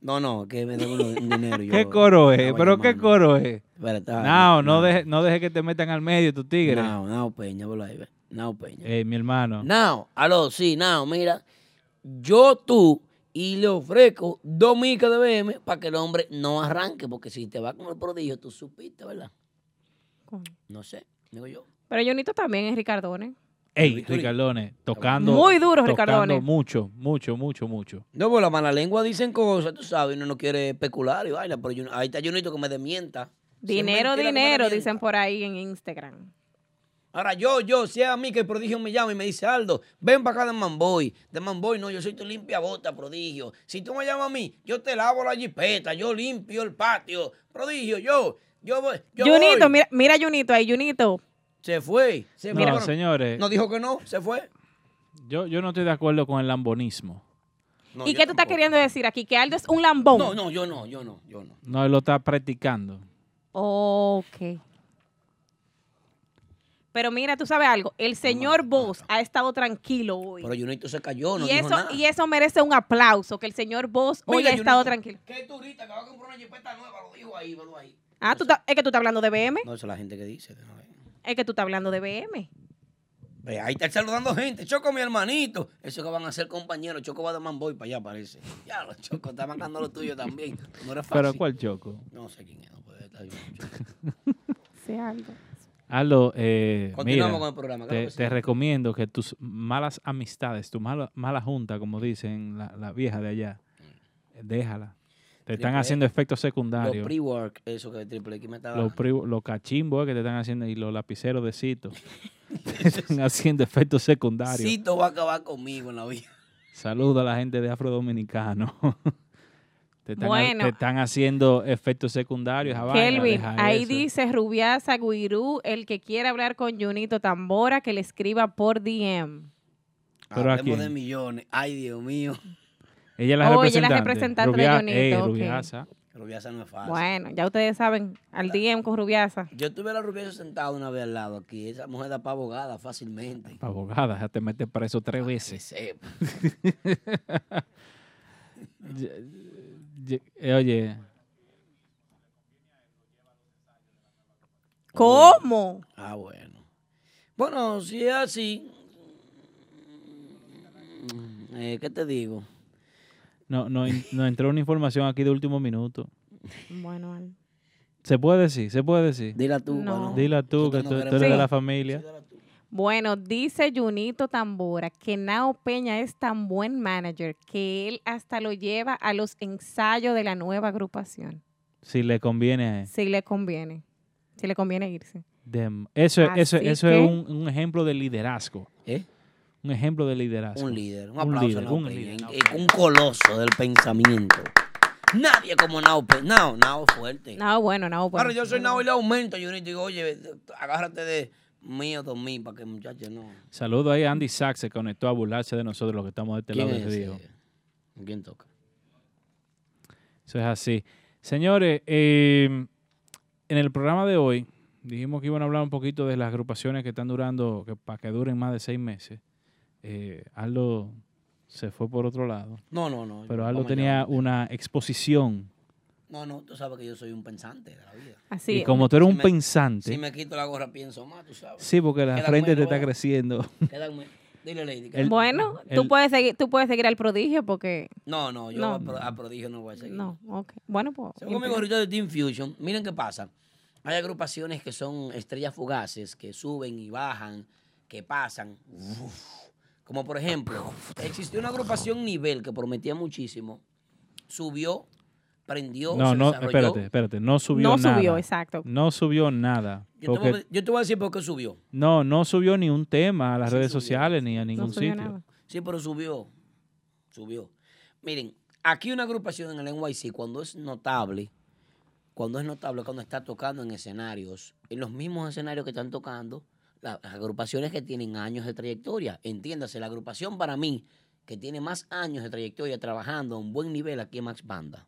No, no, que me den un dinero. yo ¿Qué coro es? ¿Pero qué coro es? Espera, está- No, no deje, no deje que te metan al medio tu tigre. Nao, Nao Peña, por ahí, ve. Nao Peña. Eh, mi hermano. Now, aló, sí, now, mira, yo tú y le ofrezco dos micas de BM para que el hombre no arranque, porque si te va con el prodigio, tú supiste, ¿verdad? No sé, digo yo. Pero Junito también es Ricardone. Ey, Ricardone, tocando. Muy duro, tocando Ricardone. Mucho, mucho, mucho, mucho. No, pues la mala lengua dicen cosas, tú sabes, uno no quiere especular y vaina, pero yo- ahí está Junito que me. Si es Dinero, me dinero, dicen por ahí en Instagram. Ahora yo, yo, si es a mí que el prodigio me llama y me dice, Aldo, ven para acá de Manboy. De Manboy, no, yo soy tu limpia bota, prodigio. Si tú me llamas a mí, yo te lavo la jipeta, yo limpio el patio. Prodigio, yo, yo voy. Yo Junito, voy. mira, mira Junito ahí, Junito. Se fue. Se No, fue. Bueno, señores. No dijo que no, se fue. Yo, yo no estoy de acuerdo con el lambonismo. No, ¿Y qué tú estás queriendo decir aquí? Que Aldo es un lambón. No, no, yo no, yo no, yo no. No, él lo está practicando. Ok. Pero mira, tú sabes algo. El señor Vos ha estado tranquilo hoy. Pero Junito se cayó, no y, dijo eso, nada. y eso merece un aplauso, que el señor Vos hoy ha estado Junito, tranquilo. Qué turista que va a comprar una jipeta nueva, lo dijo ahí, velo ahí. Ah, tú es que tú estás hablando de BM. No, esa es la gente que dice. Es que tú estás hablando de BM. Ve, ahí está saludando gente. Choco, mi hermanito. Eso que van a ser compañeros. Choco va de Manboy para allá, parece. Ya, los Choco, está marcando lo tuyo también. No era fácil. Pero ¿cuál choco? No sé quién es, no puede estar bien. Sí, Aldo. Aldo, eh, Continuamos mira, con el programa, te, claro que sí. te recomiendo que tus malas amistades, tu mala, mala junta, como dicen la, la vieja de allá, déjala. Te están Triple haciendo efectos Los secundarios. pre-work, eso que Triple X me estaba... Los, los cachimbos que te están haciendo y los lapiceros de Cito. te están haciendo efectos secundarios. Cito va a acabar conmigo en la vida. Saludo a la gente de Afro Dominicano. te, están, Bueno. te están haciendo efectos secundarios. Kelvin, ahí eso. dice Rubiasa Guirú, el que quiera hablar con Junito Tambora, que le escriba por DM. ¿Pero Hablemos de millones. Ay, Dios mío. Ella es la Oh, ella es la representante. representante de Rubia- Jonito, Ey, ok. Rubiasa. Rubiasa no es fácil. Bueno, ya ustedes saben, al DM con Rubiasa. Yo tuve a la Rubiasa sentada una vez al lado aquí. Esa mujer da para abogada fácilmente. Abogada, ya te metes preso tres veces. Oye, ¿Cómo? Ah, bueno. Bueno, si es así, mm, eh, ¿qué te digo? no, no, nos entró una información aquí de último minuto. Bueno. ¿Se puede decir? ¿Se puede decir? Dila tú, No. Dila tú, que no tú, eres de la familia. Bueno, dice Junito Tambora que Nao Peña es tan buen manager que él hasta lo lleva a los ensayos de la nueva agrupación. Si le conviene a él. Si le conviene. Si le conviene irse. Dem- Eso, es- eso, eso que- es un, un ejemplo de liderazgo. ¿Eh? un ejemplo de liderazgo. Un líder. Un aplauso líder, a Nao un Peña, líder. un coloso del pensamiento. Nadie como Nao Peña. Nao, Nao fuerte. No, bueno, no, bueno. Ahora yo soy Nao y le aumento. Yo digo, oye, agárrate de mío, dos mil, para que muchachos no. Saludo ahí a Andy Sachs, se conectó a burlarse de nosotros los que estamos de este ¿Quién lado del río. ¿Quién toca? Eso es así. Señores, eh, en el programa de hoy dijimos que iban a hablar un poquito de las agrupaciones que están durando, que para que duren más de seis meses. Eh, Aldo se fue por otro lado. No, no, no. Pero Aldo tenía una exposición. No, no, tú sabes que yo soy un pensante de la vida. Así Y como tú eres un pensante. Si me quito la gorra, pienso más, tú sabes. Sí, porque la Quedan frente te menos, está creciendo. Quedan me- Dile, Lady. El- Bueno, el- tú puedes seguir, tú puedes seguir al prodigio porque. No, no, yo No. A, pro- a prodigio no voy a seguir. No, ok. Bueno, pues. Según mi gorrito de Team Fusion, miren qué pasa. Hay agrupaciones que son estrellas fugaces, que suben y bajan, que pasan. Uf. Como por ejemplo, existió una agrupación nivel que prometía muchísimo, subió, prendió, No, se no, desarrolló. espérate, espérate. No subió No nada. subió, exacto. No subió nada. Yo te, porque- voy, a- yo te voy a decir por qué subió. no, no subió ni un tema a las redes sociales ni a ningún sitio. Sí, pero subió. Subió. Miren, aquí una agrupación en el NYC, cuando es notable, cuando es notable, cuando está tocando en escenarios, en los mismos escenarios que están tocando, la- las agrupaciones que tienen años de trayectoria. Entiéndase, la agrupación para mí, que tiene más años de trayectoria trabajando a un buen nivel aquí en Max Banda.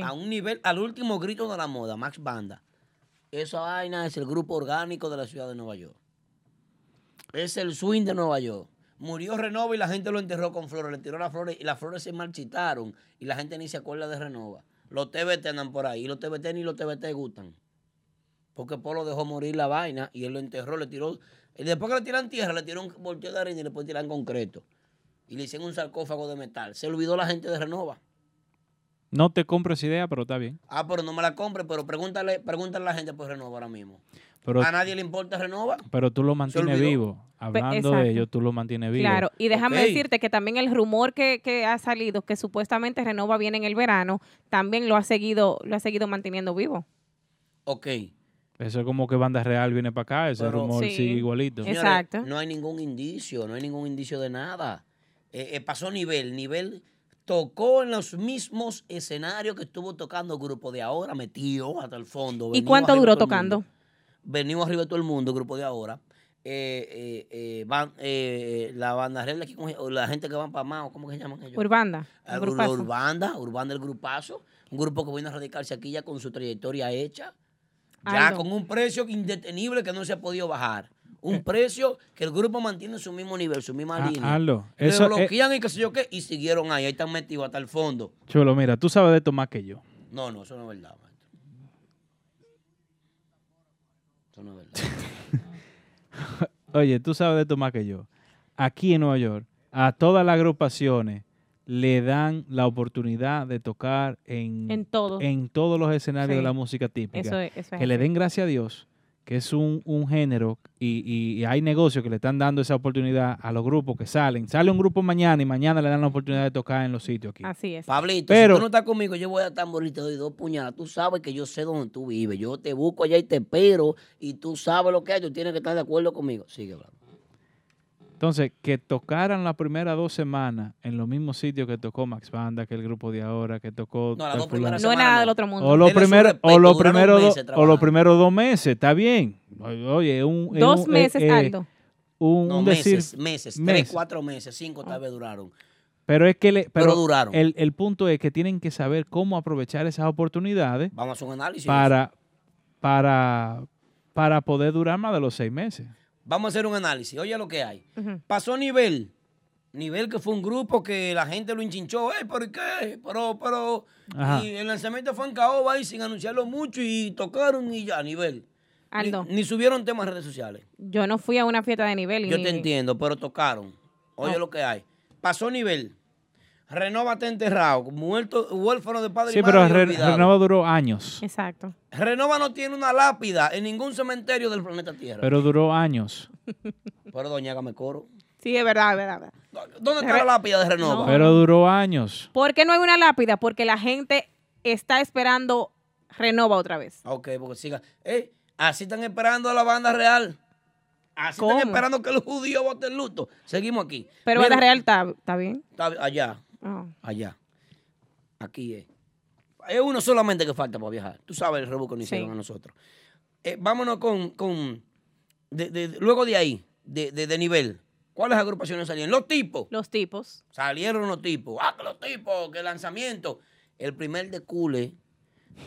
A un nivel, al último grito de la moda, Max Banda. Esa vaina es el grupo orgánico de la ciudad de Nueva York. Es el swing de Nueva York. Murió Renova y la gente lo enterró con flores, le tiró las flores y las flores se marchitaron y la gente ni se acuerda de Renova. Los TBT andan por ahí los TBT ni los TBT gustan. Porque Polo dejó morir la vaina y él lo enterró, le tiró. Y después que le tiran tierra, le tiró un volteo de arena y después tiran concreto. Y le hicieron un sarcófago de metal. Se olvidó la gente de Renova. No te compro esa idea, pero está bien. Ah, pero no me la compre, pero pregúntale, pregúntale a la gente por Renova ahora mismo. Pero, ¿A nadie le importa Renova? pero tú lo mantienes vivo. Hablando exacto. de ello, tú lo mantienes vivo. Claro, y déjame decirte que también el rumor que, que ha salido, que supuestamente Renova viene en el verano, también lo ha seguido, lo ha seguido manteniendo vivo. Ok. Eso es como que Banda Real viene para acá, ese Pero- rumor Sí. sigue igualito. Señores, No hay ningún indicio, no hay ningún indicio de nada. Eh, eh, pasó nivel, nivel tocó en los mismos escenarios que estuvo tocando Grupo de Ahora, metido hasta el fondo. ¿Y cuánto duró el tocando? Venimos arriba de todo el mundo, Grupo de Ahora. Eh, eh, eh, van- la banda real de aquí, ¿cómo se- o la gente que van para Mao, ¿cómo que se llaman ellos? Urbanda. Ah, un Ur- grupazo. Urbanda, Urbanda el grupazo, un grupo que viene a radicarse aquí ya con su trayectoria hecha, ya Aldo. con un precio indetenible que no se ha podido bajar. Un precio que el grupo mantiene en su mismo nivel, su misma Ah, línea. Le eso es- bloquean y qué sé yo qué, y siguieron ahí, ahí están metidos hasta el fondo. Chulo, mira, tú sabes de esto más que yo. No, no, eso no es verdad, maestro. Eso no es verdad. Oye, tú sabes de esto más que yo. Aquí en Nueva York, a todas las agrupaciones le dan la oportunidad de tocar en, En todo. en todos los escenarios Sí. de la música típica. Eso es- eso es que le den gracias a Dios que es un, un género y, y- y hay negocios que le están dando esa oportunidad a los grupos que salen. Sale un grupo mañana y mañana le dan la oportunidad de tocar en los sitios aquí. Así es. Pablito, Pero- si tú no estás conmigo, yo voy a tamboril y te doy dos puñadas. Tú sabes que yo sé dónde tú vives. Yo te busco allá y te espero. Y tú sabes lo que hay. Tú tienes que estar de acuerdo conmigo. Sigue hablando. Entonces, que tocaran las primeras dos semanas en los mismos sitios que tocó Max Banda, que el grupo de ahora, que tocó. No, las dos primeras. No es nada del otro mundo. O los primeros, respeto, o los duraron primeros, meses do- o los primeros dos meses, está bien. Oye, un, Dos un- meses, eh, eh, Aldo. Un, No, un decir, meses, meses, Tres, meses. cuatro meses, cinco tal vez duraron. Pero es que le, pero, Pero duraron. El, el punto es que tienen que saber cómo aprovechar esas oportunidades Vamos a hacer un análisis. para, para, para poder durar más de los seis meses. Vamos a hacer un análisis. Oye lo que hay. Pasó nivel. Nivel que fue un grupo que la gente lo enchinchó. ¡Eh, ¿por qué? Pero, pero. Ajá. Y el lanzamiento fue en caoba y sin anunciarlo mucho y tocaron y ya, nivel. Ni, Aldo. ni subieron temas en redes sociales. Yo no fui a una fiesta de nivel. y Yo ni- te entiendo, pero tocaron. Oye No. lo que hay. Pasó nivel. Renova está enterrado, muerto, huérfano de padre Sí, y madre. pero Re- olvidado. Renova duró años. Exacto. Renova no tiene una lápida en ningún cementerio del planeta Tierra. Pero duró años. Pero doña hágame coro. Sí, es verdad, es verdad. es verdad. ¿Dónde está la lápida de Renova? Pero duró años. ¿Por qué no hay una lápida? Porque la gente está esperando Renova otra vez. Ok, porque siga. Eh, así están esperando a la banda real. Así ¿Cómo? están esperando que los judíos voten luto. Seguimos aquí. Pero Mira, Banda Real está, está bien. está allá, Ah. allá. Aquí es. Es uno solamente que falta para viajar. Tú sabes el robo que nos Sí. hicieron a nosotros. Eh, vámonos con, con de- de- luego de ahí, de, de- de nivel. ¿Cuáles agrupaciones salieron? Los tipos. Los tipos. Salieron los tipos. Ah, que los tipos, que lanzamiento. El primer de cule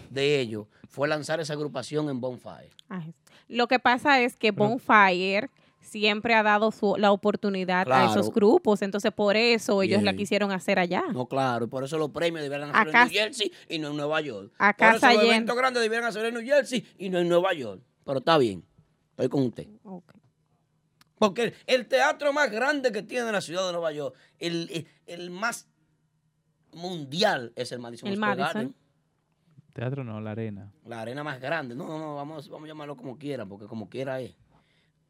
de ellos fue lanzar esa agrupación en Bonfire. Ay, Lo que pasa es que Bonfire siempre ha dado su- la oportunidad a esos grupos, entonces por eso ellos la quisieron hacer allá. No, claro, y por eso los premios debieran hacer Acá- en New Jersey y no en Nueva York. A por eso los eventos grandes debieran hacer en New Jersey y no en Nueva York. Pero está bien, estoy con usted. Porque el, el teatro más grande que tiene la ciudad de Nueva York, el, el- el más mundial, es el Madison El Square Madison. Garden. Teatro no, la arena. La arena más grande. No, no, no, vamos, vamos a llamarlo como quiera, porque como quiera es.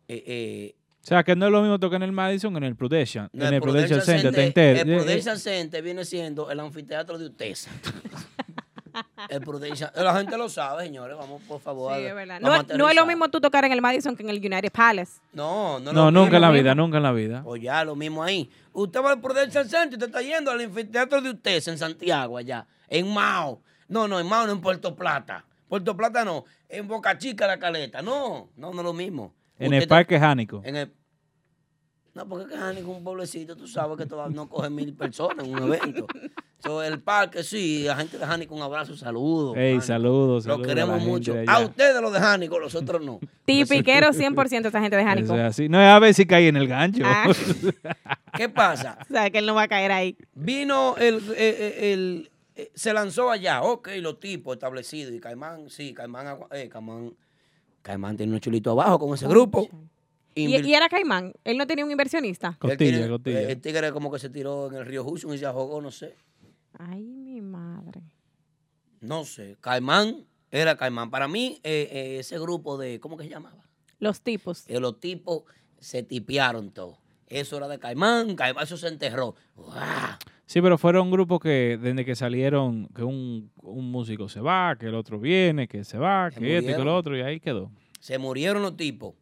Eh, eh, O sea, que no es lo mismo tocar en el Madison que en el Prudential. no, en el Prudential Prudential Center. te Center- enter- el Prudential Center viene siendo el anfiteatro de Utesa. el Prudential, la gente lo sabe, señores. Vamos, por favor. Sí, es verdad. No, es- no es lo mismo tú tocar en el Madison que en el United Palace. No, no, No, nunca en la vida, nunca en la vida. O ya, lo mismo ahí. Usted va al Prudential Center, usted está yendo al anfiteatro de Utesa en Santiago, allá. En Mao. No, no, en Mao, no en Puerto Plata. Puerto Plata no. En Boca Chica, la caleta. No, no, no es lo mismo. En el Parque Jánico. En el... No, porque Jánico es un pueblecito, tú sabes que todavía no coge mil personas en un evento. So, el parque, sí, la gente de Jánico, un abrazo, saludos. Ey, saludos, Los saludos a queremos mucho. A ustedes los de Jánico, los otros no. Tipiquero 100% esa gente de Jánico. Eso es así. No es a ver si cae en el gancho. Ah. ¿Qué pasa? O sea, que él no va a caer ahí. Vino el, eh, eh, el- eh, se lanzó allá, ok, los tipos establecidos. Y Caimán, sí, Caimán, agua- eh, Caimán, Caimán tiene unos chulitos abajo con ese grupo. Y, Invir- y era Caimán. Él no tenía un inversionista. Él tiene- eh, El tigre como que se tiró en el río Hudson y se ahogó, no sé. Ay, mi madre. No sé. Caimán era Caimán. Para mí, eh, eh, ese grupo de, ¿cómo que se llamaba? Los tipos. Eh, los tipos se tipearon todo. Eso era de Caimán, Caimán, eso se enterró. Sí, pero fueron grupos que desde que salieron, que un, un músico se va, que el otro viene, que se va, Se que esto y que murieron. lo otro, y ahí quedó. Se murieron los tipos.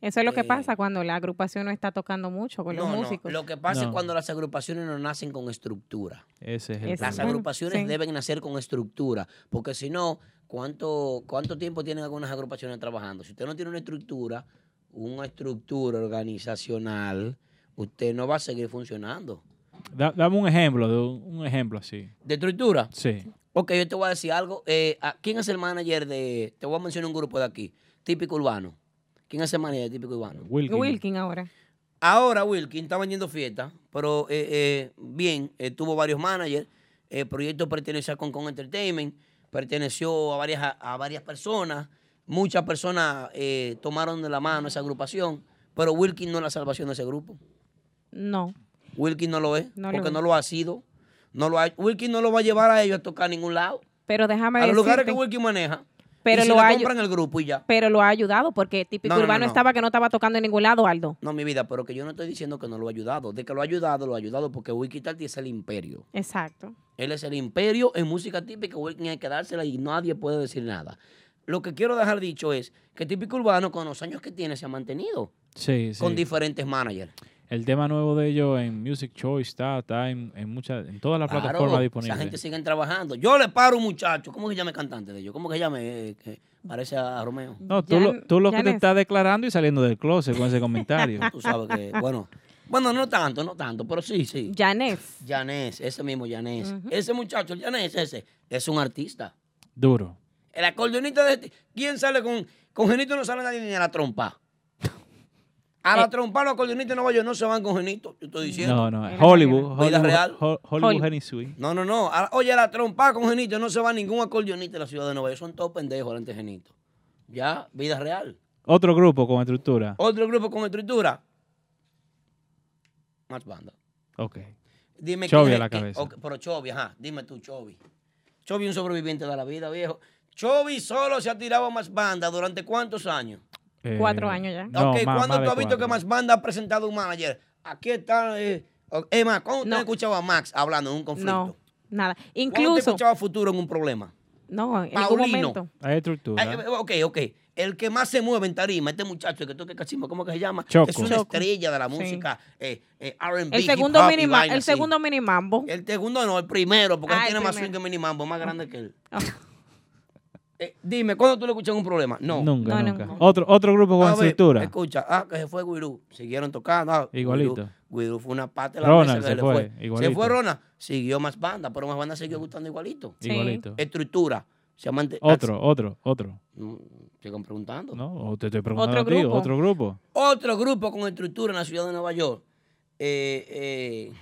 Eso es lo que Eh, pasa cuando la agrupación no está tocando mucho con los no, músicos. Lo que pasa es cuando las agrupaciones no nacen con estructura. Ese es el Las problema. agrupaciones sí. deben nacer con estructura, porque si no, ¿cuánto, ¿cuánto tiempo tienen algunas agrupaciones trabajando? Si usted no tiene una estructura, una estructura organizacional, usted no va a seguir funcionando. Da- dame un ejemplo, de un, un ejemplo así. ¿De estructura? Sí. Ok, yo te voy a decir algo. Eh, ¿a- ¿Quién es el manager de.? Te voy a mencionar un grupo de aquí. Típico Urbano. ¿Quién es el manager de Típico Urbano? Wilkin. Wilkin ahora. Ahora Wilkin está vendiendo fiesta, pero eh, eh, bien, eh, tuvo varios managers. El proyecto perteneció a Concon Entertainment, perteneció a varias, a varias personas. Muchas personas eh, tomaron de la mano esa agrupación, pero Wilkin no es la salvación de ese grupo. No. Wilkin no lo es, No lo porque es. no lo ha sido. No lo ha, Wilkin no lo va a llevar a ellos a tocar a ningún lado. Pero déjame A los lugares que Wilkin maneja. Pero y se lo ha compran el grupo y ya. Pero lo ha ayudado porque Típico No, no, no, Urbano no. estaba que no estaba tocando en ningún lado, Aldo. No, mi vida, pero que yo no estoy diciendo que no lo ha ayudado. De que lo ha ayudado, lo ha ayudado porque Wikitalti es el imperio. Exacto. Él es el imperio en música típica, Wilkin hay que dársela y nadie puede decir nada. Lo que quiero dejar dicho es que Típico Urbano, con los años que tiene, se ha mantenido Sí, sí. con diferentes managers. El tema nuevo de ellos en Music Choice está, está en, en, muchas, en todas las Claro, plataformas disponibles. Esa gente sigue trabajando. Yo le paro un muchacho. ¿Cómo se llama el cantante de ellos? ¿Cómo que se llama? Eh, que parece a Romeo. No, tú, lo, tú lo que te estás declarando y saliendo del closet con ese comentario. Tú sabes que, bueno, bueno, no tanto, no tanto, pero sí, sí. Janés. Janés, ese mismo Janés. Ese muchacho, el Janés, ese, es un artista. Duro. El acordeonista de este. ¿Quién sale con. Con Genito no sale nadie ni a la trompa. A Eh. la trompa los acordeonistas de Nueva York no se van con Genito, yo estoy diciendo. No, no, Hollywood, Vida Hollywood, real. Ho- Hollywood Henny Sweet. No, no, no. A- Oye, a la trompa con Genito no se va ningún acordeonista de la ciudad de Nueva York. Son todos pendejos delante de Genito. Ya, vida real. Otro grupo con estructura. Otro grupo con estructura. Más banda. Ok. Dime Chovy a la quién- cabeza. ok, pero Chovy, ajá. Dime tú, Chovy. Chovy es un sobreviviente de la vida, viejo. Chovy solo se ha tirado a más banda durante cuántos años? Eh, Cuatro años ya. no, ok, más- ¿cuándo más de tú has visto cuatro. que más banda ha presentado un manager? Aquí está. Eh, es más, ¿cuándo usted ha escuchado a Max hablando en un conflicto? No, nada. ¿Cuándo usted Incluso, escuchaba a Futuro en un problema? no, en ningún Paulino. momento. Hay estructura. Ay, ok, ok. el que más se mueve en tarima, este muchacho que toca cachimbo, ¿cómo que se llama? Choco. Es una Choco. estrella de la Sí. música eh, eh, R&B, El hip segundo, hop y minima, vaina el así. segundo minimambo. El segundo no, el primero, porque Ah, él tiene más swing que Minimambo, más grande que él. Eh, dime, ¿cuándo tú le escuchas un problema? No. Nunca, nunca. Otro, otro grupo con estructura. Escucha, ah, que se fue Guirú. Siguieron tocando. ah, Igualito. Guirú, fue una parte de la Ronald mesa que se le fue, Se fue Rona, siguió más banda, pero más banda siguió gustando igualito. Sí. Igualito. Estructura. Se Otro, otro, otro. Mm, Sigan preguntando. No, o te estoy preguntando Otro a ti, grupo. otro grupo. Otro grupo con estructura en la ciudad de Nueva York. Eh, eh,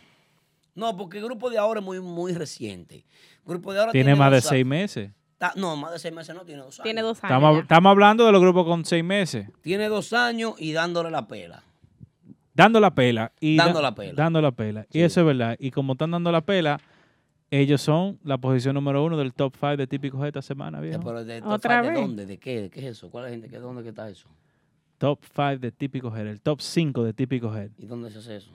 no, porque el grupo de ahora es muy, muy reciente. El grupo de ahora Tiene más de seis meses. No, más de seis meses no, tiene dos años. Tiene dos años. Estamos, estamos hablando de los grupos con seis meses. Tiene dos años y dándole la pela. Dando la pela. Y Dando da- la pela. Dando la pela. Y eso es verdad. Y como están dando la pela, ellos son la posición número uno del top 5 de típicos de esta semana, viejo. Pero de top ¿Otra five, ¿De vez? dónde? ¿De qué? ¿De qué es eso? ¿Cuál es la gente? que- ¿Dónde que está eso? Top 5 de típicos head. El top 5 de típicos head. ¿Y dónde se hace eso?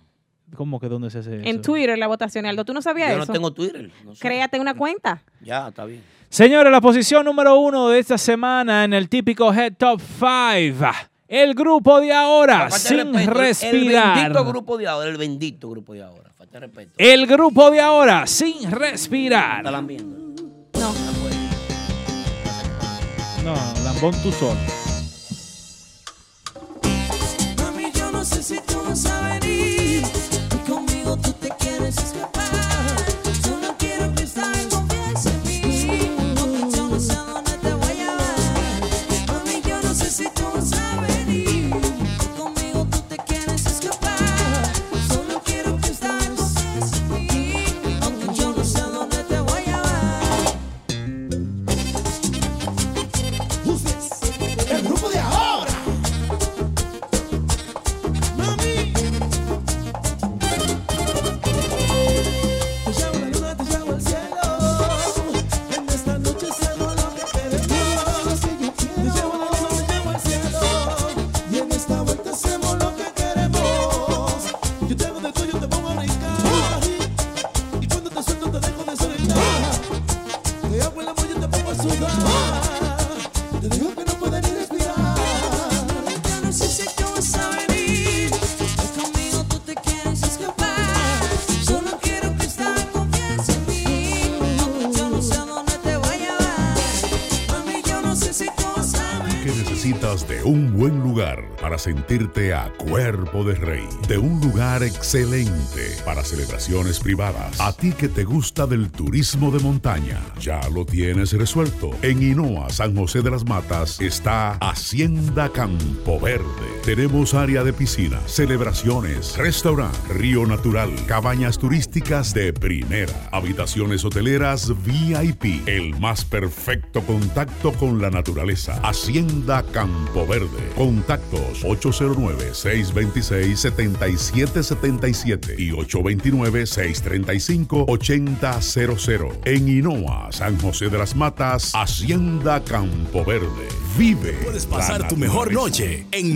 ¿Cómo que dónde se hace eso? En Twitter la votación, Aldo. ¿Tú no sabías Yo no eso? tengo Twitter. no sé. Créate una cuenta. Ya, está bien. Señores, la posición número uno de esta semana en el típico Head Top 5. El grupo de ahora, sin respeto, El respirar. bendito grupo de ahora, el bendito grupo de ahora. Falta de respeto. El grupo de ahora, sin respirar. ¿Están viendo? No. No, Lambón tú solo. Mami, yo no sé si tú vas a venir conmigo tú te quieres escapar. Sentirte a cuerpo de rey, de un lugar excelente para celebraciones privadas. A ti que te gusta del turismo de montaña, ya lo tienes resuelto. En Hinoa, San José de las Matas, está Hacienda Campo Verde. Tenemos área de piscina, celebraciones, restaurante, río natural, cabañas turísticas de primera, habitaciones hoteleras VIP, el más perfecto contacto con la naturaleza. Hacienda Campo Verde. Contactos 809-626-7777 y 829-635-8000. En Hinoa, San José de las Matas, Hacienda Campo Verde. Vive. Puedes pasar tu mejor noche en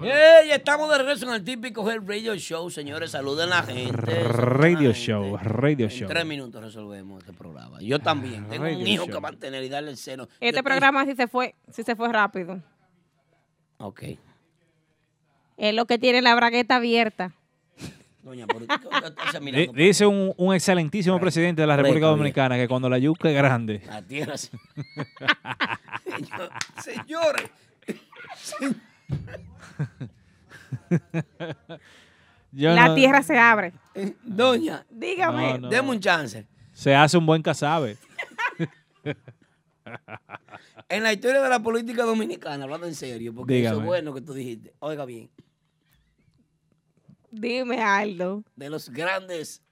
¡Ey! Estamos de regreso en el típico Radio Show, señores. Saluden a la gente. Radio Show, Radio En Show. tres minutos resolvemos este programa. Yo también. Tengo un hijo Show. que mantener y darle el seno. Este estoy- programa sí se fue, sí se fue rápido. Ok. Es lo que tiene la bragueta abierta. Doña, ¿por qué estás Di- mirando? Dice un, un excelentísimo presidente de la República Dominicana que cuando la yuca es grande. La tierra. se- Señor- Señores. Yo la no- tierra se abre. Doña, dígame. No, no. Deme un chance. Se hace un buen casabe. En la historia de la política dominicana, hablando en serio, porque eso es bueno que tú dijiste. Oiga bien, Dime, Aldo. de los grandes,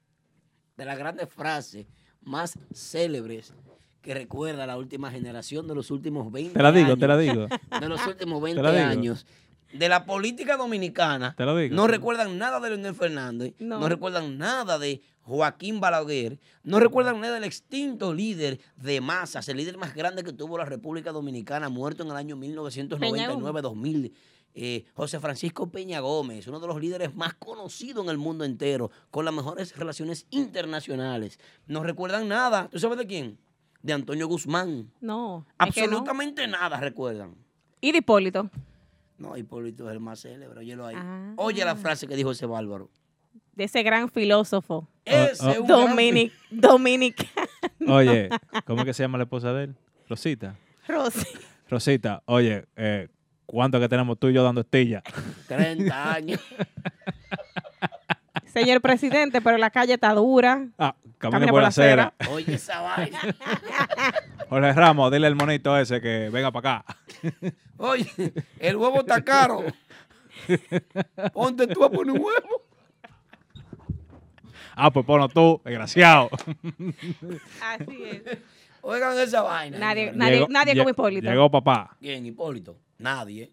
de las grandes frases más célebres que recuerda la última generación de los últimos 20 Te la digo, años. te la digo. De los últimos Te 20 la digo. años. De la política dominicana. Te lo digo. No recuerdan nada de Leonel Fernández. No. No. recuerdan nada de Joaquín Balaguer. No recuerdan nada del extinto líder de masas, el líder más grande que tuvo la República Dominicana, muerto en el año 1999-2000. eh, José Francisco Peña Gómez, uno de los líderes más conocidos en el mundo entero, con las mejores relaciones internacionales. No recuerdan nada. ¿Tú sabes de quién? De Antonio Guzmán. No. es que no. Absolutamente nada recuerdan. Y de Hipólito. No, Hipólito es el más célebre, óyelo ahí. Ah. Oye la frase que dijo ese bárbaro. De ese gran filósofo. Ese es un Dominic, Dominic. Oye, ¿cómo es que se llama la esposa de él? Rosita. Rosy. Rosita, oye, eh, ¿cuánto que tenemos tú y yo dando estilla? 30 años. Señor presidente, pero la calle está dura. Ah, camina por la acera. Oye esa vaina. Jorge Ramos, dile al monito ese que venga para acá. Oye, el huevo está caro. Ponte tú a poner un huevo. Ah, pues ponlo tú, desgraciado. Así es. Oigan esa vaina. Nadie, nadie, Llegó- nadie como Hipólito. Llegó papá. ¿Quién, Hipólito? Nadie.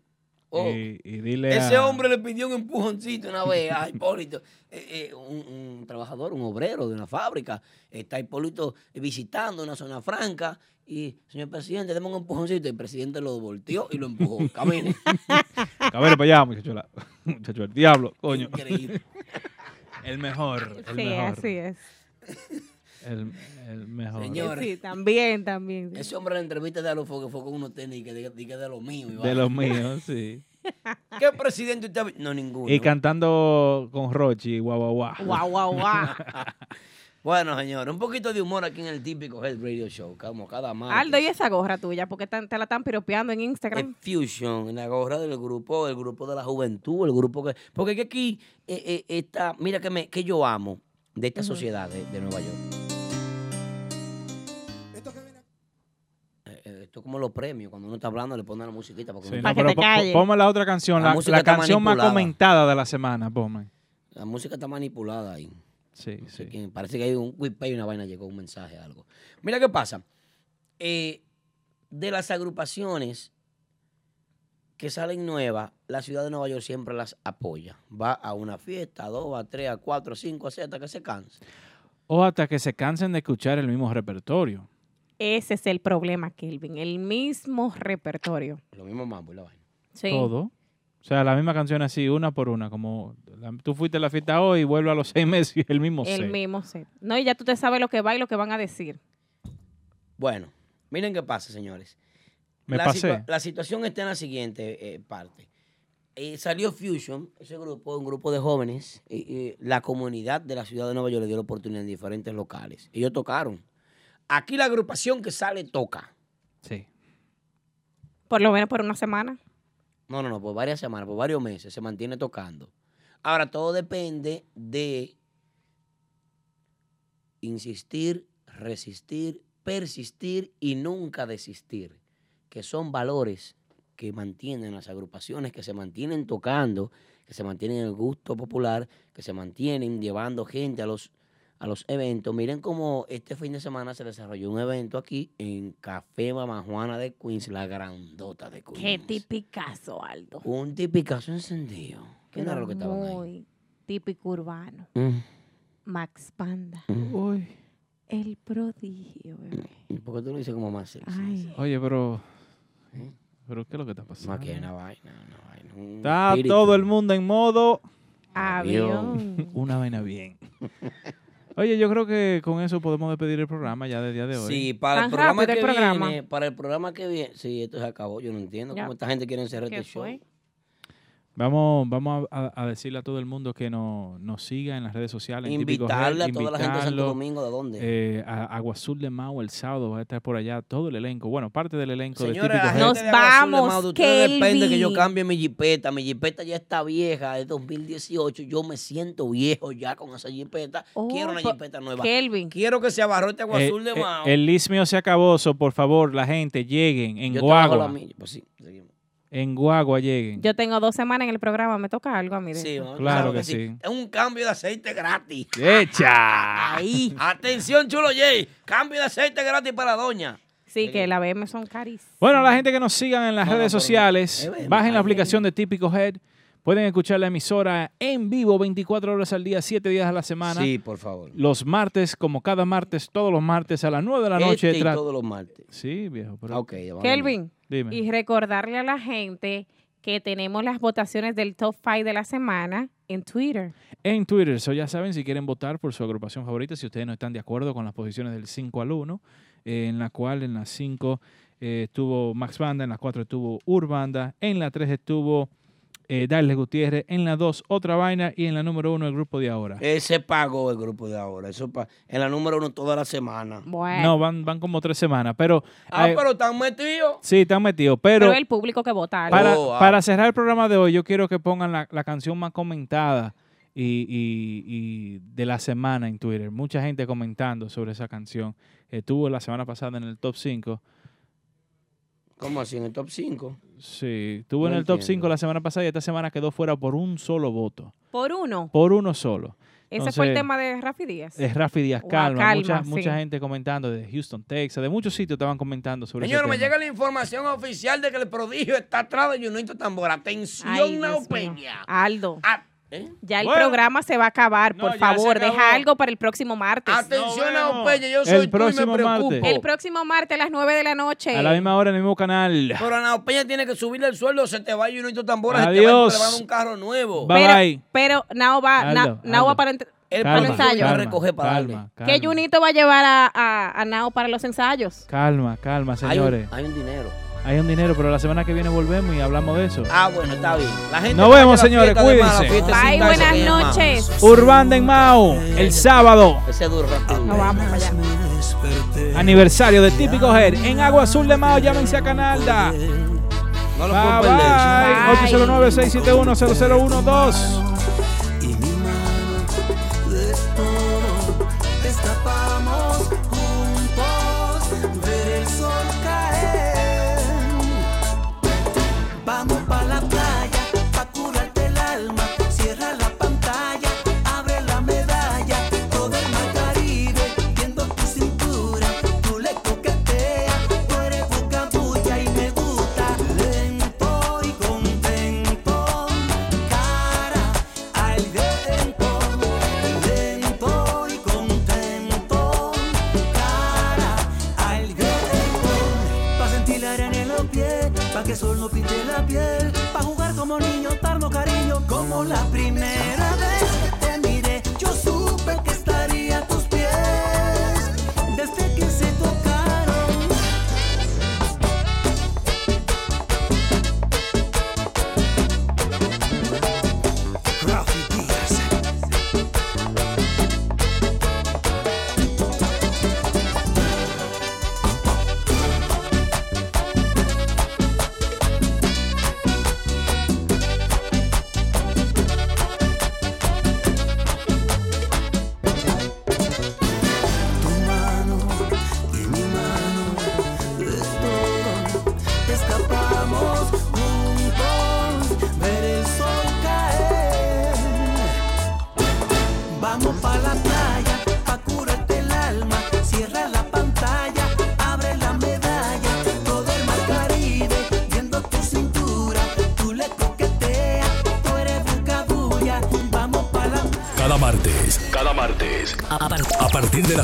Oh, Y, y dile ese a- hombre le pidió un empujoncito una vez a Hipólito, eh, eh, un, un trabajador, un obrero de una fábrica. Está Hipólito visitando una zona franca y, señor presidente, deme un empujoncito. El presidente lo volteó y lo empujó. Camine. Camine para allá, muchacho. la- muchacho, el diablo, coño. Increíble. El mejor, el Sí, mejor. así es. El, el mejor. Señores. Sí, también, también. Ese hombre en la entrevista de Alofo que fue con unos tenis que de, que de los míos. De los míos, sí. ¿Qué presidente usted ha No, ninguno. Y cantando con Rochi, guau, guau, guau. Guau, guau, guau. Bueno, señor, un poquito de humor aquí en el típico Head Radio Show, como cada martes. Aldo, ¿y esa gorra tuya? Porque te la están piropeando en Instagram. Es Fusion, en la gorra del grupo, el grupo de la juventud, el grupo que... Porque que aquí eh, eh, está, mira que, me, que yo amo de esta sociedad de, de Nueva York. Esto es como los premios, cuando uno está hablando le ponen la musiquita. Porque Sí, no, pero po- po- ponme la otra canción, La la, canción más comentada de la semana, ponme. La música está manipulada ahí. Sí, No sé sí. quién, Parece que hay un y una vaina, llegó un mensaje, algo. Mira qué pasa. Eh, de las agrupaciones que salen nuevas, la ciudad de Nueva York siempre las apoya. Va a una fiesta, a dos, a tres, a cuatro, a cinco, a seis, hasta que se canse. O hasta que se cansen de escuchar el mismo repertorio. Ese es el problema, Kelvin. El mismo repertorio. Lo mismo mambo y la vaina. Sí. Todo. O sea, la misma canción así, una por una. Como la- tú fuiste a la fiesta hoy y vuelve a los seis meses y el mismo El set. mismo set. No, y ya tú te sabes lo que va y lo que van a decir. Bueno, miren qué pasa, señores. Me la, pasé. situa- la situación está en la siguiente eh, parte. Eh, salió Fusion, ese grupo, un grupo de jóvenes. y- y la comunidad de la ciudad de Nueva York le dio la oportunidad en diferentes locales. Ellos tocaron. Aquí la agrupación que sale toca. Sí. Por lo menos por una semana. No, no, no, por varias semanas, por varios meses se mantiene tocando. Ahora, todo depende de insistir, resistir, persistir y nunca desistir, que son valores que mantienen las agrupaciones, que se mantienen tocando, que se mantienen en el gusto popular, que se mantienen llevando gente a los, a los eventos. Miren cómo este fin de semana se desarrolló un evento aquí en Café Mamá Juana de Queens, la grandota de Queens. Qué tipicazo, Aldo. Un tipicazo encendido. ¿Qué Pero era lo que estaban ahí? Muy típico urbano. Mm, Max Panda. mm. El prodigio, bebé. ¿Por qué tú lo dices como más sexy? Ay. Oye, pero. ¿Pero qué es lo que está pasando? Más que una vaina, una vaina. un Está espíritu. todo el mundo en modo. Avión. Una vaina bien. Oye, yo creo que con eso podemos despedir el programa ya del día de hoy. Sí, para el programa que el programa. viene, para el programa que viene, sí, esto se acabó, yo no entiendo Ya. cómo esta gente quiere cerrar ¿Qué este show. Vamos, vamos a, a decirle a todo el mundo que nos, nos siga en las redes sociales. en Invitarle Head, a toda la gente de Santo. Domingo, ¿de dónde? Eh, a Agua Azul de Mau el sábado va a estar por allá todo el elenco. Bueno, parte del elenco Señores, de la Típico de vamos, Mau, de ustedes depende que yo cambie mi jipeta. Mi jipeta ya está vieja, es 2018. Yo me siento viejo ya con esa jipeta. Quiero una jipeta nueva. Kelvin. Quiero que se abarrote Agua Eh, Azul de eh, Mao. el list mío se acabó, so, por favor, la gente, lleguen en Yo la Guagua. milla, pues sí, seguimos. En Guagua lleguen. Yo tengo dos semanas en el programa, me toca algo a mí. de Sí, eso. Claro claro que sí. Es un cambio de aceite gratis. ¡Echa! Ahí. Atención, chulo Jay. Cambio de aceite gratis para doña. Sí, que la BM son carísimas. Bueno, la gente que nos sigan en las No, redes sociales, bajen la aplicación de Típico Head. Pueden escuchar la emisora en vivo 24 horas al día, 7 días a la semana. Sí, por favor. Los martes, como cada martes, todos los martes a las 9 de la noche. Este y todos los martes. Sí, viejo. Pero... Ok, ya vamos. Kelvin, Dime. y recordarle a la gente que tenemos las votaciones del top 5 de la semana en Twitter. En Twitter, eso ya saben, si quieren votar por su agrupación favorita, si ustedes no están de acuerdo con las posiciones del 5 al 1, eh, en la cual en la 5 eh, estuvo Max Banda, en la 4 estuvo Urbanda, en la 3 estuvo eh, Darles Gutiérrez, en la 2 otra vaina y en la número 1 el grupo de ahora. Ese pagó el grupo de ahora. Eso pa- en la número uno toda la semana. No, van, van como tres semanas, pero... Ah, eh, pero están metidos. Sí, están metidos, Pero, pero... el público que vota. algo. Para, Oh, ah. para cerrar el programa de hoy, yo quiero que pongan la, la canción más comentada y, y- y de la semana en Twitter. Mucha gente comentando sobre esa canción. Estuvo la semana pasada en el top 5. ¿Cómo así? En el top 5. Sí, estuvo en el top entiendo. 5 la semana pasada y esta semana quedó fuera por un solo voto. Por uno. Por uno solo. Ese fue el tema de Rafi Díaz. Es Rafi Díaz, calma. calma, mucha, sí. mucha gente comentando de Houston, Texas, de muchos sitios estaban comentando sobre Señor, me tema. llega la información oficial de que el prodigio está atrás de Junito Tambora. Atención, Ay, Nao Dios mío. Peña. Aldo. ¿Eh? Ya el Bueno. programa se va a acabar, por favor, deja algo para el próximo martes. Atención, Nao Peña, yo El soy tú y me próximo preocupo. martes. El próximo martes a las 9 de la noche. A la misma hora en el mismo canal. Pero Nao Peña tiene que subirle el sueldo, se te va Junito Tambora, se te va Adiós. y te va a un carro nuevo. Bye, pero, bye. pero Nao va, Aldo, Na- Nao va para, El para el Calma, ensayo. va a calma, recoger para calma, darle. ¿Qué Junito va a llevar a, a, a Nao para los ensayos? Calma, calma, Hay un, señores. hay un dinero. Hay un dinero, pero la semana que viene volvemos y hablamos de eso. Ah, bueno, está bien. Nos vemos, señores. Cuídense. Bye, buenas noches. Urbanda en Mau, el sábado. Ese duro Nos vamos allá. Aniversario de Típico Head en Agua Azul de Mao. Llámense a Canalda. No lo 809 671 0012 pinte la piel. Pa jugar como niño darnos cariño como la primera